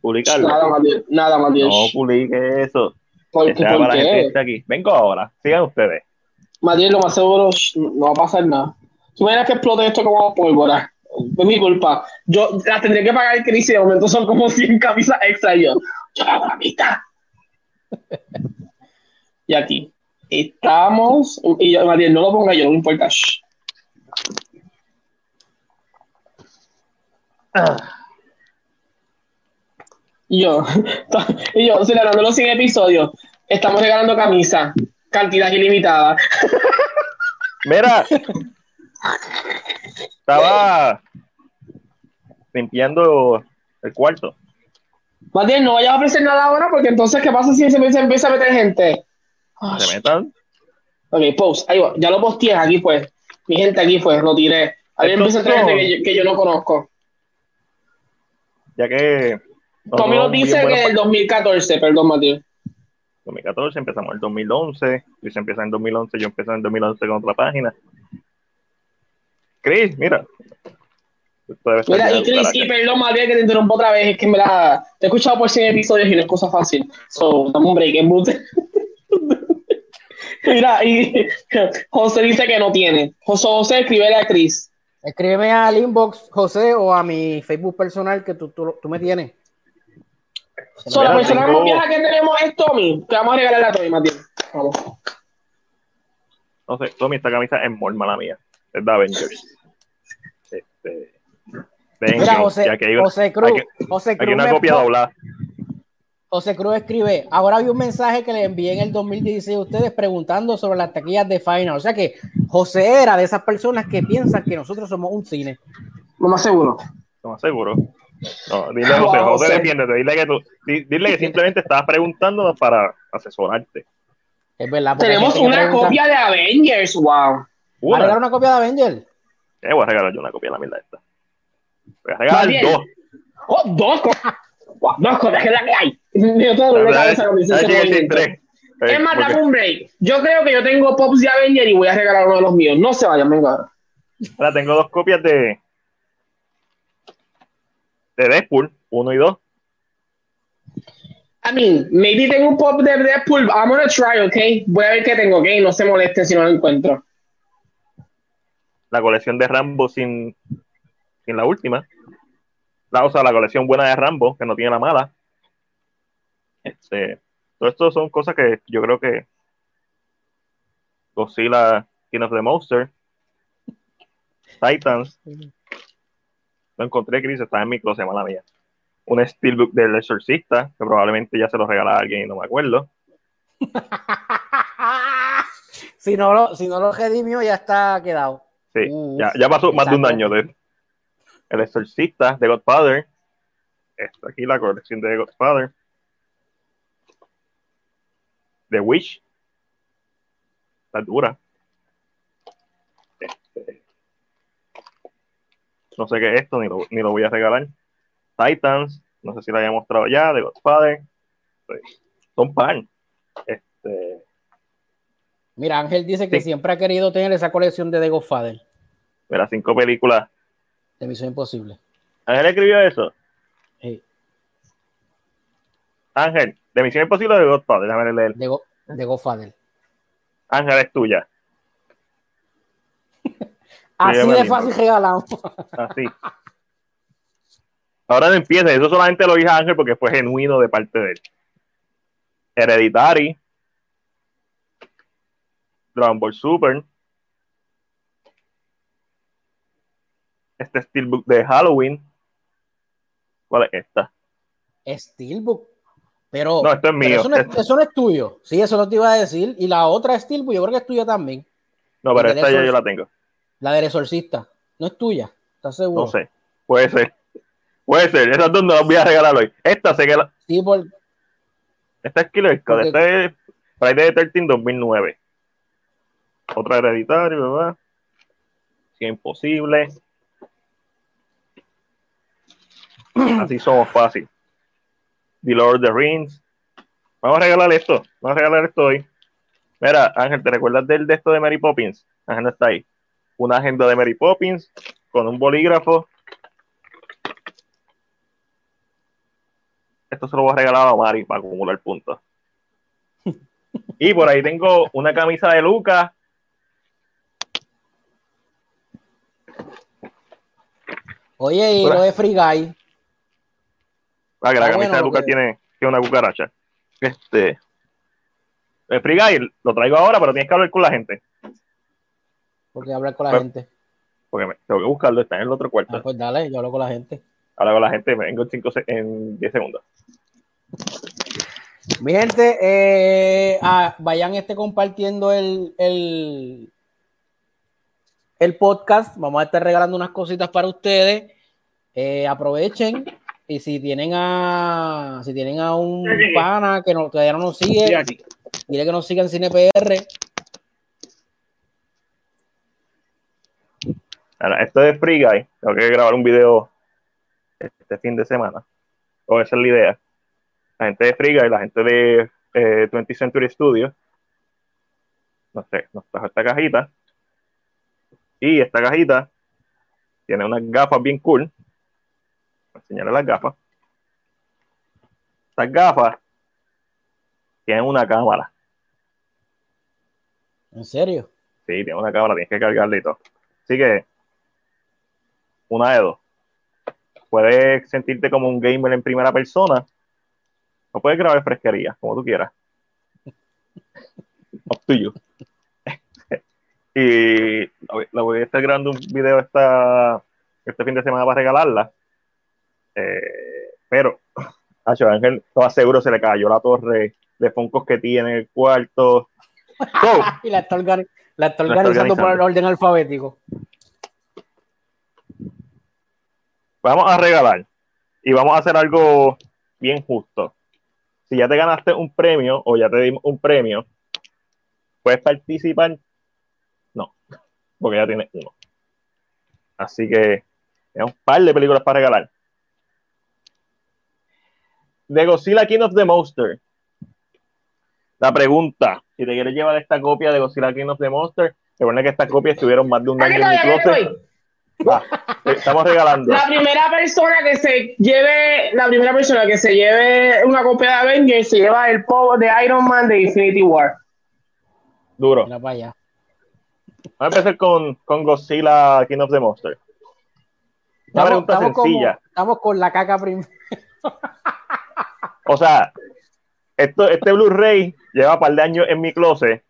Speaker 1: ¿Publicarlo?
Speaker 3: Nada, Matiel. Nada, Matiel.
Speaker 1: No publique eso.
Speaker 3: ¿Por
Speaker 1: para la gente
Speaker 3: qué?
Speaker 1: está aquí. Vengo ahora. Sigan ustedes.
Speaker 3: Matiel, lo más seguro, no va a pasar nada. ¿Tú imaginas que explote esto como pólvora? Es mi culpa. Yo las tendré que pagar el crisis y de momento son como 100 camisas extra. y Yo, yo hago la mitad. Y aquí. Estamos. Y yo, Matías, no lo ponga yo, no me importa. Shh. Y yo, y yo, celebrando los 100 episodios, estamos regalando camisa, cantidad ilimitada.
Speaker 1: Mira, estaba limpiando el cuarto.
Speaker 3: Matías, no vayas a ofrecer nada ahora porque entonces, ¿qué pasa si se empieza, a meter gente?
Speaker 1: Se metan.
Speaker 3: Ok, post, ahí va, ya lo posteé aquí pues. Mi gente aquí pues, lo tiré. Ahí empieza a entrar gente
Speaker 1: son-
Speaker 3: que yo, que yo no conozco.
Speaker 1: Ya que.
Speaker 3: Tommy nos dice que
Speaker 1: pa-
Speaker 3: el 2014, perdón, Matías.
Speaker 1: 2014, empezamos en el 2011, Luis empieza en el 2011, yo empecé en el 2011 con otra página. Chris, mira.
Speaker 3: Mira, y Chris, y perdón, Matías, que te interrumpo otra vez, es que me la... Te he escuchado por 100 episodios y no es cosa fácil. So, dame un break, embute. Mira, y José dice que no tiene. José José, escríbele a Chris.
Speaker 2: Escríbeme al inbox, José, o a mi Facebook personal que tú, tú, tú me tienes.
Speaker 3: So, la persona
Speaker 1: tengo-
Speaker 3: más vieja que tenemos es Tommy. Que vamos a regalarle a Tommy, Matías. Vamos.
Speaker 1: No sé, Tommy, esta camisa es muy mala mía. Es de Avengers. Este, de
Speaker 2: Mira, José,
Speaker 1: ya que hay-
Speaker 2: José Cruz,
Speaker 1: Aquí,
Speaker 2: José Cruz,
Speaker 1: una
Speaker 2: me
Speaker 1: copia doblada.
Speaker 2: José Cruz escribe, ahora vi un mensaje que le envié en el 2016 a ustedes preguntando sobre las taquillas de Final. O sea que José era de esas personas que piensan que nosotros somos un cine.
Speaker 3: Lo más seguro.
Speaker 1: No más seguro. No, dile a
Speaker 3: Wow,
Speaker 1: José, José,
Speaker 3: José.
Speaker 1: defiéndete. Dile que, tú, di- dile que simplemente estabas preguntándonos para asesorarte.
Speaker 2: Es verdad.
Speaker 3: Tenemos una
Speaker 2: pregunta,
Speaker 3: copia de Avengers, wow.
Speaker 2: ¿Va a regalar
Speaker 1: Una.
Speaker 2: una copia de Avenger?
Speaker 1: Eh, voy a regalar yo una copia de la mierda esta. Voy a regalar dos.
Speaker 3: Oh, dos cosas. Wow, dos cosas, que es la que hay. Yo cabeza con
Speaker 1: decir
Speaker 3: movimiento.
Speaker 1: tres. Eh,
Speaker 3: Es más, dame un break. Yo creo que yo tengo Pops de Avenger y voy a regalar uno de los míos. No se vayan, venga. Ahora
Speaker 1: tengo dos copias de de Deadpool, uno y dos.
Speaker 3: I mean, maybe tengo un pop de Deadpool. I'm gonna try, ok? Voy a ver qué tengo, ok? No se molesten si no lo encuentro.
Speaker 1: La colección de Rambo sin, sin la última. La, o sea, la colección buena de Rambo, que no tiene la mala. Este, todo esto son cosas que yo creo que Godzilla, King of the Monster, Titans. Lo encontré, Chris, está en mi closet, mala mía. Un Steelbook del Exorcista, que probablemente ya se lo regalaba a alguien y no me acuerdo.
Speaker 2: Si no lo, si no lo redimió, ya está quedado.
Speaker 1: Sí,
Speaker 2: Uh,
Speaker 1: ya, ya pasó más de un año de El Exorcista de Godfather. Está aquí la colección de Godfather. The Witch. Está dura. No sé qué es esto, ni lo, ni lo voy a regalar. Titans, no sé si lo había mostrado ya, de Godfather. Son pan. Este,
Speaker 2: Mira, Ángel dice que siempre ha querido tener esa colección de The Godfather,
Speaker 1: de las cinco películas.
Speaker 2: de Misión Imposible.
Speaker 1: Ángel escribió eso.
Speaker 2: Sí.
Speaker 1: Ángel, de Misión Imposible o de Godfather, déjame leer.
Speaker 2: De, Go- de Godfather.
Speaker 1: Ángel es tuya.
Speaker 2: Así de fácil
Speaker 1: inbox.
Speaker 2: regalamos.
Speaker 1: Así. Ahora no empieces, eso solamente lo dije a Ángel porque fue genuino de parte de él. Hereditary. Dragon Ball Super. Este Steelbook de Halloween. ¿Cuál es esta?
Speaker 2: Steelbook. Pero,
Speaker 1: No, esto es mío.
Speaker 2: Eso no es,
Speaker 1: Esto-
Speaker 2: eso no es tuyo. Sí, eso no te iba a decir. Y la otra Steelbook, yo creo que es tuya también.
Speaker 1: No, pero esta ya yo la tengo.
Speaker 2: La del exorcista. No es tuya. ¿Estás seguro?
Speaker 1: No sé. Puede ser. Puede ser. Esas dos no las voy a regalar hoy. Esta sé que la.
Speaker 2: Sí, por,
Speaker 1: Esta es Killer Cut. Esta es Friday the 13 2009. Otra hereditaria, ¿verdad? Si es imposible. Así somos fácil. The Lord of the Rings. Vamos a regalar esto. Vamos a regalar esto hoy. Mira, Ángel, ¿te recuerdas del de esto de Mary Poppins? Ángel no está ahí. Una agenda de Mary Poppins con un bolígrafo. Esto se lo voy a regalar a Mari para acumular puntos. Y por ahí tengo una camisa de Lucas.
Speaker 2: Oye, y lo de Free Guy.
Speaker 1: Ah, que la
Speaker 2: Ah,
Speaker 1: camisa
Speaker 2: bueno,
Speaker 1: de Lucas
Speaker 2: porque-
Speaker 1: tiene, tiene una cucaracha. Este, Eh, Free Guy lo traigo ahora, pero tienes que hablar con la gente.
Speaker 2: Porque hablar con la
Speaker 1: Pues-
Speaker 2: gente.
Speaker 1: Porque me- tengo que buscarlo, está en el otro cuarto.
Speaker 2: Ah, pues dale, yo hablo con la gente.
Speaker 1: Habla con la gente, vengo en, cinco se- en 10 segundos.
Speaker 2: Mi gente, eh, ah, vayan este compartiendo el, el, el podcast. Vamos a estar regalando unas cositas para ustedes. Eh, aprovechen. Y si tienen a si tienen a un pana que no, todavía no nos sigue, dile que nos siga en CinePR.
Speaker 1: Esto es Free Guy. Tengo que grabar un video este fin de semana. O esa es la idea. La gente de Free Guy, la gente de eh, 20th Century Studios, no sé, nos trajo esta cajita. Y esta cajita tiene unas gafas bien cool. Voy a enseñarles las gafas. Estas gafas tienen una cámara.
Speaker 2: ¿En serio?
Speaker 1: Sí, tiene una cámara, tienes que cargarla y todo. Así que, una de dos. Puedes sentirte como un gamer en primera persona, o puedes grabar fresquería, como tú quieras. Up to you. y la voy- a estar grabando un video esta, este fin de semana para regalarla. Eh, pero, Hacho Ángel, estaba seguro se le cayó la torre de foncos que tiene en el cuarto. So,
Speaker 2: y la está, organizando por el orden alfabético.
Speaker 1: Vamos a regalar y vamos a hacer algo bien justo. Si ya te ganaste un premio o ya te dimos un premio, puedes participar. No, porque ya tienes uno. Así que tenemos un par de películas para regalar. De Godzilla King of the Monster. La pregunta, si te quieres llevar esta copia de Godzilla King of the Monster, recuerda que estas copias estuvieron más de un año en mi closet. Estamos regalando.
Speaker 3: La primera persona que se lleve, la primera persona que se lleve una copia de Avengers se lleva el povo de Iron Man de Infinity War.
Speaker 1: Duro.
Speaker 2: Mira para allá.
Speaker 1: Vamos a empezar con, con Godzilla King of the Monster. Una
Speaker 2: Estamos,
Speaker 1: pregunta
Speaker 2: estamos como-
Speaker 1: sencilla.
Speaker 2: estamos con la caca primero.
Speaker 1: O sea, esto, este Blu-ray lleva un par de años en mi closet.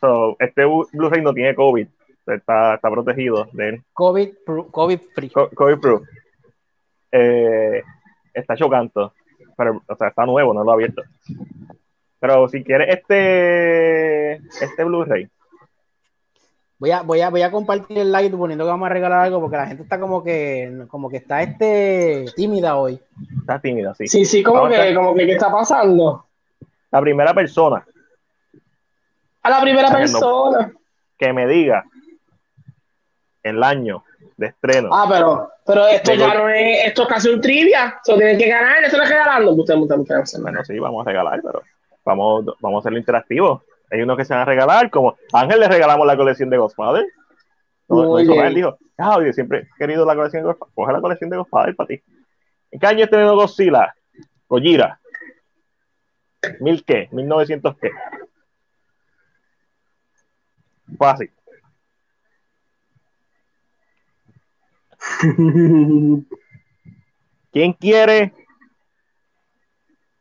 Speaker 1: So, este Blu-ray no tiene COVID. Está, está protegido de él.
Speaker 2: COVID, pro- COVID free.
Speaker 1: Co- COVID proof. Eh, está chocando. Pero, o sea, está nuevo, no lo he abierto. Pero si quieres este, este Blu-ray,
Speaker 2: Voy a, voy, a, voy a compartir el like suponiendo que vamos a regalar algo porque la gente está como que como que está este tímida hoy.
Speaker 1: está tímida, sí.
Speaker 3: Sí, sí, como que, como que, ¿qué está pasando?
Speaker 1: La primera persona
Speaker 3: A la primera persona.
Speaker 1: que me diga el año de estreno.
Speaker 3: Ah, pero, pero esto ya no es, esto es casi un trivia. Eso tienen que ganar, eso no es regalando. Usted, usted, usted, usted,
Speaker 1: Bueno, sí, vamos a regalar, pero vamos, vamos a hacerlo interactivo. Hay unos que se van a regalar, como Ángel le regalamos la colección de Godfather. No, él dijo, ah, yo siempre he querido la colección de Godfather. Coge la colección de Godfather para ti. ¿En qué año estrenó Godzilla? Gojira. ¿Mil qué? ¿1900 qué? Fácil. ¿Quién quiere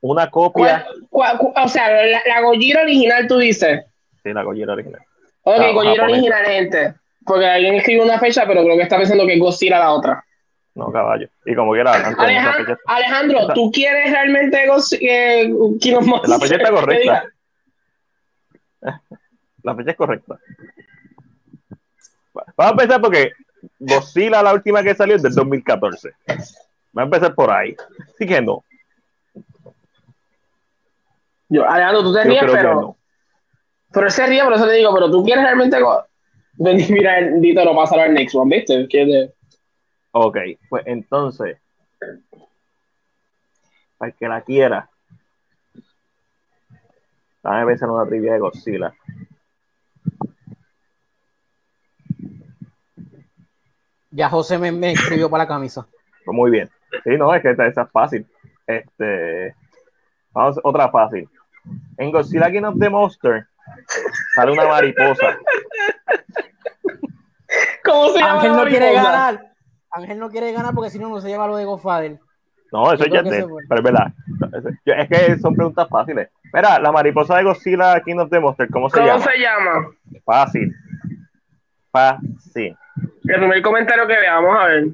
Speaker 1: una copia?
Speaker 3: ¿Cuál- cuál- o sea, la, la Gojira original, tú dices.
Speaker 1: Sí, la Gojira original.
Speaker 3: Ok, Gojira
Speaker 1: japonés.
Speaker 3: original, gente. Porque alguien escribió una fecha, pero creo que está pensando que es Godzilla la otra.
Speaker 1: No, caballo. Y como quiera,
Speaker 3: Alejandro, ¿tú quieres realmente? Eh,
Speaker 1: La fecha está correcta. La fecha es correcta. Va- Vamos a empezar porque Godzilla, la última que salió, es del 2014. Vamos a empezar por ahí. Así que no.
Speaker 3: Yo, Alejandro, tú te ríes, pero.
Speaker 1: no.
Speaker 3: Pero él se ríe, por eso le digo, pero tú quieres realmente. mira, Dito lo pasa al next one, ¿viste?
Speaker 1: Ok, pues entonces, para el que la quiera, dame pensar en una trivia de Godzilla.
Speaker 2: Ya José me, me escribió para la camisa.
Speaker 1: Pues muy bien. Sí, no, es que esta, esa es fácil. Este, vamos, otra fácil. En Godzilla King of the Monster sale una mariposa.
Speaker 3: ¿Cómo se llama
Speaker 2: Ángel no quiere ganar. Ángel no quiere ganar porque si no, no se lleva lo de Godfather.
Speaker 1: No, eso ya es de- pero es verdad. Es que son preguntas fáciles. Mira, la mariposa de Godzilla King of the Monsters, ¿cómo se
Speaker 3: ¿Cómo
Speaker 1: llama?
Speaker 3: se llama?
Speaker 1: Fácil. Fácil.
Speaker 3: El primer comentario que veamos, a ver.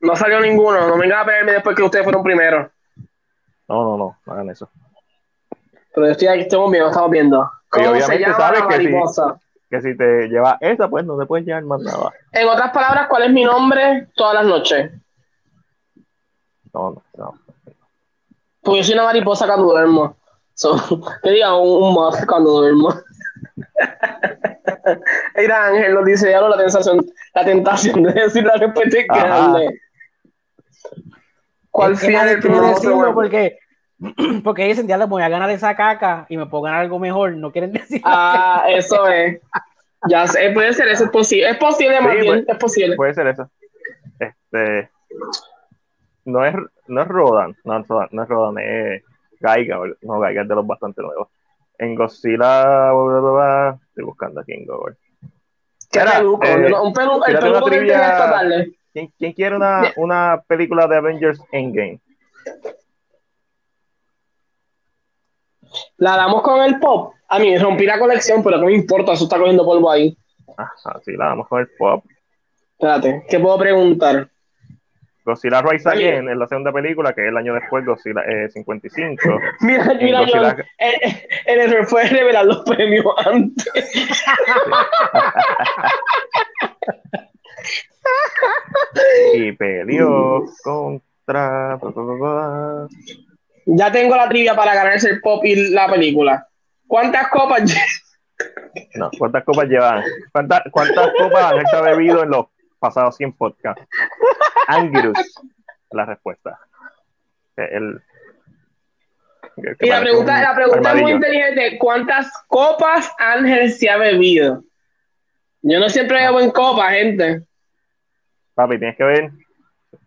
Speaker 3: No salió ninguno. No vengan a pedirme después que ustedes fueron primero.
Speaker 1: No, no, no, no hagan eso.
Speaker 3: Pero yo estoy aquí, estamos viendo, estamos viendo.
Speaker 1: Y
Speaker 3: ¿Cómo se
Speaker 1: obviamente
Speaker 3: llama
Speaker 1: sabes
Speaker 3: la
Speaker 1: que si, que si te lleva esa, pues no te puedes llevar más nada.
Speaker 3: En otras palabras, ¿cuál es mi nombre todas las noches?
Speaker 1: No, no, no.
Speaker 3: Porque yo soy una mariposa cuando duermo. So, que diga un, un moth cuando duermo. Mira, Ángel nos dice, ya no, la tentación, la tentación de decir la respuesta es
Speaker 2: Ajá.
Speaker 3: grande. ¿Cuál
Speaker 2: Es que
Speaker 3: sería
Speaker 2: nadie
Speaker 3: el primer
Speaker 2: decirlo porque, porque dicen, ya le voy a ganar esa caca y me puedo ganar algo mejor. No quieren decir.
Speaker 3: Ah, eso es. Ya sé, puede ser eso, es posible. Es posible, más
Speaker 1: Sí,
Speaker 3: bien,
Speaker 1: pues,
Speaker 3: es posible.
Speaker 1: Puede ser eso. Este. No es, no es Rodan, no, es Rodan, no es Rodan, es Gaiga. No, Gaiga es de los bastante nuevos. En Godzilla, bla, bla, bla, estoy buscando aquí en Google.
Speaker 3: ¿Qué peluco?
Speaker 1: eh,
Speaker 3: Un pelu- el peluco que
Speaker 1: trivia.
Speaker 3: esta tarde.
Speaker 1: ¿Quién, quién quiere una, una película de Avengers Endgame?
Speaker 3: La damos con el pop. A mí rompí la colección, pero no me importa, eso está cogiendo polvo ahí.
Speaker 1: Ajá, sí, la damos con el pop.
Speaker 3: Espérate, ¿qué puedo preguntar?
Speaker 1: Godzilla Rise. Again es la segunda película, que es el año después, Godzilla eh, 55.
Speaker 3: Mira,
Speaker 1: En
Speaker 3: mira,
Speaker 1: Godzilla-
Speaker 3: John, el, el error fue revelar los premios antes.
Speaker 1: y peleó contra.
Speaker 3: Ya tengo la trivia para ganarse el pop y la película. ¿Cuántas copas?
Speaker 1: No, ¿cuántas copas llevan? ¿Cuántas, cuántas copas han bebido en los pasados 100 podcasts? Angerus, la respuesta. El, el que
Speaker 3: Y la pregunta,
Speaker 1: un
Speaker 3: la pregunta es muy inteligente. ¿Cuántas copas Ángel se ha bebido? Yo no siempre bebo en copas, gente.
Speaker 1: Papi, tienes que ver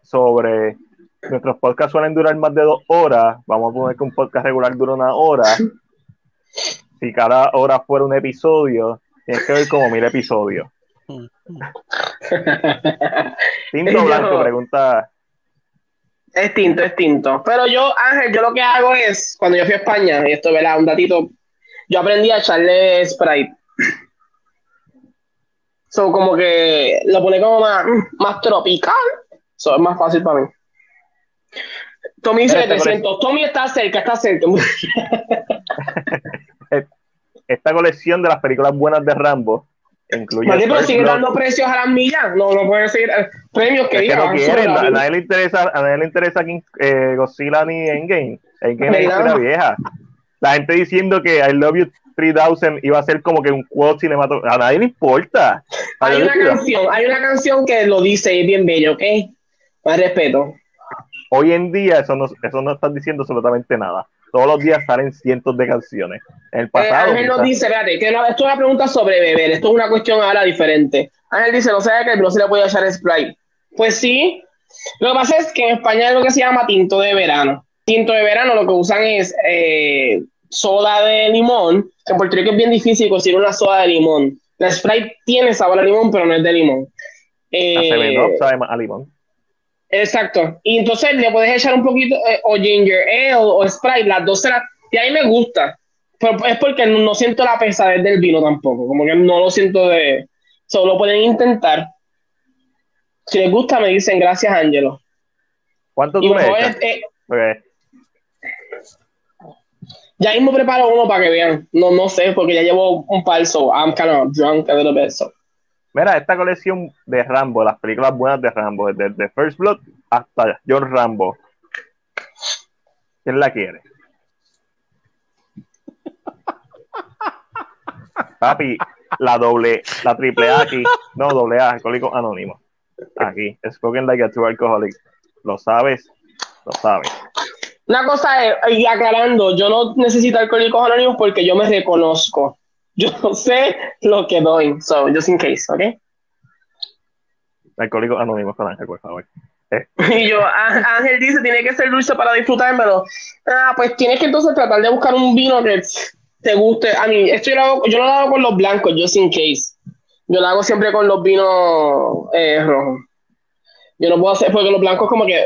Speaker 1: sobre. Nuestros podcasts suelen durar más de dos horas. Vamos a poner que un podcast regular dura una hora. Si cada hora fuera un episodio, tienes que ver como mil episodios. Tinto
Speaker 3: Yo-
Speaker 1: Blanco pregunta.
Speaker 3: Es tinto, es tinto. Pero yo, Ángel, yo lo que hago es, cuando yo fui a España, y esto, ¿verdad? Un datito, yo aprendí a echarle Sprite. So, como que lo pone como más, más tropical. So, es más fácil para mí. Tommy dice
Speaker 1: Mira, esta
Speaker 3: 300. Tommy está cerca, está cerca.
Speaker 1: Esta colección de las películas buenas de Rambo incluye.
Speaker 3: Pero
Speaker 1: Blood.
Speaker 3: dando precios a las millas. No, no pueden seguir. eh, premios que
Speaker 1: Es que no quieren, a, nadie le interesa, a nadie le interesa eh, Godzilla ni Endgame. Endgame es una vieja. La gente diciendo que I Love You 3000 iba a ser como que un quote cinematográfico. A nadie le importa.
Speaker 3: Hay una
Speaker 1: le-
Speaker 3: canción, hay una canción que lo dice y es bien bello, ¿ok? Más respeto.
Speaker 1: Hoy en día eso no, eso no está diciendo absolutamente nada. Todos los días salen cientos de canciones. En el
Speaker 3: Eh,
Speaker 1: pasado.
Speaker 3: Ángel nos dice, espérate, que no- esto es una pregunta sobre beber, esto es una cuestión ahora diferente. Ángel dice, no sabe que no se le puede echar Sprite. Pues sí, lo que pasa es que en España hay lo que se llama tinto de verano. Tinto de verano lo que usan es eh, soda de limón, que en Puerto Rico es bien difícil conseguir una soda de limón. La Sprite tiene sabor a limón, pero no es de limón. Eh,
Speaker 1: Up sabe más a limón.
Speaker 3: Exacto. Y entonces le puedes echar un poquito, eh, o ginger ale o Sprite, las dos se las- Y a mí me gusta. Pero es porque no, no siento la pesadez del vino tampoco. Como que no lo siento de. Solo pueden intentar. Si les gusta, me dicen gracias, Ángelo.
Speaker 1: ¿Cuánto tú
Speaker 3: favor,
Speaker 1: echas?
Speaker 3: eh,
Speaker 1: Porque
Speaker 3: ya mismo preparo uno para que vean. No, no sé, porque ya llevo un par, so I'm kind of drunk a little bit. So.
Speaker 1: Mira, esta colección de Rambo, las películas buenas de Rambo, desde First Blood hasta John Rambo. ¿Quién la quiere? Papi, la doble, la triple A aquí, no doble A, alcohólico anónimo. Aquí, spoken like a true alcoholic. Lo sabes, lo sabes.
Speaker 3: Una cosa es, y aclarando, yo no necesito alcohólicos anónimos porque yo me reconozco. Yo sé lo que doy. So, just in case, ¿ok?
Speaker 1: Alcohólico anónimo con Ángel, por favor. Eh,
Speaker 3: Y yo, Á- Ángel dice, tiene que ser dulce para disfrutármelo. Ah, pues tienes que entonces tratar de buscar un vino que te guste. A mí, esto yo lo hago, yo no lo hago con los blancos, just in case. Yo lo hago siempre con los vinos eh, rojos. Yo no puedo hacer, porque los blancos como que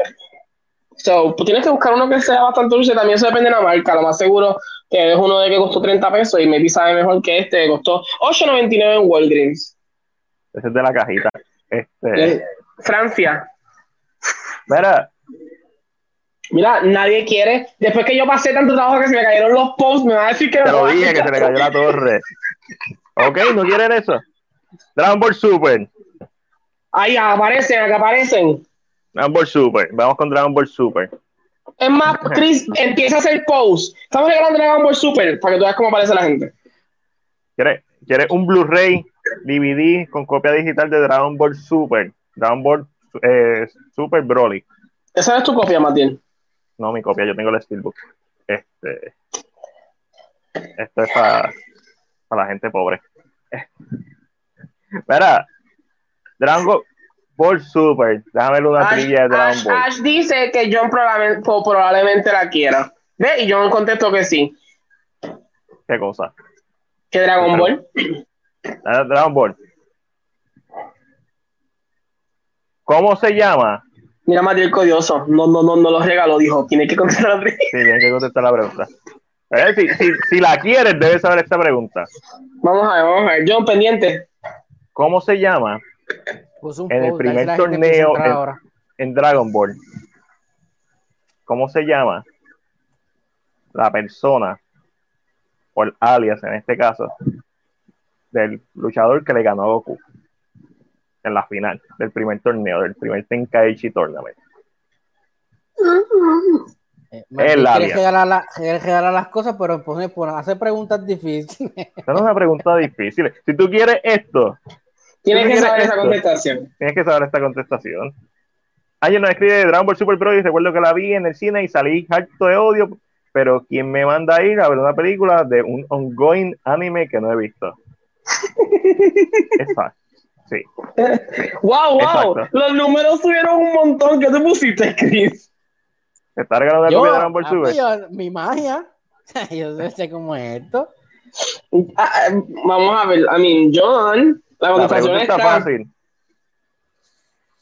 Speaker 3: So, pues tienes que buscar uno que sea bastante dulce. También eso depende de la marca. Lo más seguro que es uno de que costó 30 pesos y maybe sabe mejor que este, que costó 8.99 en Walgreens.
Speaker 1: Ese es de la cajita. Este,
Speaker 3: Francia.
Speaker 1: mira,
Speaker 3: Mira, nadie quiere. Después que yo pasé tanto trabajo que se me cayeron los posts, me va a decir que
Speaker 1: te
Speaker 3: me
Speaker 1: lo dije que se le cayó la torre. Ok, ¿no quieren eso? Dragon Ball Super.
Speaker 3: Ahí aparecen, acá aparecen.
Speaker 1: Dragon Ball Super. Vamos con Dragon Ball Super.
Speaker 3: Es más, Chris, empieza a hacer posts. Estamos regalando Dragon Ball Super para que tú veas cómo aparece la gente.
Speaker 1: ¿Quieres, quieres un Blu-ray DVD con copia digital de Dragon Ball Super? Dragon Ball eh, Super Broly.
Speaker 3: Esa es tu copia, Matías.
Speaker 1: No, mi copia, yo tengo el Steelbook. Este, esto es para la gente pobre. Mira, Dragon Ball Super. Déjame ver una
Speaker 3: Ash,
Speaker 1: trivia de Dragon Ball.
Speaker 3: Ash dice que John probablemente, po- probablemente la quiera. ¿Ve? Y John contestó que sí.
Speaker 1: ¿Qué cosa?
Speaker 3: ¿Que Dragon Ball?
Speaker 1: Ah, Dragon Ball. ¿Cómo se llama?
Speaker 3: Mira, Matías Codioso. No, no, no, no los regaló, dijo. Tiene que contestar la
Speaker 1: Sí, tienen que contestar la pregunta. Si, si, si la quieres, debes saber esta pregunta.
Speaker 3: Vamos a ver, vamos a ver. John, pendiente.
Speaker 1: ¿Cómo se llama
Speaker 2: Puso un
Speaker 1: en el primer
Speaker 2: la
Speaker 1: torneo en,
Speaker 2: ahora.
Speaker 1: en Dragon Ball? ¿Cómo se llama la persona, o el alias en este caso, del luchador que le ganó a Goku en la final del primer torneo, del primer Tenkaichi Tournament?
Speaker 2: Martín
Speaker 1: El
Speaker 2: quiere
Speaker 1: alias.
Speaker 2: regalar, la- quiere regalar las cosas, pero pone, pone- hace preguntas difíciles.
Speaker 1: Esta no es una pregunta difícil. Si tú quieres esto,
Speaker 3: Tienes
Speaker 1: ¿Tú
Speaker 3: que saber esa
Speaker 1: esto?
Speaker 3: contestación.
Speaker 1: Tienes que saber esta contestación. Alguien nos escribe de Dragon Ball Super Pro y recuerdo que la vi en el cine y salí harto de odio, pero quien me manda a ir a ver una película de un ongoing anime que no he visto. Exacto. Sí.
Speaker 3: ¡Wow, wow!
Speaker 1: Exacto.
Speaker 3: Los números subieron un montón. ¿Qué te pusiste, Chris?
Speaker 1: ¿Te está regalando
Speaker 2: Yo,
Speaker 1: copia de Dragon Ball
Speaker 2: ah,
Speaker 1: Super?
Speaker 2: yo- mi magia. Yo sé cómo es esto.
Speaker 3: Ah, ah, vamos a ver. I mean, John, la
Speaker 1: La pregunta está
Speaker 3: está.
Speaker 1: fácil.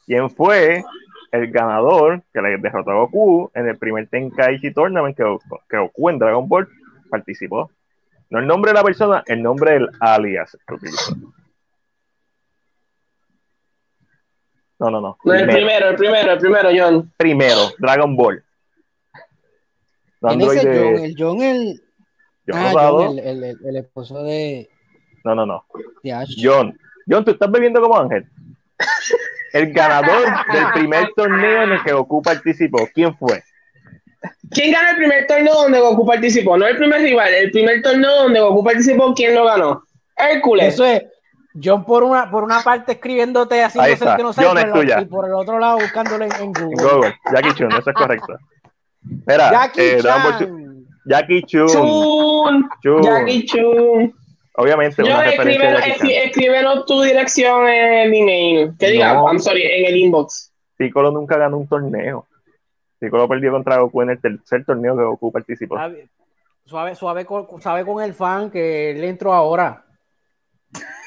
Speaker 1: ¿Quién fue el ganador que le derrotó a Goku en el primer Tenkaichi Tournament que, Goku- que Goku en Dragon Ball participó? No el nombre de la persona, el nombre del alias que utilizó. No, no, no.
Speaker 3: No, el primero, el primero, el primero, John.
Speaker 1: Primero, Dragon Ball. No
Speaker 2: ¿Quién es
Speaker 1: Android
Speaker 2: el
Speaker 1: de-
Speaker 2: John? El John, el.
Speaker 1: John
Speaker 2: ah. John, el, el, el- el esposo de,
Speaker 1: No, no, no. John. John, ¿tú estás bebiendo como Ángel? El ganador del primer torneo en el que Goku participó. ¿Quién fue?
Speaker 3: ¿Quién ganó el primer torneo donde Goku participó? No el primer rival, el primer torneo donde Goku participó, ¿quién lo ganó? Hércules.
Speaker 2: Eso es. John por una, por una parte escribiéndote haciéndose el que no sabe,
Speaker 1: tuya.
Speaker 2: y por el otro lado buscándolo en, Google.
Speaker 1: Google. Jackie Chun, eso es correcto. Mira,
Speaker 2: Jackie
Speaker 1: eh. Su- Jackie Chun.
Speaker 3: Chun.
Speaker 1: Chun.
Speaker 3: Jackie Chun.
Speaker 1: Obviamente,
Speaker 3: John,
Speaker 1: una
Speaker 3: escríbenos tu dirección en el email. Que diga,
Speaker 1: No.
Speaker 3: I'm sorry, en el inbox.
Speaker 1: Piccolo nunca ganó un torneo. Piccolo perdió contra Goku en el tercer torneo que Goku participó.
Speaker 2: Suave, suave, suave con, suave con el fan que él entró ahora.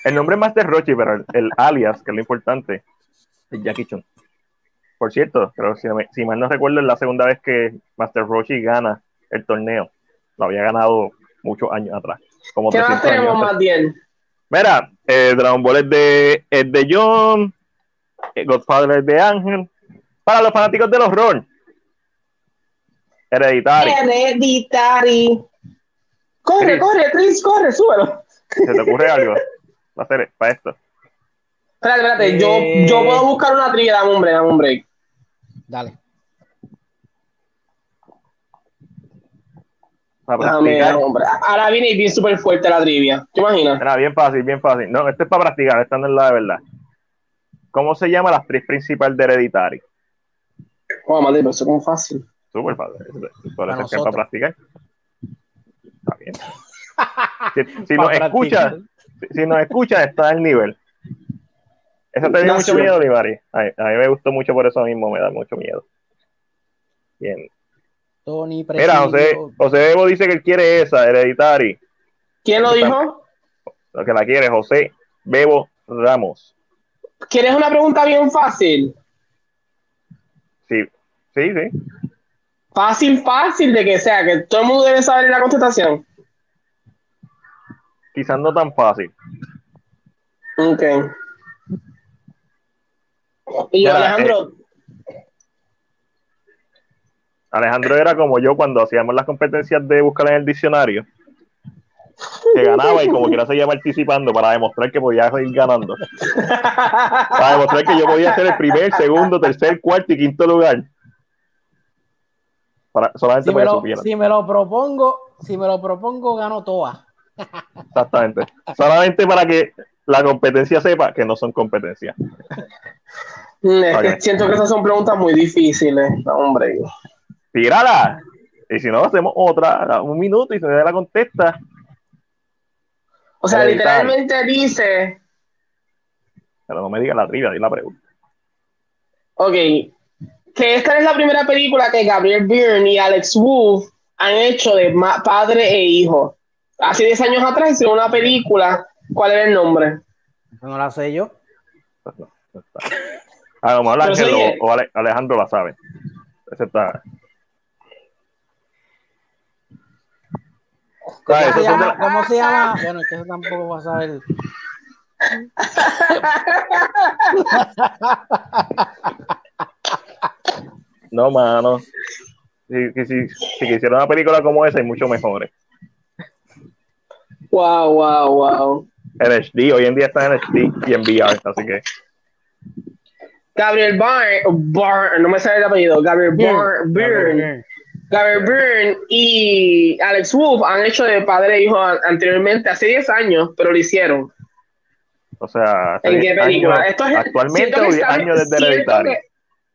Speaker 1: El nombre es Master Roshi, pero el, el alias, que es lo importante, es Jackie Chun. Por cierto, creo si, me- si mal no recuerdo, es la segunda vez que Master Roshi gana el torneo. Lo había ganado muchos años atrás. Como
Speaker 3: ¿Qué más
Speaker 1: 300 años
Speaker 3: tenemos
Speaker 1: atrás.
Speaker 3: más bien?
Speaker 1: Mira, eh, Dragon Ball es de, es de John, eh, Godfather es de Ángel. Para los fanáticos del horror, Hereditary.
Speaker 3: Hereditary. Corre,
Speaker 1: Sí.
Speaker 3: corre, Chris, corre, súbelo.
Speaker 1: ¿Se te ocurre algo? Va a ser para esto.
Speaker 3: Espérate, espérate,
Speaker 2: Eh.
Speaker 3: yo, yo puedo buscar una trivia, dame un break, dame un break.
Speaker 2: Dale.
Speaker 1: Para practicar.
Speaker 3: dame. Ahora viene bien súper fuerte la trivia. ¿Te imaginas?
Speaker 1: Era bien fácil, bien fácil. No, esto es para practicar, esta no es la de verdad. ¿Cómo se llama la actriz principal de Hereditary?
Speaker 3: Oh, madre, pero eso es como fácil.
Speaker 1: Súper fácil. Por eso es que es para practicar. Está bien. Si, nos escuchan, si, si nos escuchan, está al nivel. Eso te dio mucho miedo, Limari. A, a mí me gustó mucho por eso mismo, me da mucho miedo. Bien.
Speaker 2: Tony
Speaker 1: Mira, José,
Speaker 2: Presidio.
Speaker 1: José Evo dice que él quiere esa, Hereditary.
Speaker 3: ¿Quién lo dijo?
Speaker 1: Lo que la quiere, José Bebo Ramos.
Speaker 3: ¿Quieres una pregunta bien fácil?
Speaker 1: Sí, sí, sí.
Speaker 3: Fácil, fácil de que sea, que todo el mundo debe saber la contestación.
Speaker 1: Quizás no tan fácil.
Speaker 3: Ok. Y yo, Alejandro,
Speaker 1: Alejandro era como yo cuando hacíamos las competencias de buscar en el diccionario. Que ganaba y como quiera seguía participando para demostrar que podía seguir ganando. Para demostrar que yo podía ser el primer, segundo, tercer, cuarto y quinto lugar. Para, solamente
Speaker 2: Si me,
Speaker 1: para que
Speaker 2: lo,
Speaker 1: supieran.
Speaker 2: si me lo propongo, si me lo propongo, gano todas.
Speaker 1: Exactamente. Solamente para que la competencia sepa que no son competencias.
Speaker 3: que siento que esas son preguntas muy difíciles. Hombre.
Speaker 1: ¡Tírala! Y si no, hacemos otra, un minuto y se da la contesta.
Speaker 3: O sea, literalmente dice,
Speaker 1: Pero no me diga la trivia, di la pregunta.
Speaker 3: ok, que esta es la primera película que Gabriel Byrne y Alex Wolff han hecho de ma- padre e hijo. Hace 10 años atrás hicieron una película. ¿Cuál era el nombre?
Speaker 2: No la sé yo.
Speaker 1: A lo mejor Ángel o, Alejandro la saben. Ese está.
Speaker 2: ¿Cómo se, llama, ¿Cómo se llama? Bueno, es que eso tampoco va a saber.
Speaker 1: No, mano. Si, si, si, si quisiera una película como esa, hay mucho mejores.
Speaker 3: Wow, wow, wow.
Speaker 1: En HD, hoy en día está en HD y en VR, así que.
Speaker 3: Gabriel Byrne, Byrne, no me sale el apellido, Gabriel Byrne, Gabriel Byrne y Alex Wolff han hecho de padre e hijo an- anteriormente, hace 10 años, pero lo hicieron.
Speaker 1: O sea,
Speaker 3: ¿En qué
Speaker 1: 10
Speaker 3: película?
Speaker 1: años-
Speaker 3: Esto es-
Speaker 1: actualmente o 10
Speaker 3: está-
Speaker 1: años desde Hereditary.
Speaker 3: que-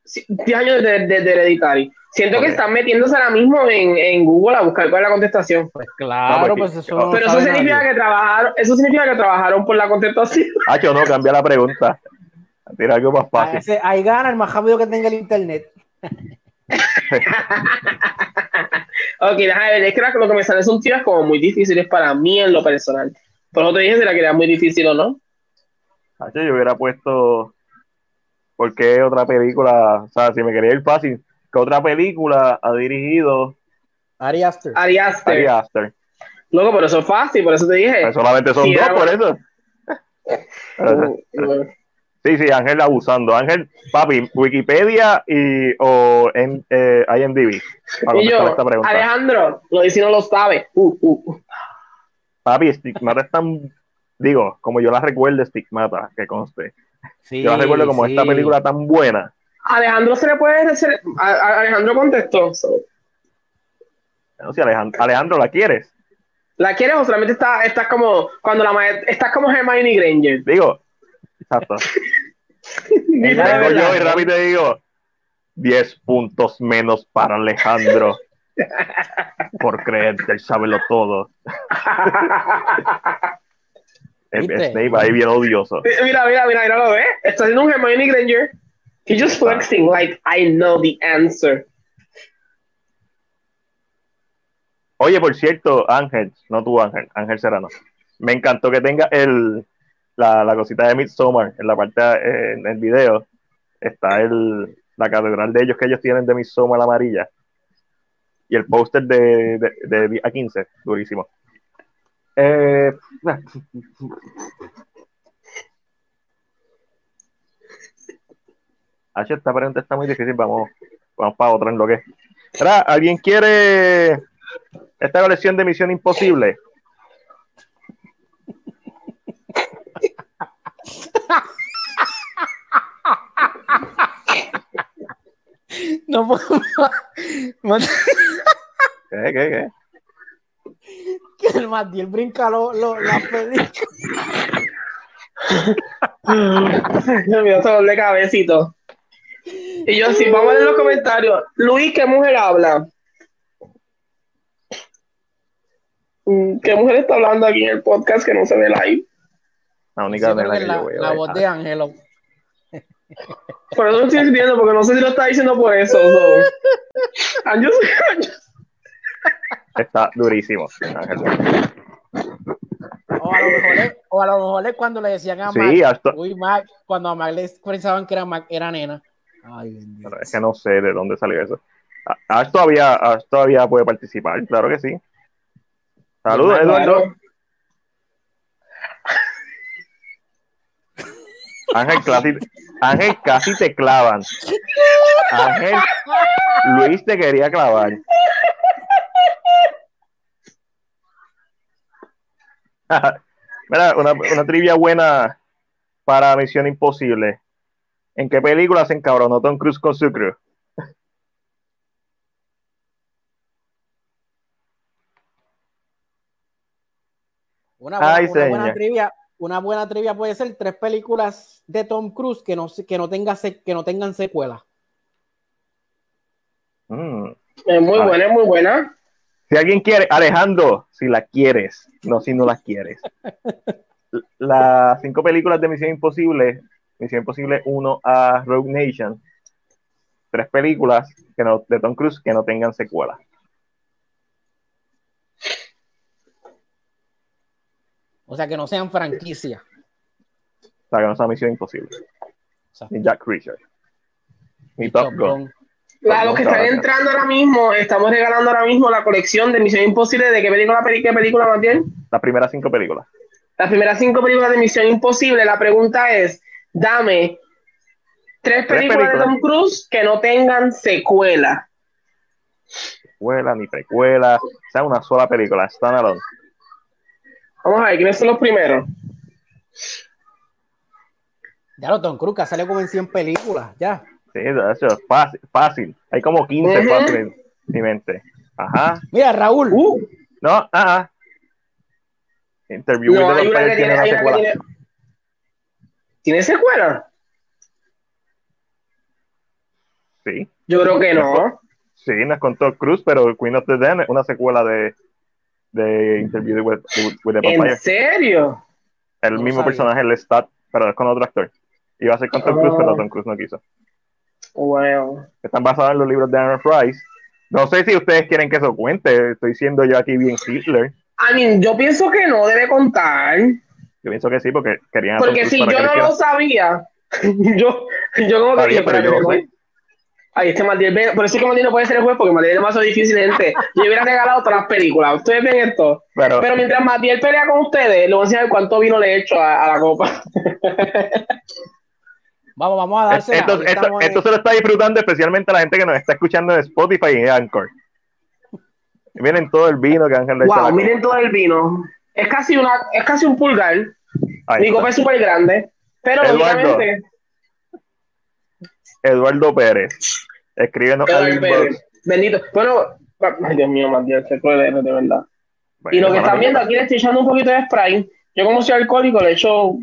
Speaker 3: sí, 10 años desde de, de Hereditary. Siento que están metiéndose ahora mismo en, en Google a buscar cuál es la contestación.
Speaker 2: Pues claro,
Speaker 1: No,
Speaker 2: pues eso no
Speaker 3: Pero eso significa
Speaker 2: nadie.
Speaker 3: que trabajaron, eso significa que trabajaron por la contestación.
Speaker 1: Hacho, no, cambia la pregunta. Tira algo más fácil.
Speaker 2: ahí gana el más rápido que tenga el internet.
Speaker 3: Ok, déjame ver, es que lo que me sale son tiras como muy difíciles para mí en lo personal. Por eso te dije si la quería muy difícil o no.
Speaker 1: Yo hubiera puesto. ¿Por qué otra película? O sea, si me quería ir fácil, ¿qué otra película ha dirigido
Speaker 2: Ari Aster.
Speaker 3: Ari Aster.
Speaker 1: Ari Aster?
Speaker 3: Loco, pero eso es fácil, por eso te dije.
Speaker 1: Solamente son
Speaker 3: Sí,
Speaker 1: dos,
Speaker 3: era-
Speaker 1: por eso. Sí, sí, Ángel abusando. Ángel, papi, Wikipedia y, o en, eh, IMDb. Para
Speaker 3: Y yo,
Speaker 1: esta pregunta.
Speaker 3: Alejandro, lo dice y no lo sabe. Uh, uh.
Speaker 1: Papi, Stigmata es tan. Digo, como yo la recuerdo, Stigmata, que conste.
Speaker 2: Sí,
Speaker 1: yo la recuerdo como
Speaker 2: sí.
Speaker 1: esta película tan buena.
Speaker 3: Alejandro se le puede decir. a- a- Alejandro contestó. so.
Speaker 1: No sé, Alejandro, Alejandro, ¿la quieres?
Speaker 3: ¿La quieres o solamente estás estás como cuando la maestra estás como Hermione Granger?
Speaker 1: Digo, exacto.
Speaker 3: La
Speaker 1: Vengo yo y rápido te digo: 10 puntos menos para Alejandro. por creer que él sabe lo todo. Snape ahí bien odioso.
Speaker 3: Mira, mira, mira, mira, lo ves. Está haciendo un Hermione Granger. He's just flexing like I know the answer.
Speaker 1: Oye, por cierto, Ángel, no tú, Ángel, Ángel Serrano. Me encantó que tenga el, la, la cosita de Midsommar en la parte eh, en el video. Está el, la catedral de ellos que ellos tienen de Midsommar la amarilla. Y el póster de, de, de A15, durísimo. Eh, esta pregunta está muy difícil. Vamos, vamos para otra en lo que. ¿Alguien quiere esta colección de Misión Imposible?
Speaker 2: No puedo. más.
Speaker 1: ¿Qué, qué, qué?
Speaker 2: que el Matiel brinca lo, lo, la película.
Speaker 3: Dios mío, dolor de cabecito. Y yo sí, vamos a ver en los comentarios. Luis, ¿qué mujer habla? Mm, ¿Qué mujer está hablando aquí en el podcast que no se ve live?
Speaker 1: La única
Speaker 2: Yo creo
Speaker 1: nena
Speaker 2: que la,
Speaker 1: yo veo.
Speaker 2: la voz de Ángelo.
Speaker 3: Por eso no estoy viendo, porque no sé si lo está diciendo por eso. so. I'm just- I'm just-
Speaker 1: Está durísimo. Ángel.
Speaker 2: O a lo mejor es, o a lo mejor es cuando le decían a
Speaker 1: Sí,
Speaker 2: Mac,
Speaker 1: hasta-
Speaker 2: uy, Mac, cuando a Mac le pensaban que era Mac, era nena. Ay.
Speaker 1: Pero es que no sé de dónde salió eso. Ash todavía, Ash todavía puede participar, claro que sí. Saludos. Eduardo. Ángel, casi, Ángel casi te clavan. Ángel, Luis te quería clavar. Mira, una, una trivia buena para Misión Imposible. ¿En qué película se encabronó Tom Cruise con su crew?
Speaker 2: Una buena,
Speaker 1: Ay,
Speaker 2: una buena trivia, una buena trivia puede ser tres películas de Tom Cruise que no, se- que no, tenga se- que no tengan secuela.
Speaker 1: Mm.
Speaker 3: Es muy
Speaker 1: A ver.
Speaker 3: buena, es muy buena.
Speaker 1: Si alguien quiere, Alejandro, si la quieres, no si no las quieres. Las cinco películas de Misión Imposible, Misión Imposible 1 a Rogue Nation, tres películas que no, de Tom Cruise que no tengan secuela.
Speaker 2: O sea, que no sean franquicia.
Speaker 1: O sea, que no sea Misión Imposible. Ni Jack Reacher. Ni Top Gun.
Speaker 3: A los que están entrando ahora mismo, estamos regalando ahora mismo la colección de Misión Imposible. ¿De qué película, qué película más bien?
Speaker 1: Las primeras cinco películas.
Speaker 3: Las primeras cinco películas de Misión Imposible. La pregunta es, dame tres
Speaker 1: Tres
Speaker 3: películas de. Tom Cruise que no tengan secuela.
Speaker 1: Secuela, ni precuela. O sea, una sola película. Standalone.
Speaker 3: Vamos a ver, ¿quiénes son los primeros?
Speaker 2: Ya lo Tom Cruise, que sale como en 100 películas, ya.
Speaker 1: Sí, eso es fácil, fácil. Hay como 15
Speaker 2: Ujú.
Speaker 1: fáciles en mi mente. Ajá.
Speaker 2: Mira, Raúl.
Speaker 1: No, ah. Interview
Speaker 3: No,
Speaker 1: tiene
Speaker 3: tiene,
Speaker 1: una secuela.
Speaker 3: tiene. ¿Tiene secuela?
Speaker 1: Sí.
Speaker 3: Yo creo que no.
Speaker 1: Sí, no es con Tom Cruise, pero Queen of the Dead es una secuela de, de Interview with, with the Vampire.
Speaker 3: ¿En serio?
Speaker 1: El
Speaker 3: No
Speaker 1: mismo
Speaker 3: sabía.
Speaker 1: personaje, el Stat, pero es con otro actor. Iba a ser con Tom Cruise, pero Tom Cruise no quiso.
Speaker 3: Wow.
Speaker 1: Están basados en los libros de Aaron Price. No sé si ustedes quieren que eso cuente. Estoy siendo yo aquí bien Hitler.
Speaker 3: I mean, yo pienso que no debe contar.
Speaker 1: Yo pienso que sí, porque querían
Speaker 3: Porque si yo no lo sabía, yo, yo como que
Speaker 1: bien, pero yo lo sé.
Speaker 3: Ahí este Matiel, por eso es que Matiel no puede ser el juez, porque Matiel es demasiado difícil, gente. Yo hubiera regalado todas las películas. Ustedes ven esto.
Speaker 1: Pero-
Speaker 3: Pero, mientras Matiel pelea con ustedes, le voy a enseñar cuánto vino le he hecho a, a la copa.
Speaker 2: Vamos, vamos a dársela.
Speaker 1: Esto, esto- se lo está disfrutando especialmente la gente que nos está escuchando en Spotify y en Anchor. Miren todo el vino que Ángel le
Speaker 3: wow, miren todo el vino. Es casi, una, es casi un pulgar. Mi copa es súper grande. Pero
Speaker 1: Eduardo.
Speaker 3: lógicamente,
Speaker 1: Eduardo Pérez. Escríbenos al.
Speaker 3: Pérez. Bendito. Bueno, ay Dios mío, qué cruel eres, de verdad. y lo que están viendo aquí le estoy echando un poquito de spray. Yo como soy alcohólico le echo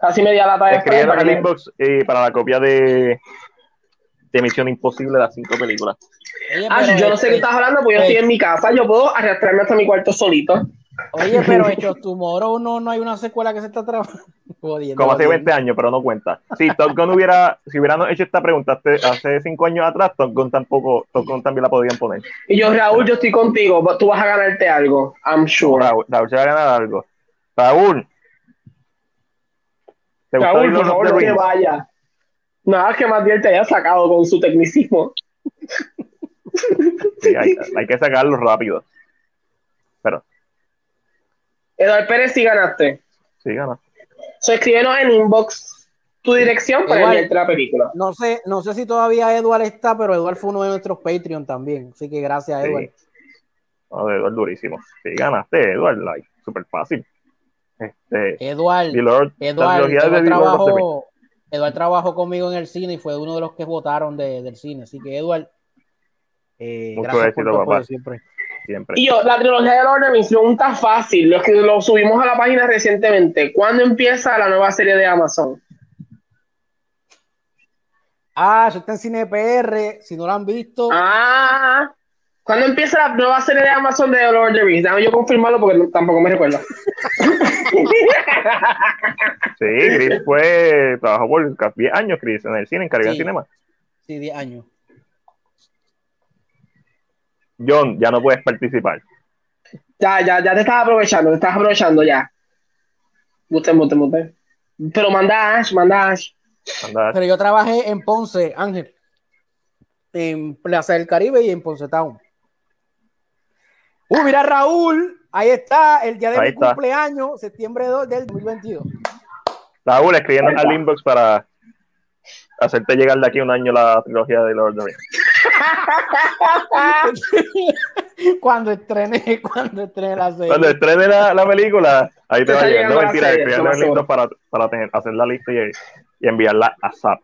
Speaker 3: casi media lata de spray. Para
Speaker 1: al inbox eh, para la copia de, de Misión Imposible de las cinco películas.
Speaker 3: Ah, yo no sé qué estás hablando, porque yo estoy en mi casa. Yo puedo arrastrarme hasta mi cuarto solito.
Speaker 2: Oye, pero hecho Tomorrow no, no hay una secuela que se está trabajando.
Speaker 1: Como hace
Speaker 2: jodiendo.
Speaker 1: 20 años, pero no cuenta. Si Top Gun hubiera, si hubieran hecho esta pregunta hace, hace 5 años atrás, Top Gun tampoco, Top Gun también la podían poner.
Speaker 3: Y yo, Raúl, yo estoy contigo. Tú vas a ganarte algo. I'm sure.
Speaker 1: Raúl, Raúl se va a ganar algo. Raúl. ¿Te gustó
Speaker 3: Raúl, por favor, no te vayas. Nada que más bien te haya sacado con su tecnicismo.
Speaker 1: Sí, hay, hay que sacarlo rápido.
Speaker 3: Eduardo Pérez, sí ganaste.
Speaker 1: sí, gana.
Speaker 3: So, escríbenos en inbox tu dirección para
Speaker 2: Igual.
Speaker 3: enviarte la película.
Speaker 2: No sé, no sé si todavía Edward está, pero Edward fue uno de nuestros Patreon también. Así que gracias,
Speaker 1: Sí.
Speaker 2: Edward.
Speaker 1: No, Eduardo, durísimo. Sí, ganaste, Eduardo. Like, súper fácil. Este, Lord- of the Rings.
Speaker 2: trabajó, conmigo en el cine y fue uno de los que votaron de- del cine. Así que, Edward, eh, gracias por
Speaker 1: papá.
Speaker 2: siempre.
Speaker 1: Siempre.
Speaker 3: Y yo, la trilogía de Lord of the Rings, pregunta fácil, los que lo subimos a la página recientemente. ¿Cuándo empieza la nueva serie de Amazon?
Speaker 2: Ah, eso está en Cine PR. Si no lo han visto.
Speaker 3: Ah, ¿cuándo empieza la nueva serie de Amazon de Lord of the Rings? Déjame yo confirmarlo porque tampoco me recuerdo.
Speaker 1: Sí, Chris fue, trabajó por casi 10 años, Chris, en el cine, en Caribbean
Speaker 2: Sí.
Speaker 1: Cinema.
Speaker 2: Sí, 10 años.
Speaker 1: John, ya no puedes participar.
Speaker 3: Ya, ya, ya te estás aprovechando, te estás aprovechando ya. Mute, mute, mute. Pero manda Ash, manda Ash.
Speaker 2: Pero yo trabajé en Ponce, Ángel. en Plaza del Caribe y en Ponce Town. Uh, mira Raúl, ahí está, el día de
Speaker 1: Ahí
Speaker 2: mi
Speaker 1: está.
Speaker 2: cumpleaños, septiembre 2 del 2022.
Speaker 1: Raúl escribiendo al inbox para hacerte llegar de aquí un año la trilogía de Lord of the Rings.
Speaker 2: cuando estrene, cuando estrene la serie.
Speaker 1: Cuando estrene la, la película, ahí te va a llegar. No mentira, link para, para tener- hacer la lista y, y enviarla a SAP.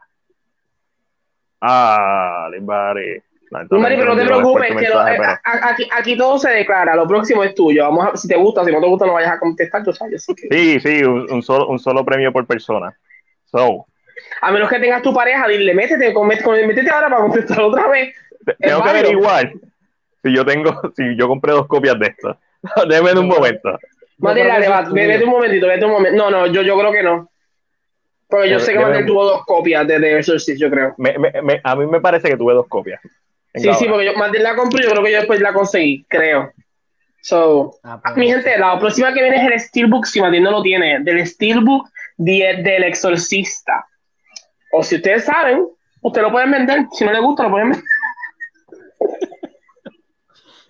Speaker 1: Ah, Limbari. No, entonces
Speaker 3: Mari, pero no te preocupes, que lo-
Speaker 1: mensaje,
Speaker 3: eh,
Speaker 1: pero-
Speaker 3: aquí, aquí todo se declara. Lo próximo es tuyo. Vamos a, si te gusta, si no te gusta, no vayas a contestar, tú sabes. que-
Speaker 1: Sí, sí, un, un solo, un solo premio por persona. So,
Speaker 3: A menos que tengas tu pareja, dile, métete, con- con- métete ahora para contestar otra vez.
Speaker 1: te- tengo que averiguar si yo tengo, si yo compré dos copias de esto. Déjame en un momento.
Speaker 3: Mate, dale, va, vete un momentito, vete un momento. No, no, yo, yo creo que no. Porque yo sé que Manuel tuvo dos copias de The Exorcist, yo creo.
Speaker 1: Me- me- me- a mí me parece que tuve dos copias.
Speaker 3: Sí, sí, porque yo Manuel la compré, yo creo que yo después la conseguí, creo. So, mi gente, la próxima que viene es el Steelbook, si Matilde no lo tiene, del Steelbook de- del Exorcista. O si ustedes saben, ustedes lo pueden vender. Si no les gusta, lo pueden vender.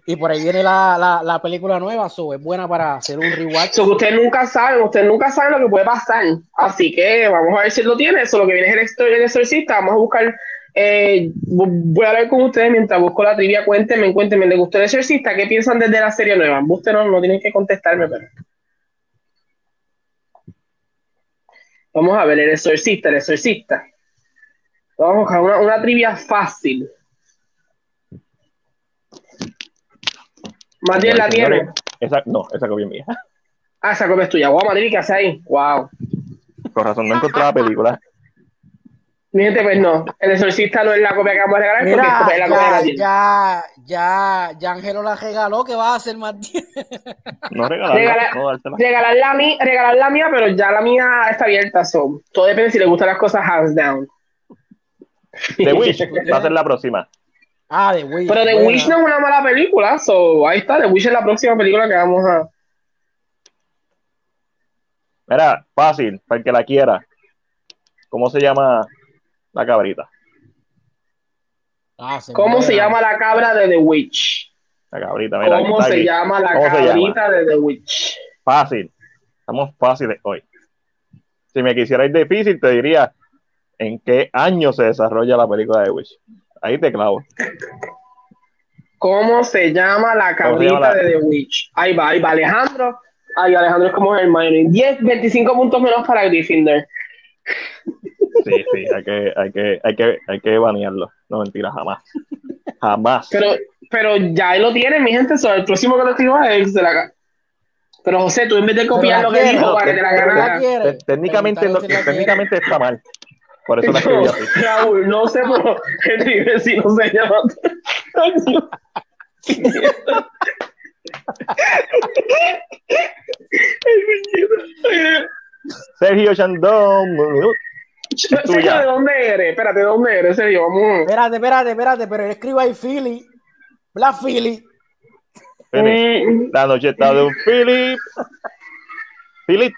Speaker 2: Y por ahí viene la, la, la película nueva, so, es buena para hacer un rewatch.
Speaker 3: So, que ustedes nunca saben, ustedes nunca saben lo que puede pasar. Así que vamos a ver si lo tiene. Eso lo que viene es el, exor- el exorcista. Vamos a buscar. eh, vo- voy a hablar con ustedes mientras busco la trivia. Cuéntenme, cuéntenme. ¿Les gustó el exorcista? ¿Qué piensan desde la serie nueva? Ustedes no, no tienen que contestarme, pero. Vamos a ver, el exorcista, el exorcista. Vamos a buscar una, una trivia fácil. Matías la tiene.
Speaker 1: Esa, no, esa copia es mía.
Speaker 3: Ah, esa copia es tuya. Wow, Madrid, ¿qué hace ahí? Wow.
Speaker 1: Con razón, no encontré la película.
Speaker 3: Mi gente, pues no. El exorcista no es la copia que vamos a regalar porque es
Speaker 2: Mira,
Speaker 3: copia- es la copia de
Speaker 2: ya,
Speaker 3: Matías.
Speaker 2: ya, ya, ya Angelo la regaló, ¿qué va a hacer Matías?
Speaker 1: No regalarla,
Speaker 3: Regalar,
Speaker 1: no dártela.
Speaker 3: regalar, la mía, regalar la mía, pero ya la mía está abierta. So. Todo depende si le gustan las cosas hands down.
Speaker 1: The Witch va a ser la próxima.
Speaker 2: Ah, The Witch.
Speaker 3: Pero The
Speaker 2: buena.
Speaker 3: Witch no es una mala película. So. Ahí está, The Witch es la próxima película que vamos a.
Speaker 1: Mira, fácil, para el que la quiera. ¿Cómo se llama la cabrita?
Speaker 2: Ah,
Speaker 3: ¿Cómo se llama la cabra de The Witch?
Speaker 1: La cabrita, mira.
Speaker 3: ¿Cómo se
Speaker 1: aquí.
Speaker 3: llama la
Speaker 1: ¿Cómo se llama?
Speaker 3: cabrita de The Witch?
Speaker 1: Fácil. Estamos fáciles hoy. Si me quisierais difícil, te diría en qué año se desarrolla la película de Witch. Ahí te clavo.
Speaker 3: ¿Cómo se llama la
Speaker 1: ¿Cómo se llama
Speaker 3: cabrita
Speaker 1: la-
Speaker 3: de The Witch? Ahí va, ahí va Alejandro. Ay, Alejandro es como Hermione. 10, 25 puntos menos para Gryffindor.
Speaker 1: Sí, sí, hay que, hay que, hay que, hay que banearlo. No mentira, jamás. Jamás.
Speaker 3: Pero, pero ya él lo tiene, mi gente. So, el próximo que lo escriba es de la. Pero José, tú en vez de copiar lo que
Speaker 1: quiere.
Speaker 3: dijo para que te la ganara.
Speaker 1: técnicamente no- técnicamente está mal. Por eso la escribí
Speaker 3: No,
Speaker 1: así.
Speaker 3: Raúl, no sé por qué mi vecino se llama. Ay, Dios.
Speaker 1: Sergio Chandón.
Speaker 3: Sergio, ¿de dónde eres? Espérate, ¿de dónde eres, Sergio? Vamos.
Speaker 2: Espérate, espérate, espérate, pero él escribe ahí Philly. Black Philly.
Speaker 1: Philip. La noche está de un Philip. Philip.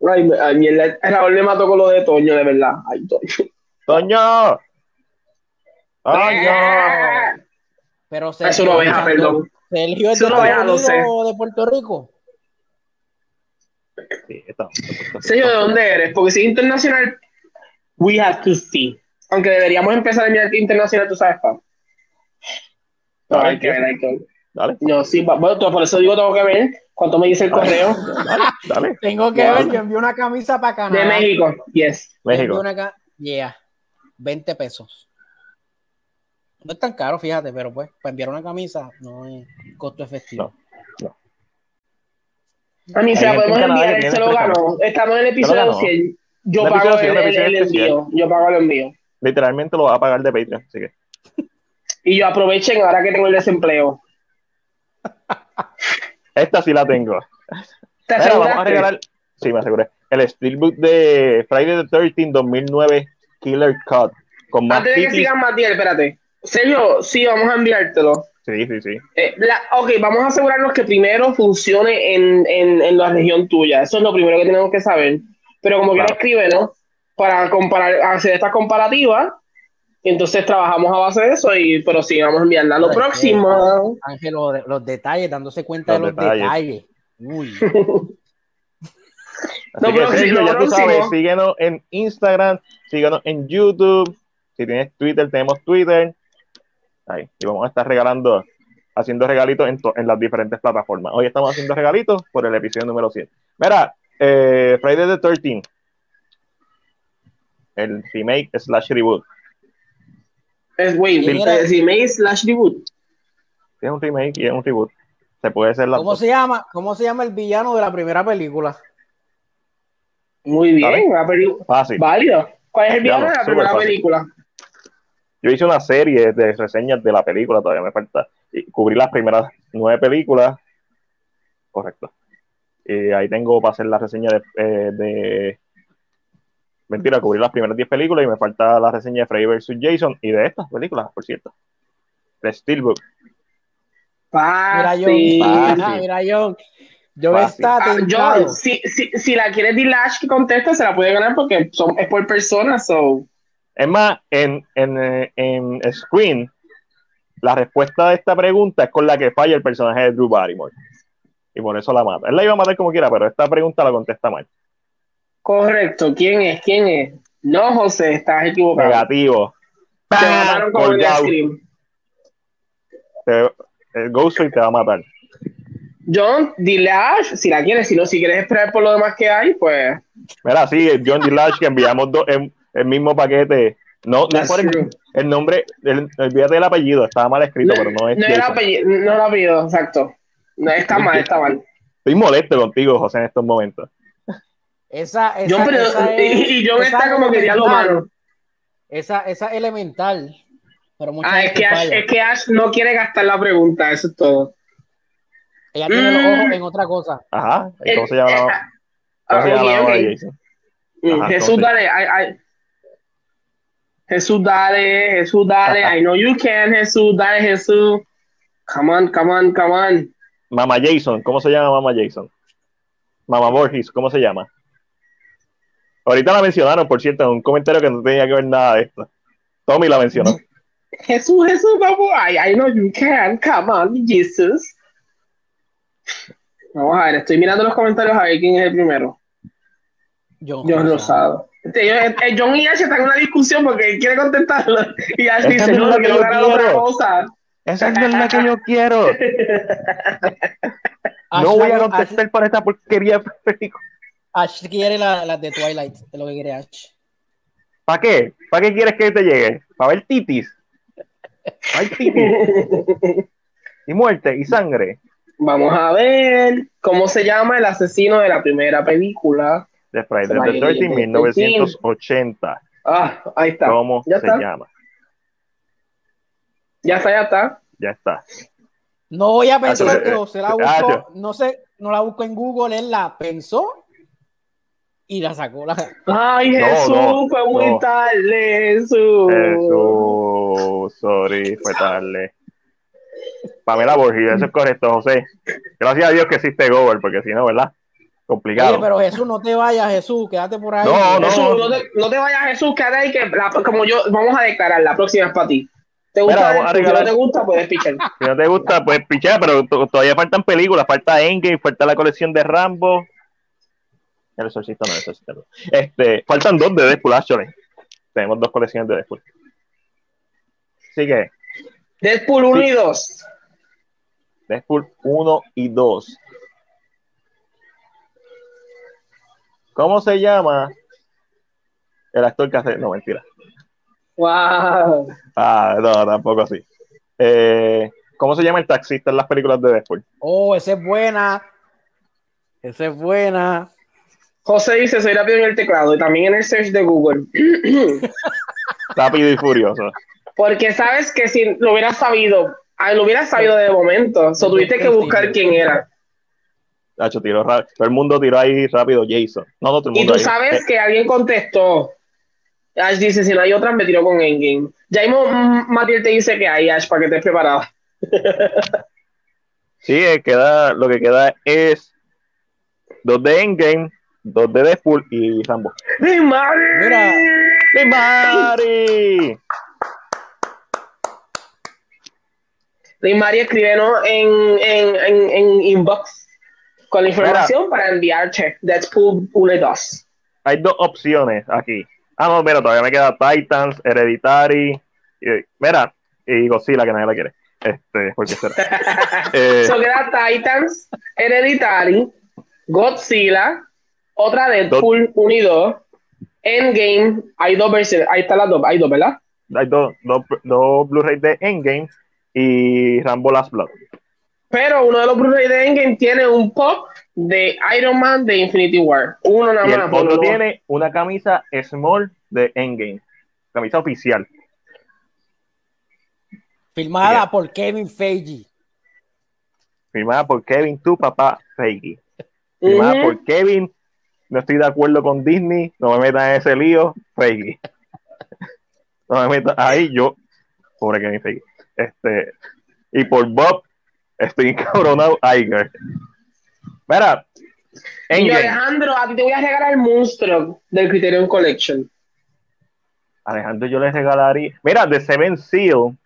Speaker 3: Ay, ay, mierda. Raúl le mató con lo de Toño, de verdad. Ay, Toño.
Speaker 1: Toño. Toño.
Speaker 2: Pero
Speaker 3: Eso no vea, perdón.
Speaker 2: Sergio es de
Speaker 3: Eso no vea,
Speaker 2: Estados
Speaker 3: lo sé.
Speaker 2: De Puerto Rico.
Speaker 1: Sí, está.
Speaker 3: Sergio, ¿de dónde eres? Porque si es internacional, we have to see. Aunque deberíamos empezar a mirar que internacional, tú sabes, pa. No,
Speaker 1: Dale,
Speaker 3: hay que ver, hay que ver.
Speaker 1: Dale.
Speaker 3: No, sí, bueno, por eso digo, tengo que ver cuánto me dice el correo.
Speaker 1: Dale.
Speaker 2: Tengo que ver, yo envié una camisa para Canadá.
Speaker 3: De México, yes.
Speaker 1: México.
Speaker 2: una ca- yeah, 20 pesos. No es tan caro, fíjate, pero pues, para enviar una camisa no es costo efectivo.
Speaker 3: A mí se la podemos
Speaker 1: en
Speaker 3: enviar, él se lo ganó. Estamos en el episodio
Speaker 1: ganó.
Speaker 3: 100. Yo pago el, el- envío. Yo pago el envío.
Speaker 1: Literalmente lo va a pagar de Patreon. Así que.
Speaker 3: Y yo aprovechen ahora que tengo el desempleo.
Speaker 1: Esta sí la tengo.
Speaker 3: ¿Te
Speaker 1: Mira, vamos a regalar. Sí, me aseguré. El Steelbook de Friday the 13 2009 Killer Cut. Con más
Speaker 3: Antes de que sigan Matiel, espérate. Sergio, sí, vamos a enviártelo.
Speaker 1: Sí, sí, sí.
Speaker 3: Eh, la- ok, vamos a asegurarnos que primero funcione en, en, en la región tuya. Eso es lo primero que tenemos que saber. Pero como quiera escribe, ¿no? Para comparar, hacer esta comparativa Entonces trabajamos a base de eso, y pero sí, vamos a enviarla. Lo
Speaker 2: Ay,
Speaker 3: próximo.
Speaker 2: Ángel, los, los detalles, dándose cuenta
Speaker 1: Los
Speaker 2: de los
Speaker 1: detalles.
Speaker 2: detalles. Uy.
Speaker 1: Así
Speaker 3: No,
Speaker 1: que Sergio, ya tú sabes, síguenos en Instagram, síguenos en YouTube. Si tienes Twitter, tenemos Twitter. Ahí. Y vamos a estar regalando, haciendo regalitos en, en las diferentes plataformas. Hoy estamos haciendo regalitos por el episodio número 100. Mira, eh, Friday the 13 el remake slash reboot.
Speaker 3: Es,
Speaker 1: Sí.
Speaker 3: eh, remake slash reboot.
Speaker 1: Es un remake y es un reboot. Se puede hacer las
Speaker 2: ¿Cómo
Speaker 1: dos.
Speaker 2: se llama? ¿Cómo se llama el villano de la primera película?
Speaker 3: Muy bien, una peli-
Speaker 1: Fácil.
Speaker 3: válido. ¿Cuál es el villano de la primera
Speaker 1: fácil.
Speaker 3: película?
Speaker 1: Yo hice una serie de reseñas de la película, todavía me falta. Y cubrí las primeras nueve películas. Correcto. Y ahí tengo para hacer la reseña de, eh, de- Mentira, cubrí las primeras diez películas y me falta la reseña de Freddy vs. Jason y de estas películas, por cierto. De Steelbook.
Speaker 2: Mira, John.
Speaker 3: Fácil.
Speaker 2: Mira, John. Yo está
Speaker 3: Ah. John, si, si, si la quiere Dilash que conteste, se la puede ganar porque son, es por persona, so.
Speaker 1: Es más, en, en, en Screen, la respuesta de esta pregunta es con la que falla el personaje de Drew Barrymore. Y por eso la mata. Él la iba a matar como quiera, pero esta pregunta la contesta mal.
Speaker 3: Correcto. ¿Quién es? ¿Quién es? No, José, estás equivocado.
Speaker 1: Negativo.
Speaker 3: Te con el. Scream.
Speaker 1: Te- el Ghostface te va a matar.
Speaker 3: John, Dilash, si la quieres, si no, si quieres esperar por lo demás que hay, pues.
Speaker 1: Mira, sí, John D. Lash, que enviamos dos en el mismo paquete. No, no por el, el nombre, el, olvídate del apellido, estaba mal escrito, pero no es.
Speaker 3: No era
Speaker 1: Jason.
Speaker 3: apellido, no era apellido, exacto. No, está mal, está mal.
Speaker 1: Estoy molesto contigo, José, en estos momentos.
Speaker 2: Esa, esa,
Speaker 3: John, pero-
Speaker 2: esa es-
Speaker 3: y- y John
Speaker 2: esa
Speaker 3: está como que.
Speaker 2: Esa, esa es elemental. Pero mucha
Speaker 3: Ah, es que, Ash, es que Ash no quiere gastar la pregunta, eso es todo.
Speaker 2: Ella tiene los
Speaker 3: Mm.
Speaker 2: ojos en otra cosa.
Speaker 1: Ajá. ¿y ¿Cómo se llama la, cómo se?
Speaker 3: Mm,
Speaker 1: Ajá,
Speaker 3: Jesús, dale. ay, ay. Jesús, dale. Jesús, dale. I know you can, Jesús. Dale, Jesús. Come on, come on, come on.
Speaker 1: Mamá Jason, ¿cómo se llama Mamá Jason? Mamá Borges, ¿cómo se llama? Ahorita la mencionaron, por cierto, en un comentario que no tenía que ver nada de esto. Tommy la mencionó.
Speaker 3: Jesús, Jesús, vamos. I, I know you can. Come on, Jesus. Vamos a ver, estoy mirando los comentarios a ver quién es el primero.
Speaker 2: John,
Speaker 3: John Rosado. Este, yo- eh, John y Ash están en una discusión porque él quiere contestarlo. Y Ash dice,
Speaker 1: no
Speaker 3: no, quiero ganar otra cosa.
Speaker 1: Esa no es la que yo quiero. No voy a contestar por esta porquería película.
Speaker 2: Ash quiere las la de Twilight, es lo que quiere Ash.
Speaker 1: ¿Para qué? ¿Para qué quieres que te llegue? ¿Para ver titis? ¿Para ver titis? Y muerte y sangre.
Speaker 3: Vamos a ver cómo se llama el asesino de la primera película.
Speaker 1: De Friday the 13,
Speaker 3: the
Speaker 1: 1980.
Speaker 3: Ah, ahí está.
Speaker 1: ¿Cómo
Speaker 3: ya
Speaker 1: se
Speaker 3: está.
Speaker 1: llama?
Speaker 3: Ya está, ya está.
Speaker 1: Ya está.
Speaker 2: No voy a pensar
Speaker 1: Ah,
Speaker 2: que
Speaker 1: yo-
Speaker 2: José la
Speaker 1: ah,
Speaker 2: buscó,
Speaker 1: yo-
Speaker 2: no sé, no la buscó en Google, él la pensó y la sacó. La...
Speaker 3: Ay, Jesús,
Speaker 1: no,
Speaker 3: fue muy
Speaker 1: no.
Speaker 3: tarde, Jesús.
Speaker 1: Jesús, sorry, fue tarde. Pamela Borges, eso es correcto, José. Gracias a Dios que existe Google, porque si no, ¿verdad? Complicado.
Speaker 2: Oye, pero Jesús, no te vayas, Jesús, quédate por ahí.
Speaker 1: No, no.
Speaker 3: Jesús, no te, no te vayas, Jesús, quédate ahí que la- como yo, vamos a declarar, la próxima es para ti. ¿Te gusta?
Speaker 1: Mira, vamos a
Speaker 3: Deadpool? si no te gusta, puedes pichar.
Speaker 1: Si no te gusta, pues pichea, pero to- todavía faltan películas, falta Endgame, falta la colección de Rambo. El exorcista no, el exorcista no. Este, faltan dos de Deadpool, actually. Tenemos dos colecciones de Deadpool. Así que,
Speaker 3: Deadpool 1 y 2.
Speaker 1: Deadpool 1 y 2. ¿Cómo se llama el actor que hace? No, mentira.
Speaker 3: Wow.
Speaker 1: Ah, no, tampoco así. Eh, ¿Cómo se llama el taxista en las películas de Deadpool?
Speaker 2: Oh, esa es buena. Esa es buena.
Speaker 3: José dice, soy rápido en el teclado y también en el search de Google.
Speaker 1: Rápido y furioso.
Speaker 3: Porque sabes que si lo hubieras sabido, ah, lo hubieras sabido de momento, so tuviste que buscar quién era.
Speaker 1: Nacho tiró ra- todo el mundo tiró ahí rápido Jason. No, no, todo el
Speaker 3: Y
Speaker 1: mundo
Speaker 3: tú
Speaker 1: ahí.
Speaker 3: sabes
Speaker 1: Eh,
Speaker 3: que alguien contestó. Ash dice, si no hay otras, me tiró con Endgame. Ya mismo mm, Matiel te dice que hay, Ash, para que estés preparado.
Speaker 1: sí, queda, lo que queda es dos de Endgame, dos de Deadpool y Rambo.
Speaker 3: ¡Mi madre!
Speaker 2: Mira,
Speaker 3: María, escríbenos en, en, en, en inbox con la información para enviarte Deadpool 1 y 2.
Speaker 1: Hay dos opciones aquí. Ah, no, mira, todavía me queda Titans, Hereditary. y- mira, y Godzilla, que nadie la quiere. Este, ¿por qué será? Eh,
Speaker 3: So queda Titans, Hereditary, Godzilla, otra Deadpool 1 y 2, Endgame, hay dos versiones, ahí están las dos, hay dos, ¿verdad?
Speaker 1: hay dos, dos, dos Blu-ray de Endgame y Rambo Last Blood.
Speaker 3: Pero uno de los Blu-ray de Endgame tiene un pop de Iron Man de Infinity War. Uno nada
Speaker 1: Y el
Speaker 3: más.
Speaker 1: otro
Speaker 3: uno.
Speaker 1: tiene una camisa small de Endgame. Camisa oficial.
Speaker 2: Filmada por Kevin Feige.
Speaker 1: Firmada por Kevin, tu papá, Feige. Firmada
Speaker 2: Ujú.
Speaker 1: por Kevin. No estoy de acuerdo con Disney. No me metan en ese lío. Feige. No me metan ahí. Yo, pobre Kevin Feige. Este, y por Bob, estoy encabronado. Iger. Mira,
Speaker 3: Y. Alejandro, a ti te voy a regalar el monstruo del Criterion Collection.
Speaker 1: Alejandro, yo les regalaría. Mira, The Seven Seal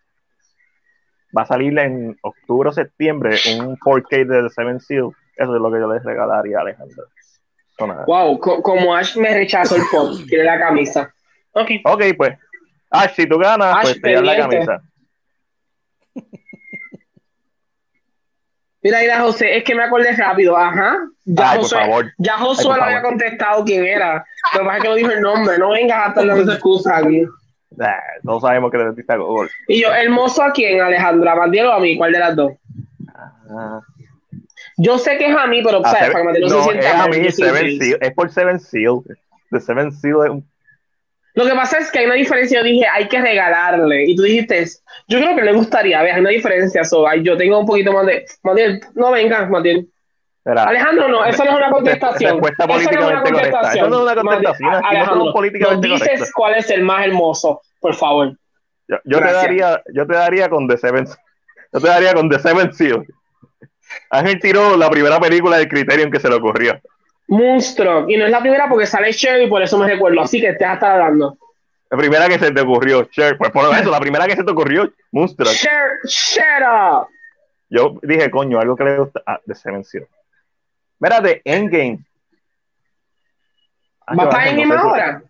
Speaker 1: va a salir en octubre o septiembre un 4K de The Seven Seal. Eso es lo que yo les regalaría a Alejandro. Nada.
Speaker 3: Wow, co- como Ash me rechazó el pop, quiere la camisa. Ok.
Speaker 1: Ok, pues. Ah, si tú ganas,
Speaker 3: Ash,
Speaker 1: pues te dan la camisa.
Speaker 3: Mira, mira, José, es que me acordé rápido. Ajá. Ya
Speaker 1: Ay, por favor.
Speaker 3: ya
Speaker 1: Ay,
Speaker 3: Josué
Speaker 1: por
Speaker 3: le había
Speaker 1: favor.
Speaker 3: contestado quién era. Lo que pasa es que no dijo el nombre. No vengas a dando excusas aquí.
Speaker 1: Ah, todos sabemos que el dentista Google.
Speaker 3: Y yo, ¿hermoso a quién, Alejandro? ¿A Matiel o a mí? ¿Cuál de las dos?
Speaker 1: Ah,
Speaker 3: Yo sé que es a mí, pero
Speaker 1: ah,
Speaker 3: ¿sabes?
Speaker 1: Seven-
Speaker 3: Para que no,
Speaker 1: no,
Speaker 3: se
Speaker 1: es
Speaker 3: sienta
Speaker 1: a
Speaker 3: mal,
Speaker 1: mí, Seven. Seal. Es por Seven Seal. The Seven Seal es un.
Speaker 3: Lo que pasa es que hay una diferencia. Yo dije, hay que regalarle. Y tú dijiste, yo creo que le gustaría. Ves, hay una diferencia. So, ay, yo tengo un poquito más de. Matiel, no vengas, Matiel.
Speaker 1: Espera.
Speaker 3: Alejandro, no, eso no es una contestación.
Speaker 1: Respuesta
Speaker 3: Eso no es una
Speaker 1: políticamente correcta. Eso no es una contestación. No
Speaker 3: Alejandro,
Speaker 1: políticamente
Speaker 3: nos dices
Speaker 1: correctos.
Speaker 3: cuál es el más hermoso, por favor.
Speaker 1: Yo, yo te daría, yo te daría con The Seven Yo te daría con The Seven Seal. Ángel tiró la primera película del Criterion que se le ocurrió.
Speaker 3: Monstruo. Y no es la primera porque sale Cher y por eso me recuerdo. Así que te estado hablando.
Speaker 1: La primera que se te ocurrió, Cher. Pues por eso, la primera que se te ocurrió, Moonstruck.
Speaker 3: Cher, shut up.
Speaker 1: Yo dije, coño, algo que le gusta. Ah, The Seven. Mira, de Endgame. Ah,
Speaker 3: ¿Vas para Endgame ahora?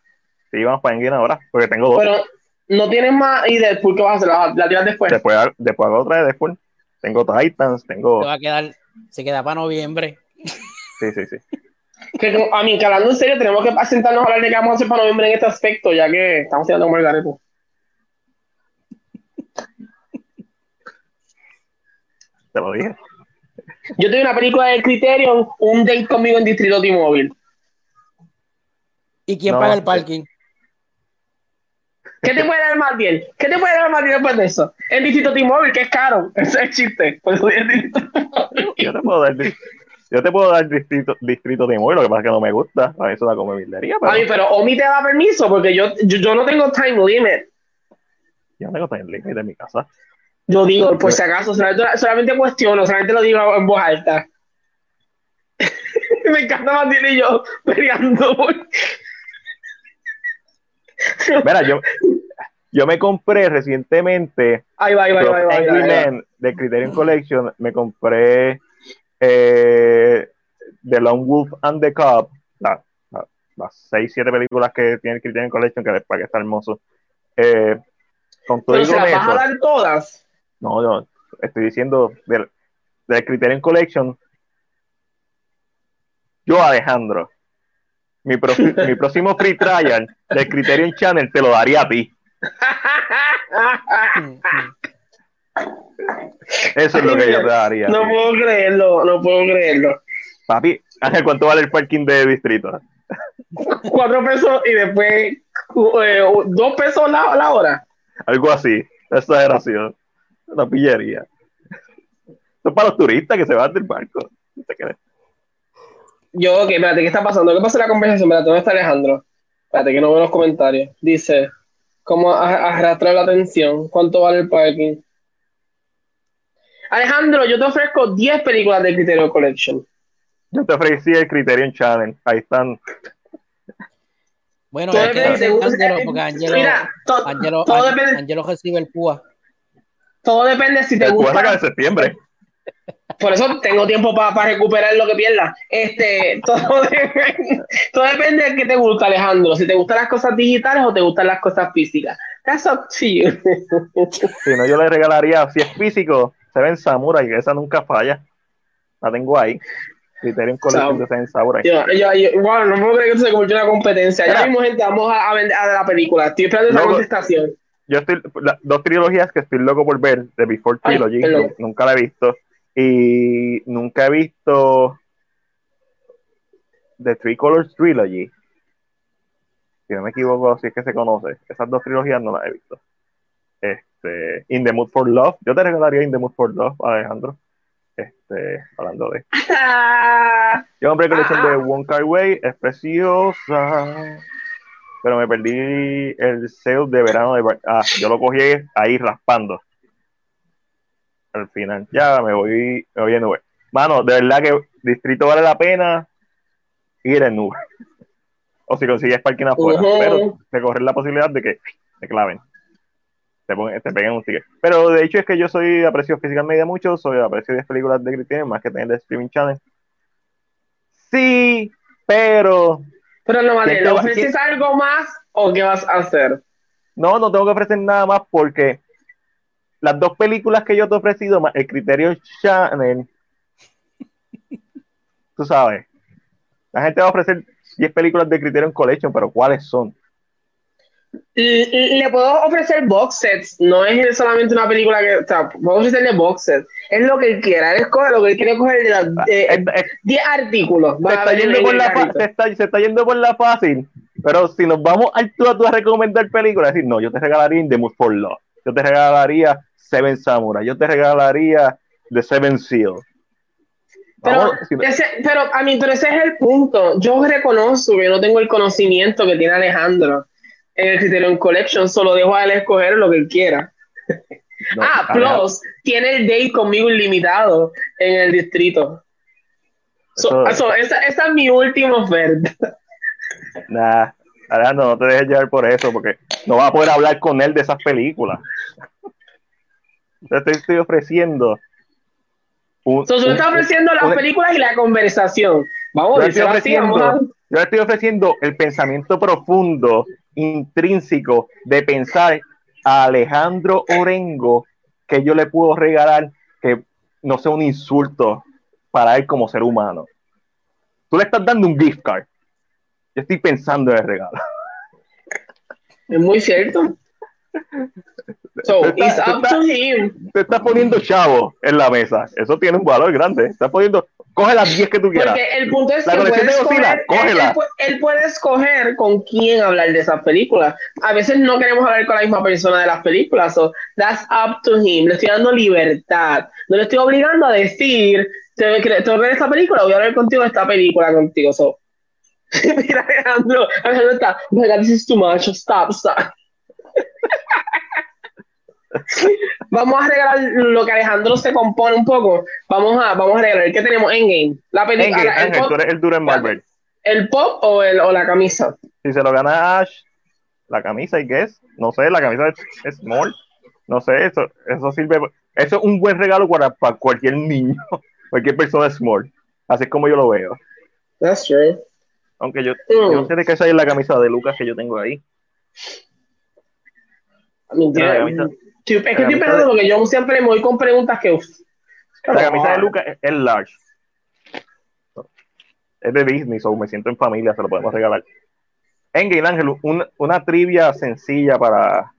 Speaker 1: Sí, vamos para Endgame ahora, porque tengo dos.
Speaker 3: Pero no tienes más. ¿Y después qué vas a hacer? ¿La, la tiras después?
Speaker 1: Después, después hago otra de después. Tengo Titans, tengo.
Speaker 2: Se va a quedar, se queda para noviembre.
Speaker 1: Sí, sí, sí.
Speaker 3: Que, a mí, que hablando en serio, tenemos que sentarnos a hablar de qué vamos a hacer para noviembre en este aspecto, ya que estamos tirando como el.
Speaker 1: Te lo dije.
Speaker 3: Yo tengo una película de Criterion, un date conmigo en Distrito T-Mobile.
Speaker 2: ¿Y quién
Speaker 1: No,
Speaker 2: paga el
Speaker 1: eh.
Speaker 2: parking?
Speaker 3: ¿Qué te puede dar más bien? ¿Qué te puede dar más bien después de eso? En Distrito T-Mobile, que es caro. Ese es el chiste. Distrito T-Mobile.
Speaker 1: Yo te puedo dar, yo te puedo dar distrito, distrito de móvil, lo que pasa es que no me gusta. A mí es una comibildería, pero
Speaker 3: A mí, pero Omi te da permiso porque yo, yo, yo no tengo time limit.
Speaker 1: yo no tengo time limit en mi casa.
Speaker 3: Yo digo, por si acaso, solamente, solamente cuestiono, solamente lo digo en voz alta. Me encanta Martín y yo peleando. por-
Speaker 1: Mira, yo, yo me compré recientemente
Speaker 3: va, va, va,
Speaker 1: Angry. Men de Criterion Collection. Me compré eh, The Lone Wolf and the Cub, la- la- las 6, 7 películas que tiene Criterion Collection, que para que está hermoso. Eh, con todo
Speaker 3: Pero
Speaker 1: y
Speaker 3: se las vas a dar todas.
Speaker 1: no, no, estoy diciendo del, del Criterion Collection. Yo, Alejandro, mi, pro- mi próximo free trial del Criterion Channel te lo daría a ti. Eso es lo que yo te daría.
Speaker 3: No puedo creerlo, no puedo creerlo.
Speaker 1: Papi, ¿cuánto vale el parking de distrito?
Speaker 3: Cuatro pesos y después eh, dos pesos la, la hora.
Speaker 1: Algo así. Exageración. Una pillería. Esto es para los turistas que se van del barco. ¿No te crees?
Speaker 3: Yo, ok, espérate, ¿qué está pasando? ¿Qué pasa en la conversación? Espérate, ¿dónde está Alejandro? Espérate, que no veo los comentarios. Dice, ¿cómo arrastrar la atención? ¿Cuánto vale el parking? Alejandro, yo te ofrezco 10 películas de Criterio Collection.
Speaker 1: Yo te ofrecí el Criterion Channel. Ahí están.
Speaker 2: Bueno,
Speaker 3: Todo
Speaker 2: es que Angelo, porque Angelo,
Speaker 3: Mira, to-
Speaker 2: Angelo,
Speaker 3: todo depende-
Speaker 2: Angelo recibe el púa.
Speaker 3: Todo depende si te
Speaker 1: sacar
Speaker 3: gusta.
Speaker 1: de septiembre.
Speaker 3: Por eso tengo tiempo para recuperar lo que pierda. Este, todo depende, todo depende de qué te gusta, Alejandro. Si te gustan las cosas digitales o te gustan las cosas físicas. That's up to you.
Speaker 1: Si no, yo le regalaría, si es físico, Seven Samurai, que esa nunca falla. La tengo ahí. Criterion Collection de Seven Samurai.
Speaker 3: Yo, yo, yo- wow, no puedo creer que esto se convirtió en una competencia. Ya mismo, gente, vamos a, a a la película. Estoy esperando esa contestación.
Speaker 1: Yo estoy, la- dos trilogías que estoy loco por ver, de Before
Speaker 3: Ay,
Speaker 1: Trilogy, nu- nunca la he visto. Y nunca he visto The Three Colors Trilogy. Si no me equivoco, si es que se conoce. Esas dos trilogías no las he visto. Este, In the Mood for Love. Yo te regalaría In the Mood for Love, Alejandro. Este, hablando de. Yo compré colección de One Car Way, es preciosa. Pero me perdí el sale de verano de Ah, yo lo cogí ahí raspando. Al final. Ya me voy, me voy en nube. Mano, de verdad que Distrito vale la pena ir en nube. O si consigues parking afuera. Pero te corre la posibilidad de que te claven. Te, pongan- te peguen un ticket. Pero de hecho es que yo soy aprecio Physical Media mucho, soy aprecio de películas de Criterion más que tener de streaming channel. Sí, pero
Speaker 3: Pero no, vale,
Speaker 1: ¿Quién te
Speaker 3: ¿le ofreces algo más o qué vas a hacer?
Speaker 1: No, no tengo que ofrecer nada más porque las dos películas que yo te he ofrecido, más el criterio Channel, tú sabes, la gente va a ofrecer 10 películas de Criterion Collection, pero ¿cuáles son?
Speaker 3: Le puedo ofrecer box sets, no es solamente una película que, o sea, puedo ofrecerle box sets, es lo que él quiera, él escoge lo que él quiere coger de las de- 10 artículos.
Speaker 1: Se está, yendo por la se, está, se está yendo por la fácil, pero si nos vamos al tú a tú a recomendar películas, decir, no, yo te regalaría In the Mood for Love, yo te regalaría Seven Samurai, yo te regalaría The Seven Seal.
Speaker 3: Pero, ese, a mí, pero ese es el punto. Yo reconozco que no tengo el conocimiento que tiene Alejandro en el Criterion Collection, solo dejo a él escoger lo que él quiera.
Speaker 1: no,
Speaker 3: ah, plus, tiene el date conmigo ilimitado en el distrito. So-
Speaker 1: Eso-
Speaker 3: so, esa, esa es mi última oferta.
Speaker 1: Nah, Alejandro, no te dejes llevar por eso, porque no vas a poder hablar con él de esas películas. Yo te estoy ofreciendo. Un,
Speaker 3: So, tú
Speaker 1: un-
Speaker 3: estás ofreciendo las películas y la conversación. Vamos,
Speaker 1: yo, estoy
Speaker 3: díselo así, vamos a-
Speaker 1: ofreciendo, yo estoy ofreciendo el pensamiento profundo, intrínseco, de pensar a Alejandro Orengo que yo le puedo regalar que no sea un insulto para él como ser humano. Tú le estás dando un gift card. Yo estoy pensando en el regalo.
Speaker 3: Es muy cierto. So, it's up to him.
Speaker 1: Te estás poniendo chavo en la mesa. Eso tiene un valor grande. Estás poniendo, coge las 10 que tú quieras.
Speaker 3: Porque el punto es
Speaker 1: la
Speaker 3: que puede escoger,
Speaker 1: cógela.
Speaker 3: él él puede escoger con quién hablar de esas películas. A veces no queremos hablar con la misma persona de las películas. So that's up to him. Le estoy dando libertad. No le estoy obligando a decir, te, te voy a ver esta película, voy a hablar contigo de esta película contigo. So. Mira, Alejandro, Alejandro está, oh my God, this is too much. Stop, stop. Vamos a regalar lo que Alejandro se compone un poco. Vamos a, vamos a regalar. ¿Qué tenemos? Endgame. La película.
Speaker 1: Ángel,
Speaker 3: el,
Speaker 1: tú eres el duro en Marvel.
Speaker 3: el pop o, el, o la camisa.
Speaker 1: Si se lo gana Ash, la camisa, ¿y qué es? No sé, la camisa es, small. No sé, eso, eso sirve. Eso es un buen regalo para, para cualquier niño, cualquier persona small. Así es como yo lo veo.
Speaker 3: That's true.
Speaker 1: Aunque yo,
Speaker 3: Mm.
Speaker 1: yo no sé de qué es la camisa de Lucas que yo tengo ahí.
Speaker 3: I mean,
Speaker 1: La
Speaker 3: yeah,
Speaker 1: camisa-
Speaker 3: Es que estoy pensando
Speaker 1: de-
Speaker 3: porque yo siempre me voy con preguntas que. uf,
Speaker 1: La camisa de Lucas es, es large. Es de Disney, so me siento en familia, se lo podemos regalar. Engel Ángel, un- una trivia sencilla para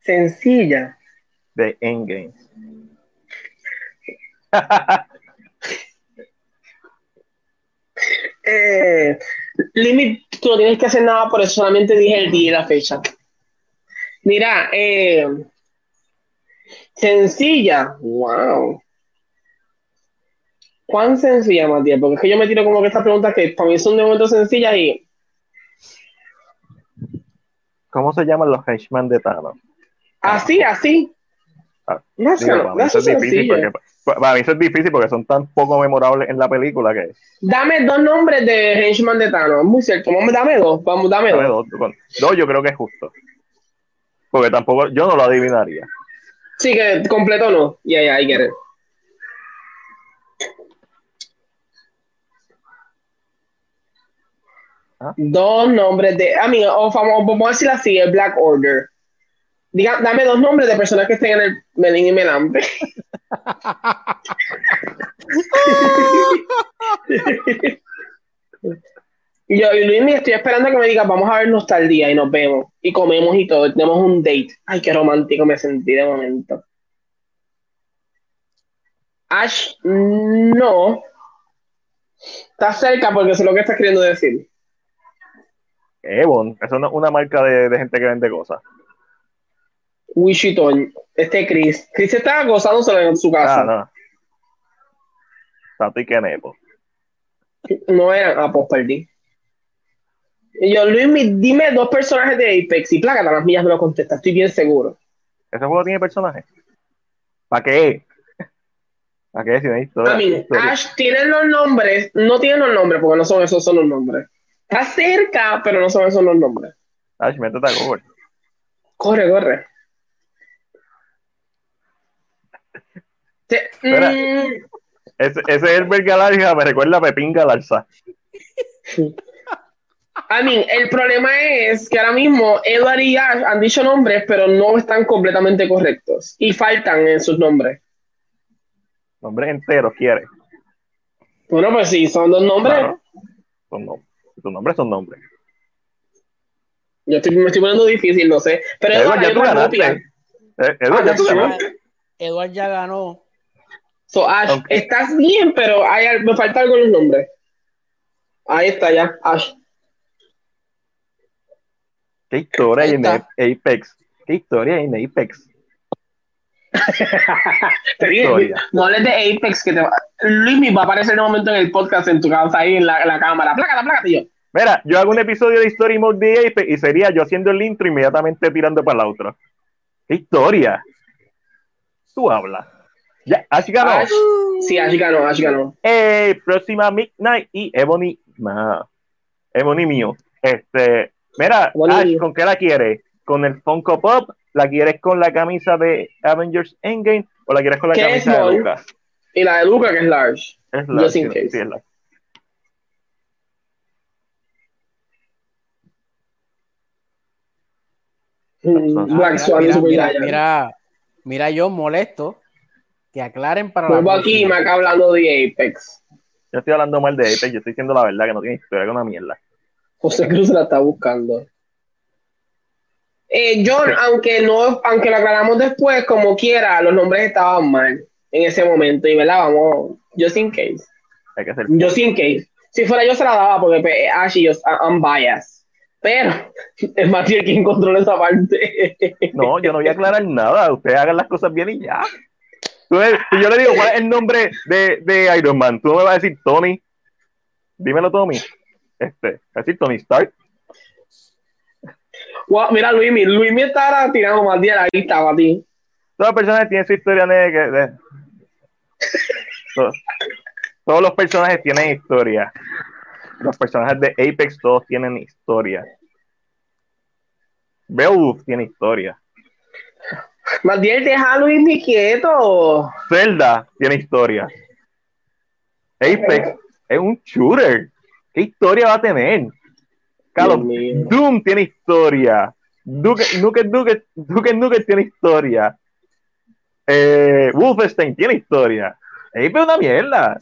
Speaker 3: Sencilla.
Speaker 1: de Endgame.
Speaker 3: Eh, Limit, tú no tienes que hacer nada, por eso solamente dije el día y la fecha. Mira, eh, sencilla. Wow. ¿Cuán sencilla, Matías? Porque es que yo me tiro como que estas preguntas que para mí son de momento sencillas y.
Speaker 1: ¿Cómo se llaman los henchmen de Thanos?
Speaker 3: Así, así.
Speaker 1: Ah, digo,
Speaker 3: not-
Speaker 1: para, mí eso es difícil porque, pa- para mí eso es difícil porque son tan poco memorables en la película que
Speaker 3: Dame dos nombres de Henchman de Thanos. Muy cierto. Vamos, dame dos. Vamos, dame
Speaker 1: dame
Speaker 3: dos.
Speaker 1: dos yo creo que es justo. Porque tampoco, yo no lo adivinaría.
Speaker 3: Sí, que completo no. Ya, ya, I get it. Dos nombres de. I mean, o vamos, vamos a decir así: el Black Order. Diga, dame dos nombres de personas que estén en el Melín y Melambre. Yo, y Luis, me estoy esperando que me diga, vamos a vernos tal día y nos vemos. Y comemos y todo, tenemos un date. Ay, qué romántico me sentí de momento. Ash, no. Está cerca porque sé lo que estás queriendo decir.
Speaker 1: Evon, eso es una, una marca de, de gente que vende cosas.
Speaker 3: Wichiton, este Chris. Chris estaba gozándoselo en su casa.
Speaker 1: Ah, no. Tato y Kenepo.
Speaker 3: No eran, ah, pues perdí. Y yo, Luis, dime dos personajes de Apex y placa, las mías me lo contesta, estoy bien seguro.
Speaker 1: ¿Ese juego tiene personajes? ¿Para qué? ¿Para qué? Si no hay historia.
Speaker 3: A mí. Ash tiene los nombres, no tiene los nombres porque no son esos, son los nombres. Está cerca, pero no son esos los nombres.
Speaker 1: Ash, métete a Google.
Speaker 3: Corre, corre. Te-
Speaker 1: Espera.
Speaker 3: mm,
Speaker 1: Ese, ese es el Galarza, me recuerda a Pepín Galarza.
Speaker 3: I mean, el problema es que ahora mismo Edward y Ash han dicho nombres, pero no están completamente correctos. Y faltan en sus nombres.
Speaker 1: Nombres enteros, quiere.
Speaker 3: Bueno, pues sí, son dos nombres.
Speaker 1: Claro. Son nombres. Tus nombres son nombres.
Speaker 3: Yo estoy, me estoy poniendo difícil, no sé. Pero
Speaker 1: Edward,
Speaker 3: Edward,
Speaker 1: ya tú ganaste. Eh, Edward, ya tú ganaste.
Speaker 2: Edward ya ganó.
Speaker 3: So, Ash, estás bien, pero hay, me falta algo en los nombres. Ahí está ya, Ash.
Speaker 1: ¿Qué historia hay en. Apex? ¿Qué historia hay en Apex?
Speaker 3: Te dije, no hables de Apex, que te va... Luis me va a aparecer en un momento en el podcast en tu casa, ahí en la, en la cámara. Plácata, y yo.
Speaker 1: Mira, yo hago un episodio de Story Mode de Apex y sería yo haciendo el intro inmediatamente tirando para el outro. ¿Qué historia? Tú hablas. Ya, Ash ganó.
Speaker 3: Ash, sí, Ash ganó, Ash ganó.
Speaker 1: Eh, próxima Midnight y Ebony. Nah, Ebony mío. Este, mira, Ash. ¿con qué la quieres? ¿Con el Funko Pop? ¿La quieres con la camisa de Avengers Endgame? ¿O la quieres con la
Speaker 3: ¿Qué es
Speaker 1: camisa de? Lucas?
Speaker 3: Y la de Luca, que es large.
Speaker 1: Es la,
Speaker 3: Just in case.
Speaker 1: sí, es la-
Speaker 3: Mm, Black
Speaker 2: Mira,
Speaker 3: Swan,
Speaker 2: mira,
Speaker 3: Super
Speaker 2: mira,
Speaker 3: Giant.
Speaker 2: mira, mira, yo molesto. Que aclaren para la
Speaker 3: Vuelvo aquí y me acá hablando de Apex.
Speaker 1: Yo estoy hablando mal de Apex, yo estoy diciendo la verdad que no tiene historia, es una mierda.
Speaker 3: José Cruz la está buscando. Eh, John, aunque no, aunque lo aclaramos después, como quiera, los nombres estaban mal en ese momento. Y verdad, vamos, just in case.
Speaker 1: Hay que hacer.
Speaker 3: Just in case. Si fuera yo se la daba, porque pues, Ash y yo, I'm biased. Pero es Matías quien controla esa parte.
Speaker 1: No, yo no voy a aclarar nada. Ustedes hagan las cosas bien y ya. Si yo le digo cuál es el nombre de, de Iron Man, tú no me vas a decir Tony. Dímelo, Tommy. Este, vas a decir Tony Stark.
Speaker 3: Wow, mira, Luis, Luis me está tirando más de la lista para ti.
Speaker 1: Todas las personas tienen su historia de- todos, todos los personajes tienen historia. Los personajes de Apex todos tienen historia. Beowulf tiene historia.
Speaker 3: Matiel, deja a Luis mi quieto.
Speaker 1: Zelda tiene historia. Apex es un shooter. ¿Qué historia va a tener? Call of- Doom tiene historia. Duke Nukem Nukem- Duke Nukem tiene historia. Eh, Wolfenstein tiene historia. Apex es una mierda.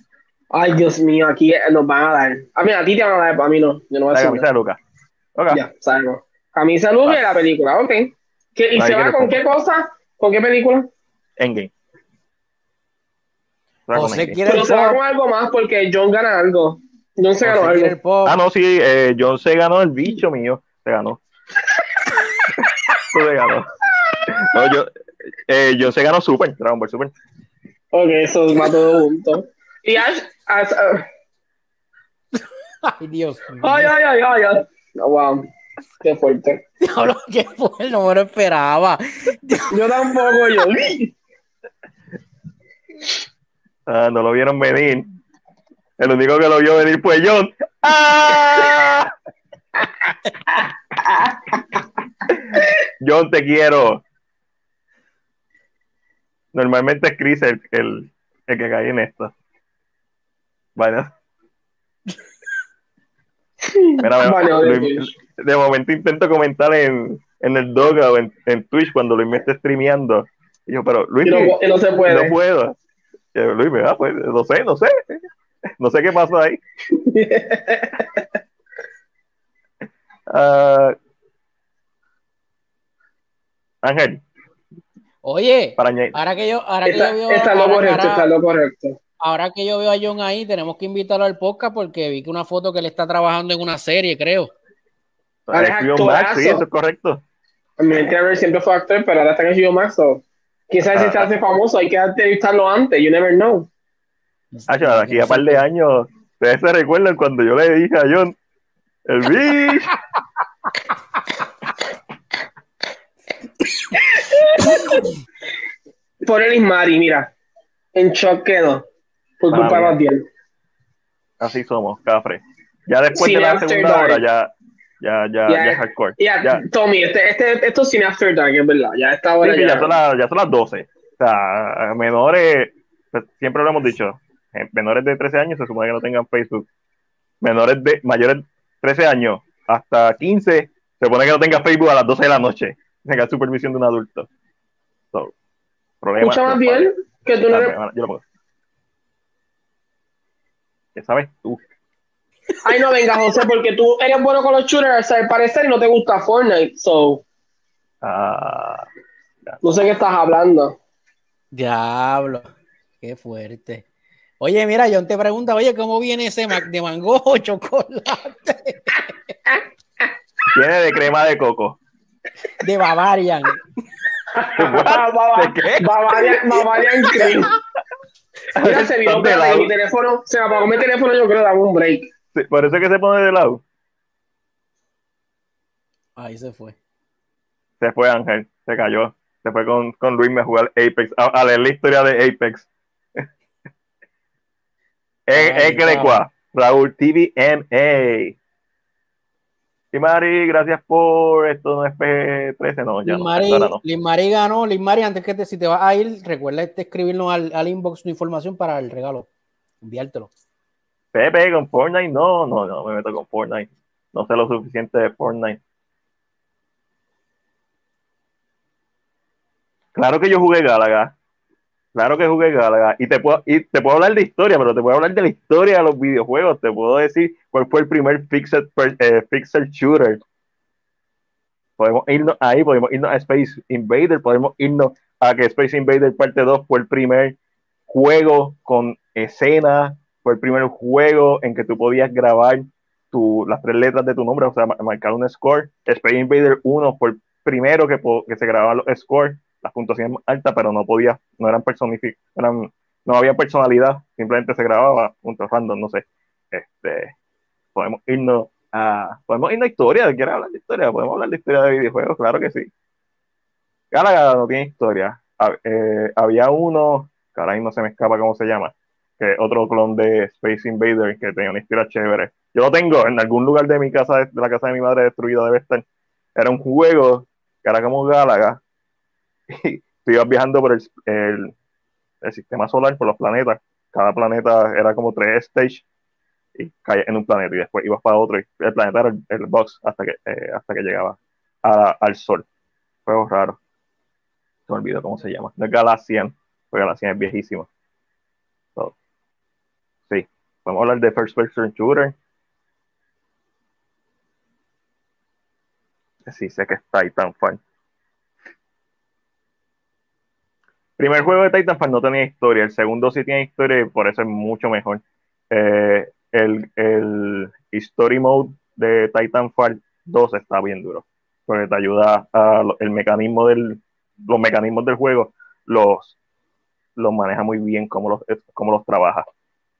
Speaker 3: Ay, Dios mío, aquí nos van a dar. A mí, a ti te van a dar, a mí no. Yo no voy a
Speaker 1: La camisa
Speaker 3: nada.
Speaker 1: de Lucas.
Speaker 3: Ya, sabemos. Camisa Luca y la película, ok. ¿Qué- ¿Y se va con qué cosa? ¿Con qué película?
Speaker 1: Endgame. Se va con
Speaker 2: José
Speaker 1: Endgame.
Speaker 2: quiere
Speaker 3: Pero se va con algo más porque John gana algo. John se ganó algo.
Speaker 2: pop.
Speaker 1: Ah, no, sí, eh, John se ganó el bicho mío. Se ganó. se ganó. No, yo, eh, John se ganó Super, Dragon Ball Super.
Speaker 3: Ok, eso va todo junto. Y Ash. Ash- ah,
Speaker 2: Ay, Dios mío.
Speaker 3: ay, ay, ay, ay, ay. Oh, wow. Qué fuerte.
Speaker 2: Diablo, ¿qué fue? No me lo esperaba.
Speaker 3: Yo tampoco, yo.
Speaker 1: Ah, no lo vieron venir. El único que lo vio venir fue John. ¡Ah! John, te quiero. Normalmente es Chris el, el, el que cae en esto. Mira,
Speaker 3: Vale,
Speaker 1: Luis- de momento intento comentar en, en el Doga o en, en Twitch cuando Luis me está streameando. Y yo, pero Luis,
Speaker 3: Y no, y no se puede.
Speaker 1: no puedo. Yo, Luis me va, pues, no sé, no sé. No sé qué pasó ahí. Ah, Ángel,
Speaker 2: Oye,
Speaker 1: para
Speaker 2: ahora que yo, ahora que yo veo,
Speaker 3: está lo
Speaker 2: ahora-
Speaker 3: correcto,
Speaker 2: ahora-
Speaker 3: está lo correcto.
Speaker 2: ahora que yo veo a John ahí, tenemos que invitarlo al podcast porque vi que una foto que él está trabajando en una serie, creo.
Speaker 3: Ahora es
Speaker 1: Max, sí, eso es correcto.
Speaker 3: Mi siempre fue actor, pero ahora está en HBO Max. So. Quién sabe si se
Speaker 1: Ah.
Speaker 3: hace famoso, hay que entrevistarlo antes, you never know.
Speaker 1: Ah, chaval, aquí a par de años, ustedes se recuerdan cuando yo le dije a John, el bitch.
Speaker 3: Por el Ismari, mira, en shock quedó, por culpa de. Batiel.
Speaker 1: Así somos, cafre. Ya después de la segunda
Speaker 3: Dark.
Speaker 1: hora, ya, ya, ya,
Speaker 3: Ya,
Speaker 1: ya es hardcore.
Speaker 3: Ya,
Speaker 1: Ya.
Speaker 3: Tommy, este, este, esto es Cine After Dark, es verdad, ya está
Speaker 1: Sí,
Speaker 3: ya.
Speaker 1: ya, son las, ya son las 12. O sea, menores, pues, siempre lo hemos dicho, menores de 13 años se supone que no tengan Facebook. Menores de mayores de 13 años hasta 15 se supone que no tenga Facebook a las 12 de la noche. Tenga supervisión de un adulto. So, problema.
Speaker 3: Escucha más bien que tú no
Speaker 1: Dame,
Speaker 3: eres...
Speaker 1: hermano, yo lo pongo. ¿Qué sabes tú?
Speaker 3: Ay, no, venga, José, porque tú eres bueno con los shooters al parecer y no te gusta Fortnite, so,
Speaker 1: Ah,
Speaker 3: no sé qué estás hablando.
Speaker 2: Diablo, qué fuerte. Oye, mira, John te pregunta, oye, ¿cómo viene ese Mac de mango o chocolate?
Speaker 1: Tiene de crema de coco.
Speaker 2: De Bavarian.
Speaker 3: Bava-
Speaker 1: ¿De qué?
Speaker 3: Bavarian, Bavarian Cream. Mira, se vio
Speaker 1: de
Speaker 3: mi teléfono, se me apagó mi teléfono, yo creo, dame un break.
Speaker 1: Sí, por eso es que se pone de lado.
Speaker 2: Ahí se fue.
Speaker 1: Se fue Ángel, se cayó. Se fue con, con Luis me jugar Apex, a, a leer la historia de Apex. Que de cuá, Raúl TVMA. Y Mari, gracias por esto, no es P13, no, ya
Speaker 2: Lin
Speaker 1: no, no.
Speaker 2: Lin Mari ganó. Lin Mari, antes que te, si te vas a ir, recuerda este, escribirnos al, al inbox tu información para el regalo. Enviártelo.
Speaker 1: Pepe con Fortnite, no, no, no me meto con Fortnite. No sé lo suficiente de Fortnite. Claro que yo jugué Galaga. Claro que jugué Galaga. Y te puedo, y te puedo hablar de historia, pero te puedo hablar de la historia de los videojuegos. Te puedo decir cuál fue el primer pixel, eh, shooter. Podemos irnos ahí, podemos irnos a Space Invader, podemos irnos a que Space Invader parte 2 fue el primer juego con escena, fue el primer juego en que tú podías grabar tu, las tres letras de tu nombre, o sea, ma- marcar un score. Space Invader 1 fue el primero que, que se grababan los scores, las puntuaciones altas, pero no podía, no eran personific, eran, no había personalidad, simplemente se grababa puntos random, no sé. Este, podemos irnos a, podemos irnos a historia, ¿quieres hablar de historia? Podemos hablar de historia de videojuegos, claro que sí. Galaga no tiene historia. Eh, había uno, ahora mismo se me escapa cómo se llama, que otro clon de Space Invader que tenía una historia chévere. Yo lo tengo en algún lugar de mi casa, de la casa de mi madre destruida debe estar. Era un juego que era como Galaga. Y tú ibas viajando por el, el, el sistema solar, por los planetas. Cada planeta era como tres stages y caías en un planeta y después ibas para otro y el planeta era el, el box hasta que, eh, hasta que llegaba a- al sol. Juego raro. Se me olvidó cómo se llama. No es Galaxian, porque Galaxian es viejísimo. So, sí, podemos hablar de First Person Shooter. Sí, sé que es Titanfall. Primer juego de Titanfall no tenía historia, el segundo sí tiene historia y por eso es mucho mejor. Eh, el, el Story Mode de Titanfall 2 está bien duro, porque te ayuda a el mecanismo del, los mecanismos del juego, los, los maneja muy bien, cómo los, cómo los trabaja.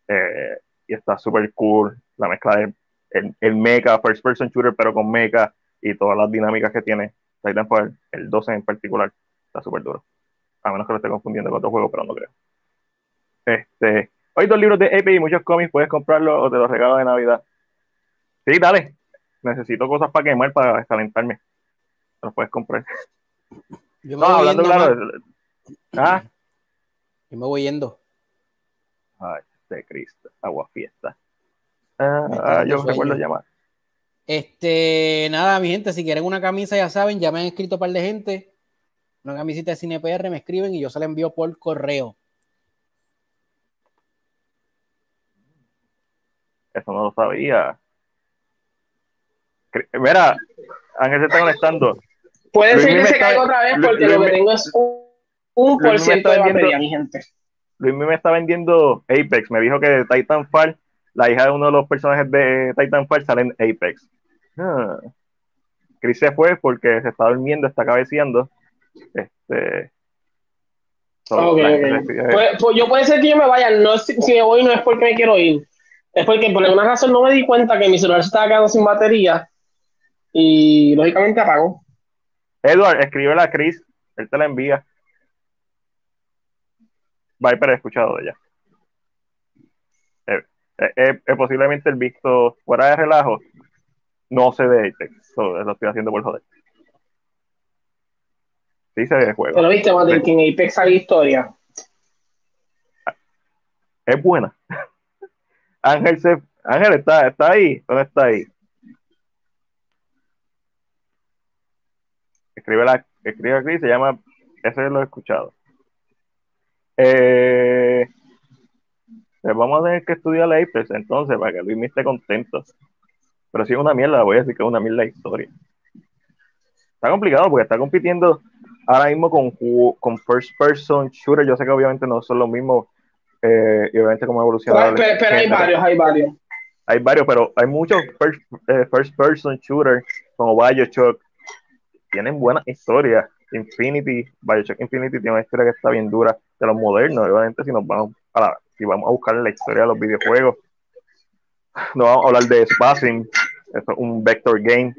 Speaker 1: Eh, y está súper cool la mezcla de el, el mecha, first person shooter, pero con mecha y todas las dinámicas que tiene Titanfall, el 12 en particular, está súper duro. A menos que lo esté confundiendo con otro juego, pero no creo. Este, hay dos libros de EP y muchos cómics, puedes comprarlos o te los regalo de Navidad. Sí, dale. Necesito cosas para quemar, para calentarme. Los puedes comprar.
Speaker 2: Yo me
Speaker 1: No,
Speaker 2: voy
Speaker 1: hablando
Speaker 2: yendo
Speaker 1: claro. Ah,
Speaker 2: Yo me voy yendo.
Speaker 1: Ay, de Cristo, agua fiesta. Ah, yo
Speaker 2: sueño.
Speaker 1: recuerdo llamar.
Speaker 2: Este, nada, mi gente, si quieren una camisa, ya saben, ya me han escrito un par de gente. Una camisita de Cine PR, me escriben y yo se la envío por correo.
Speaker 1: Eso no lo sabía. Mira, Ángel se está conectando.
Speaker 3: Puede
Speaker 1: Luis
Speaker 3: ser que se
Speaker 1: está-
Speaker 3: caiga otra vez porque
Speaker 1: Luis
Speaker 3: lo que tengo es un, un por ciento de batería,
Speaker 1: vendiendo-
Speaker 3: mi gente.
Speaker 1: Luis me está vendiendo Apex. Me dijo que Titanfall, la hija de uno de los personajes de Titanfall, sale en Apex. Ah. Chris se fue porque se está durmiendo, está cabeceando. Este. so,
Speaker 3: Ok,
Speaker 1: la
Speaker 3: ok.
Speaker 1: gente decide-
Speaker 3: Pues, pues yo puede ser que yo me vaya, no si, si me voy no es porque me quiero ir, es porque por alguna razón no me di cuenta que mi celular se estaba quedando sin batería y lógicamente apagó.
Speaker 1: Edward, escríbela a Chris, él te la envía. Viper, he escuchado de ella. Eh, eh, eh, eh, posiblemente el visto fuera de relajo, no se de Apex, so, lo estoy haciendo por joder. Sí se ve el juego.
Speaker 3: Pero viste, Mate, que en Apex hay historia.
Speaker 1: Es buena. Ángel se, Ángel está, está ahí, ¿dónde está ahí? Escribe la, escribe aquí, se llama, ese lo he escuchado. Eh, pues vamos a tener que estudiar la Apex entonces para que Luis me esté contento. Pero si es una mierda, voy a decir que es una mierda de historia. Está complicado porque está compitiendo ahora mismo con, con first person shooter. Yo sé que obviamente no son los mismos eh, y obviamente como ha evolucionado.
Speaker 3: Pero, pero hay varios, hay varios.
Speaker 1: Hay varios, pero hay muchos first, eh, first person shooter como Bioshock. Tienen buenas historias. Infinity, Bioshock Infinity tiene una historia que está bien dura de los modernos. Obviamente, si nos vamos a la- si vamos a buscar la historia de los videojuegos, no vamos a hablar de Spacing, esto es un vector game,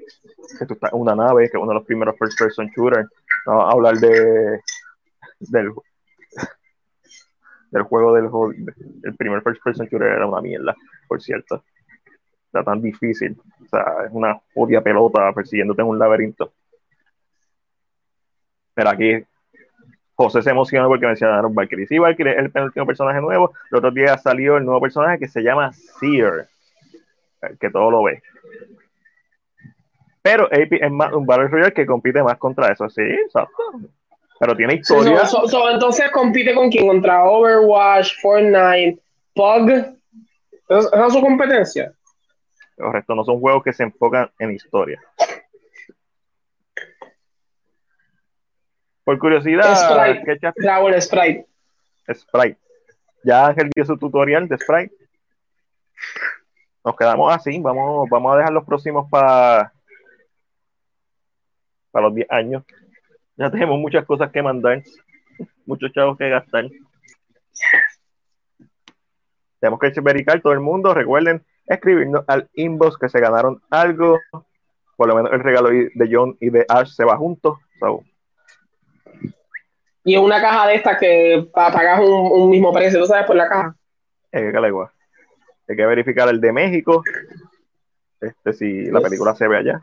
Speaker 1: que tú estás en una nave, que es uno de los primeros first person shooters. Hablar de del, del juego del el primer first person shooter era una mierda, por cierto. Está tan difícil. O sea, es una odia pelota persiguiéndote en un laberinto. Pero aquí José se emocionó porque mencionaron Valkyrie. Sí, Valkyrie es el penúltimo personaje nuevo. El otro día salió el nuevo personaje que se llama Seer, que todo lo ve. Pero AP es más un Battle Royale que compite más contra eso. Sí, exacto. Pero tiene historia.
Speaker 3: so- so- so, entonces compite con quién? Contra Overwatch, Fortnite, PUG. ¿Esa es su competencia?
Speaker 1: Correcto, no son juegos que se enfocan en historia. Por curiosidad,
Speaker 3: Sprite.
Speaker 1: ¿qué
Speaker 3: Raúl Sprite.
Speaker 1: Sprite. Ya Ángel dio su tutorial de Sprite. Nos quedamos así. Vamos, vamos a dejar los próximos para para los 10 años. Ya tenemos muchas cosas que mandar, muchos chavos que gastar. Tenemos que verificar todo el mundo. Recuerden escribirnos al inbox que se ganaron algo. Por lo menos el regalo de John y de Ash se va juntos. So,
Speaker 3: Y una caja de estas que pa- pagas un, un mismo precio, ¿tú sabes? Por la caja.
Speaker 1: Eh, que igual. Hay que verificar el de México. Este, si la película se ve allá.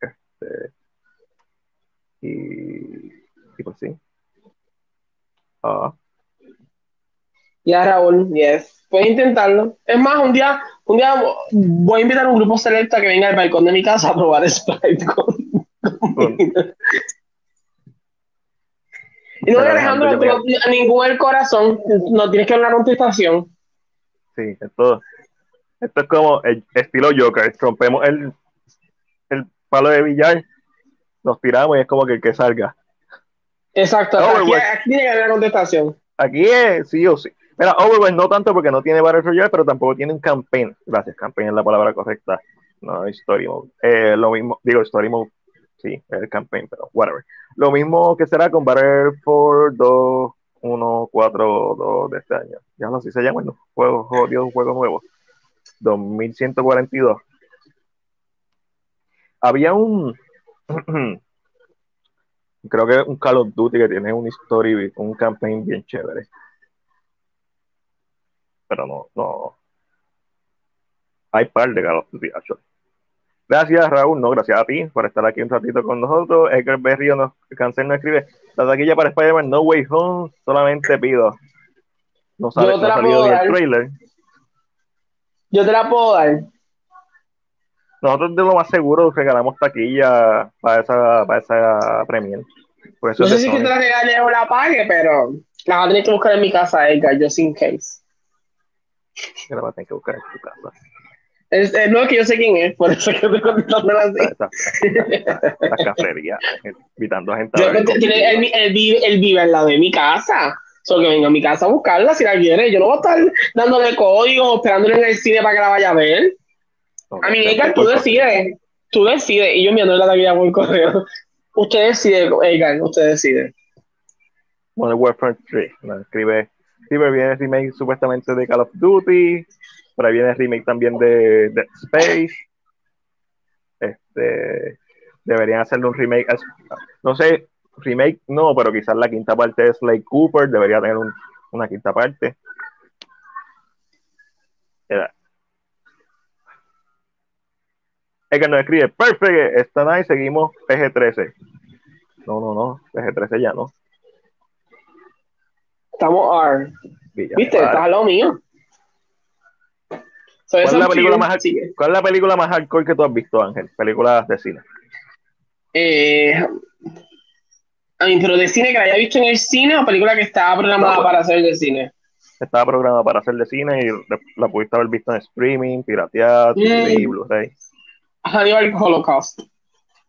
Speaker 1: Este, y, y pues sí. Ah,
Speaker 3: Ya, Raúl, yes. Puedes intentarlo. Es más, un día, un día voy a invitar a un grupo selecto a que venga al balcón de mi casa a probar Sprite. con- Y no, Alejandro,
Speaker 1: Alejandro,
Speaker 3: tú tienes ningún el corazón, no tienes que dar una contestación.
Speaker 1: sí, esto, esto es como el estilo Joker. Rompemos el, el palo de billar, nos tiramos y es como que el que salga.
Speaker 3: Exacto, aquí,
Speaker 1: Overwatch.
Speaker 3: aquí tiene que haber una contestación.
Speaker 1: Aquí es sí o sí. Mira, Overwatch no tanto porque no tiene Battle Royale, pero tampoco tiene un campaign. Gracias, campaign es la palabra correcta. No, story mode. Eh, lo mismo, digo, story mode, sí, es el campaign, pero whatever. Lo mismo que será con Battlefield 2, 1, 4, 2 de este año. Ya no sé si se llama, ¿no? Juego, jodido, juego nuevo. 2142. Había un. creo que un Call of Duty que tiene un story, un campaign bien chévere. Pero no, no. Hay par de Call of Duty, actually. Gracias, Raúl. No, gracias a ti por estar aquí un ratito con nosotros. Edgar Berrio nos, Cancel nos escribe: La taquilla para Spider-Man No Way Home, solamente pido. No sale, no ha salido ni el trailer.
Speaker 3: Yo te la puedo dar.
Speaker 1: Nosotros de lo más seguro regalamos taquilla para esa, para esa premier. Por eso
Speaker 3: No sé si que te la regale o la pague, pero la vas a tener que buscar en mi casa, Edgar, just in case.
Speaker 1: Que la a tener que buscar en tu casa.
Speaker 3: Es, no es que yo sé quién es, por eso es que estoy contestando así.
Speaker 1: La cafetería, invitando a gente a
Speaker 3: Yo,
Speaker 1: ver.
Speaker 3: él, él vive, él vive al lado de mi casa. Solo que venga a mi casa a buscarla si la quiere. Yo no voy a estar dándole códigos, esperándole en el cine para que la vaya a ver. A mí, Edgar, tú decides. Tú decides. Y yo enviándole la taquilla por correo. Usted decide, Edgar, usted decide.
Speaker 1: Modern Warfare 3. ¿no? Escribe, escribe, viene el remake supuestamente de Call of Duty. Por ahí viene el remake también de Dead Space. Este, deberían hacerle un remake. No sé, remake no, pero quizás la quinta parte de Slade Cooper debería tener un- una quinta parte. Era. Es que nos escribe, perfect, esta night seguimos PG-13. No, no, no, PG-13 ya no.
Speaker 3: Estamos R.
Speaker 1: Villa
Speaker 3: ¿Viste? Estás a lo mío. So,
Speaker 1: ¿Cuál es, la película más. ¿Cuál es la película más hardcore que tú has visto, Ángel? Películas de cine.
Speaker 3: Eh, a mí, pero de cine que la haya visto en el cine o película que estaba programada
Speaker 1: No,
Speaker 3: para hacer de cine.
Speaker 1: Estaba programada para hacer de cine y la, pudiste haber visto en streaming, pirateada,
Speaker 3: Mm.
Speaker 1: Blu-ray.
Speaker 3: Hannibal Holocaust.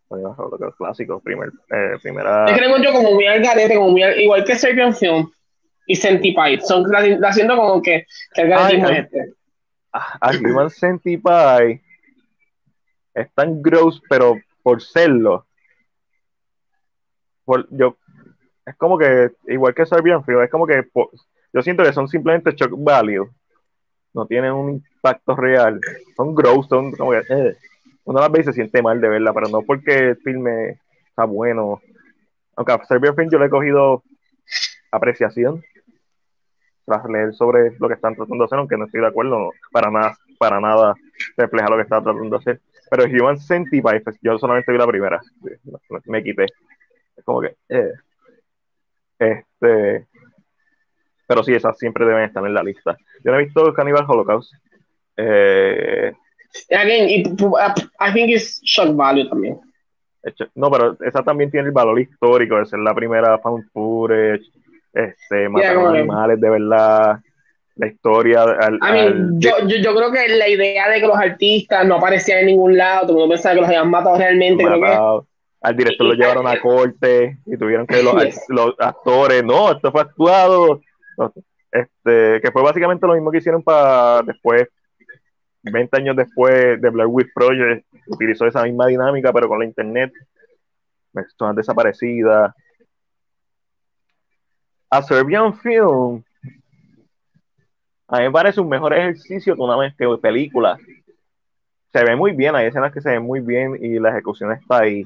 Speaker 1: Bueno, los clásicos, primer, eh, primera.
Speaker 3: Es que la encuentro como muy al garete, como muy al- igual que Serbian Film y Centipede. Son haciendo como que, que el garetismo es este.
Speaker 1: A Human Centipede es tan gross, pero por serlo. Por, yo, es como que, igual que Serbian Film, es como que po- yo siento que son simplemente shock value. No tienen un impacto real. Son gross, son como que. eh. Uno las ve y se siente mal de verla, pero no porque el filme está bueno. Aunque a Serbian Film yo le he cogido apreciación tras leer sobre lo que están tratando de hacer, aunque no estoy de acuerdo, para nada, para nada refleja lo que están tratando de hacer. Pero Human Centipede, pues, yo solamente vi la primera, me, me quité. Es como que, eh. este, pero sí, esas siempre deben estar en la lista. Yo no he visto Cannibal Holocaust. Eh,
Speaker 3: Again, y, pu- I think it's shock value también.
Speaker 1: no, pero esa también tiene el valor histórico de ser la primera found footage, este, matar
Speaker 3: que-
Speaker 1: animales de verdad, la historia al,
Speaker 3: I mean,
Speaker 1: al-
Speaker 3: yo, yo, yo creo que la idea de que los artistas no aparecían en ningún lado, todo el mundo pensaba que los habían matado realmente, creo que
Speaker 1: matado. Al director lo llevaron a corte y tuvieron que los,
Speaker 3: Yes.
Speaker 1: los actores, no, esto fue actuado. Este, que fue básicamente lo mismo que hicieron para después, 20 años después de Blair Witch Project, utilizó esa misma dinámica, pero con la internet, personas desaparecidas. A Serbian Film, a mí me parece un mejor ejercicio que una vez que película. Se ve muy bien, hay escenas que se ven muy bien y la ejecución está ahí.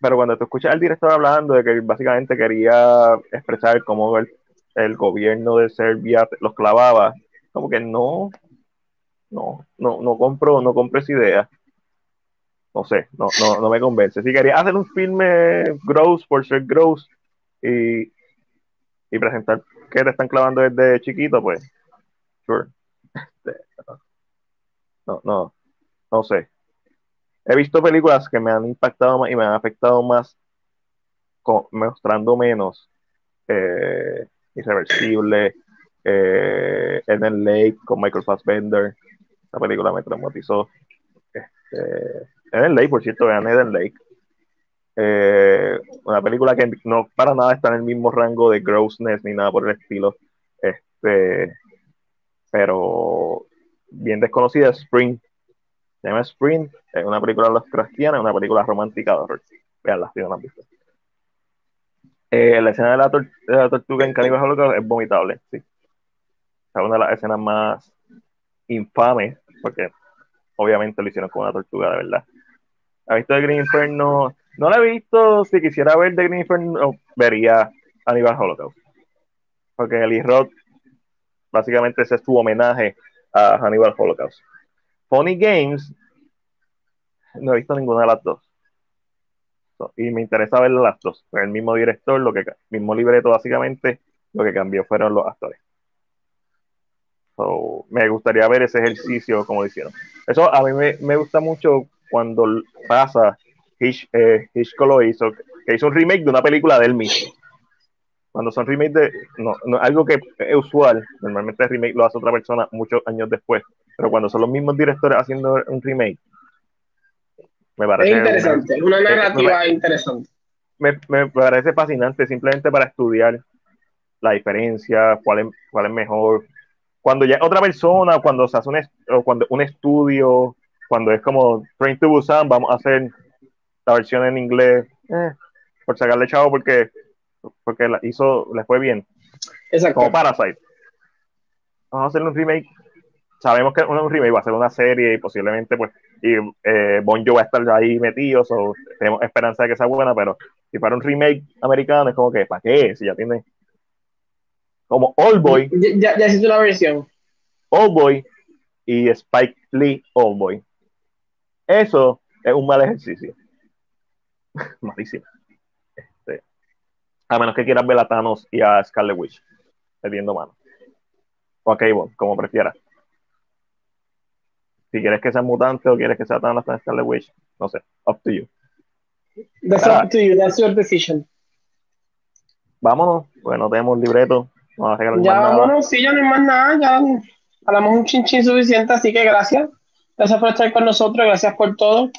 Speaker 1: Pero cuando tú escuchas al director hablando de que básicamente quería expresar cómo el, el gobierno de Serbia los clavaba, como que no, no, no, no compro, no compro esa idea. No sé, no, no, no me convence. Si quería hacer un filme gross por ser gross y, y presentar que te están clavando desde chiquito, pues, sure. No, no, no sé. He visto películas que me han impactado más y me han afectado más mostrando menos eh, Irreversible, eh, Eden Lake con Michael Fassbender. Esa película me traumatizó. Este, Eden Lake, por cierto, vean Eden Lake. Eh, una película que no para nada está en el mismo rango de grossness ni nada por el estilo. Este, pero bien desconocida, Spring. Se llama Spring, es una película Lovecraftiana, una película romántica de horror. Veanla, no la han visto. Eh, la escena de la, de la tortuga en Cannibal Holocaust es vomitable, sí. Es una de las escenas más infames, porque obviamente lo hicieron con una tortuga de verdad. ¿Ha visto The Green Inferno? No la he visto. Si quisiera ver The Green Inferno, vería Cannibal Holocaust. Porque el Rock, básicamente ese es su homenaje a Hannibal Holocaust. Funny Games, no he visto ninguna de las dos. Y me interesa ver las dos. El mismo director, lo que mismo libreto, básicamente, lo que cambió fueron los actores. So, me gustaría ver ese ejercicio como lo hicieron. Eso a mí me, me gusta mucho cuando pasa. Hitch, eh, Hitchcock lo hizo, que hizo un remake de una película de él mismo. Cuando son remakes de. No, no, algo que es usual, normalmente el remake lo hace otra persona muchos años después, pero cuando son los mismos directores haciendo un remake, me parece.
Speaker 3: Es interesante, una, una narrativa
Speaker 1: me,
Speaker 3: interesante.
Speaker 1: Me, me, parece fascinante simplemente para estudiar la diferencia, cuál es, cuál es mejor. Cuando ya otra persona, cuando se hace un, o cuando un estudio, cuando es como Train to Busan, vamos a hacer la versión en inglés, eh, por sacarle chavo porque porque la hizo, le fue bien.
Speaker 3: Exacto.
Speaker 1: Como Parasite. Vamos a hacer un remake. Sabemos que un remake va a ser una serie y posiblemente, pues, y eh, Bon Jovi va a estar ahí metido, so, tenemos esperanza de que sea buena, pero si para un remake americano es como que, ¿para qué? Si ya tiene. Como Old Boy.
Speaker 3: Ya, ya hiciste una versión.
Speaker 1: Old Boy y Spike Lee Old Boy. Eso es un mal ejercicio. Malísimo. A menos que quieras ver a Thanos y a Scarlet Witch perdiendo mano. O a Cable, como prefieras. Si quieres que sea mutante o quieres que sea Thanos con Scarlet Witch, no sé. Up to you.
Speaker 3: That's up to you. That's your decision.
Speaker 1: Vámonos, pues no tenemos libreto. No
Speaker 3: ya vámonos, sí, ya no hay más nada. Ya hablamos un chinchín suficiente, así que gracias. Gracias por estar con nosotros, gracias por todo.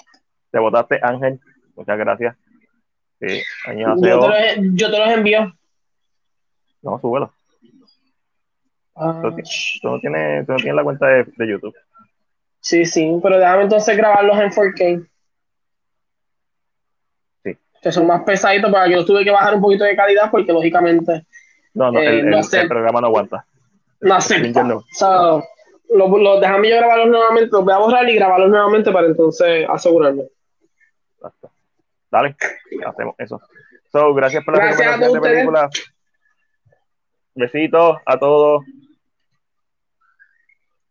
Speaker 1: Te votaste, Ángel. Muchas gracias. Sí,
Speaker 3: yo, te los, yo, te los, envío.
Speaker 1: No, súbelo. Uh, tú, tú, no tienes, tú no tienes la cuenta de, de, YouTube.
Speaker 3: Sí, sí, pero déjame entonces grabarlos en 4K.
Speaker 1: Sí.
Speaker 3: Que son más pesaditos para que yo tuve que bajar un poquito de calidad porque lógicamente.
Speaker 1: No, no, eh, el, no el, el, programa no aguanta.
Speaker 3: No acepta. So, lo, lo, déjame yo grabarlos nuevamente, los voy a borrar y grabarlos nuevamente para entonces asegurarme.
Speaker 1: Basta. Dale, hacemos eso. So, gracias por la
Speaker 3: gracias
Speaker 1: recomendación de película. Besitos a todos.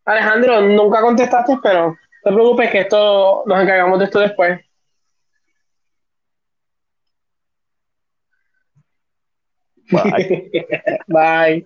Speaker 3: Alejandro, nunca contestaste, pero no te preocupes que esto nos encargamos de esto después.
Speaker 1: Bye.
Speaker 3: Bye.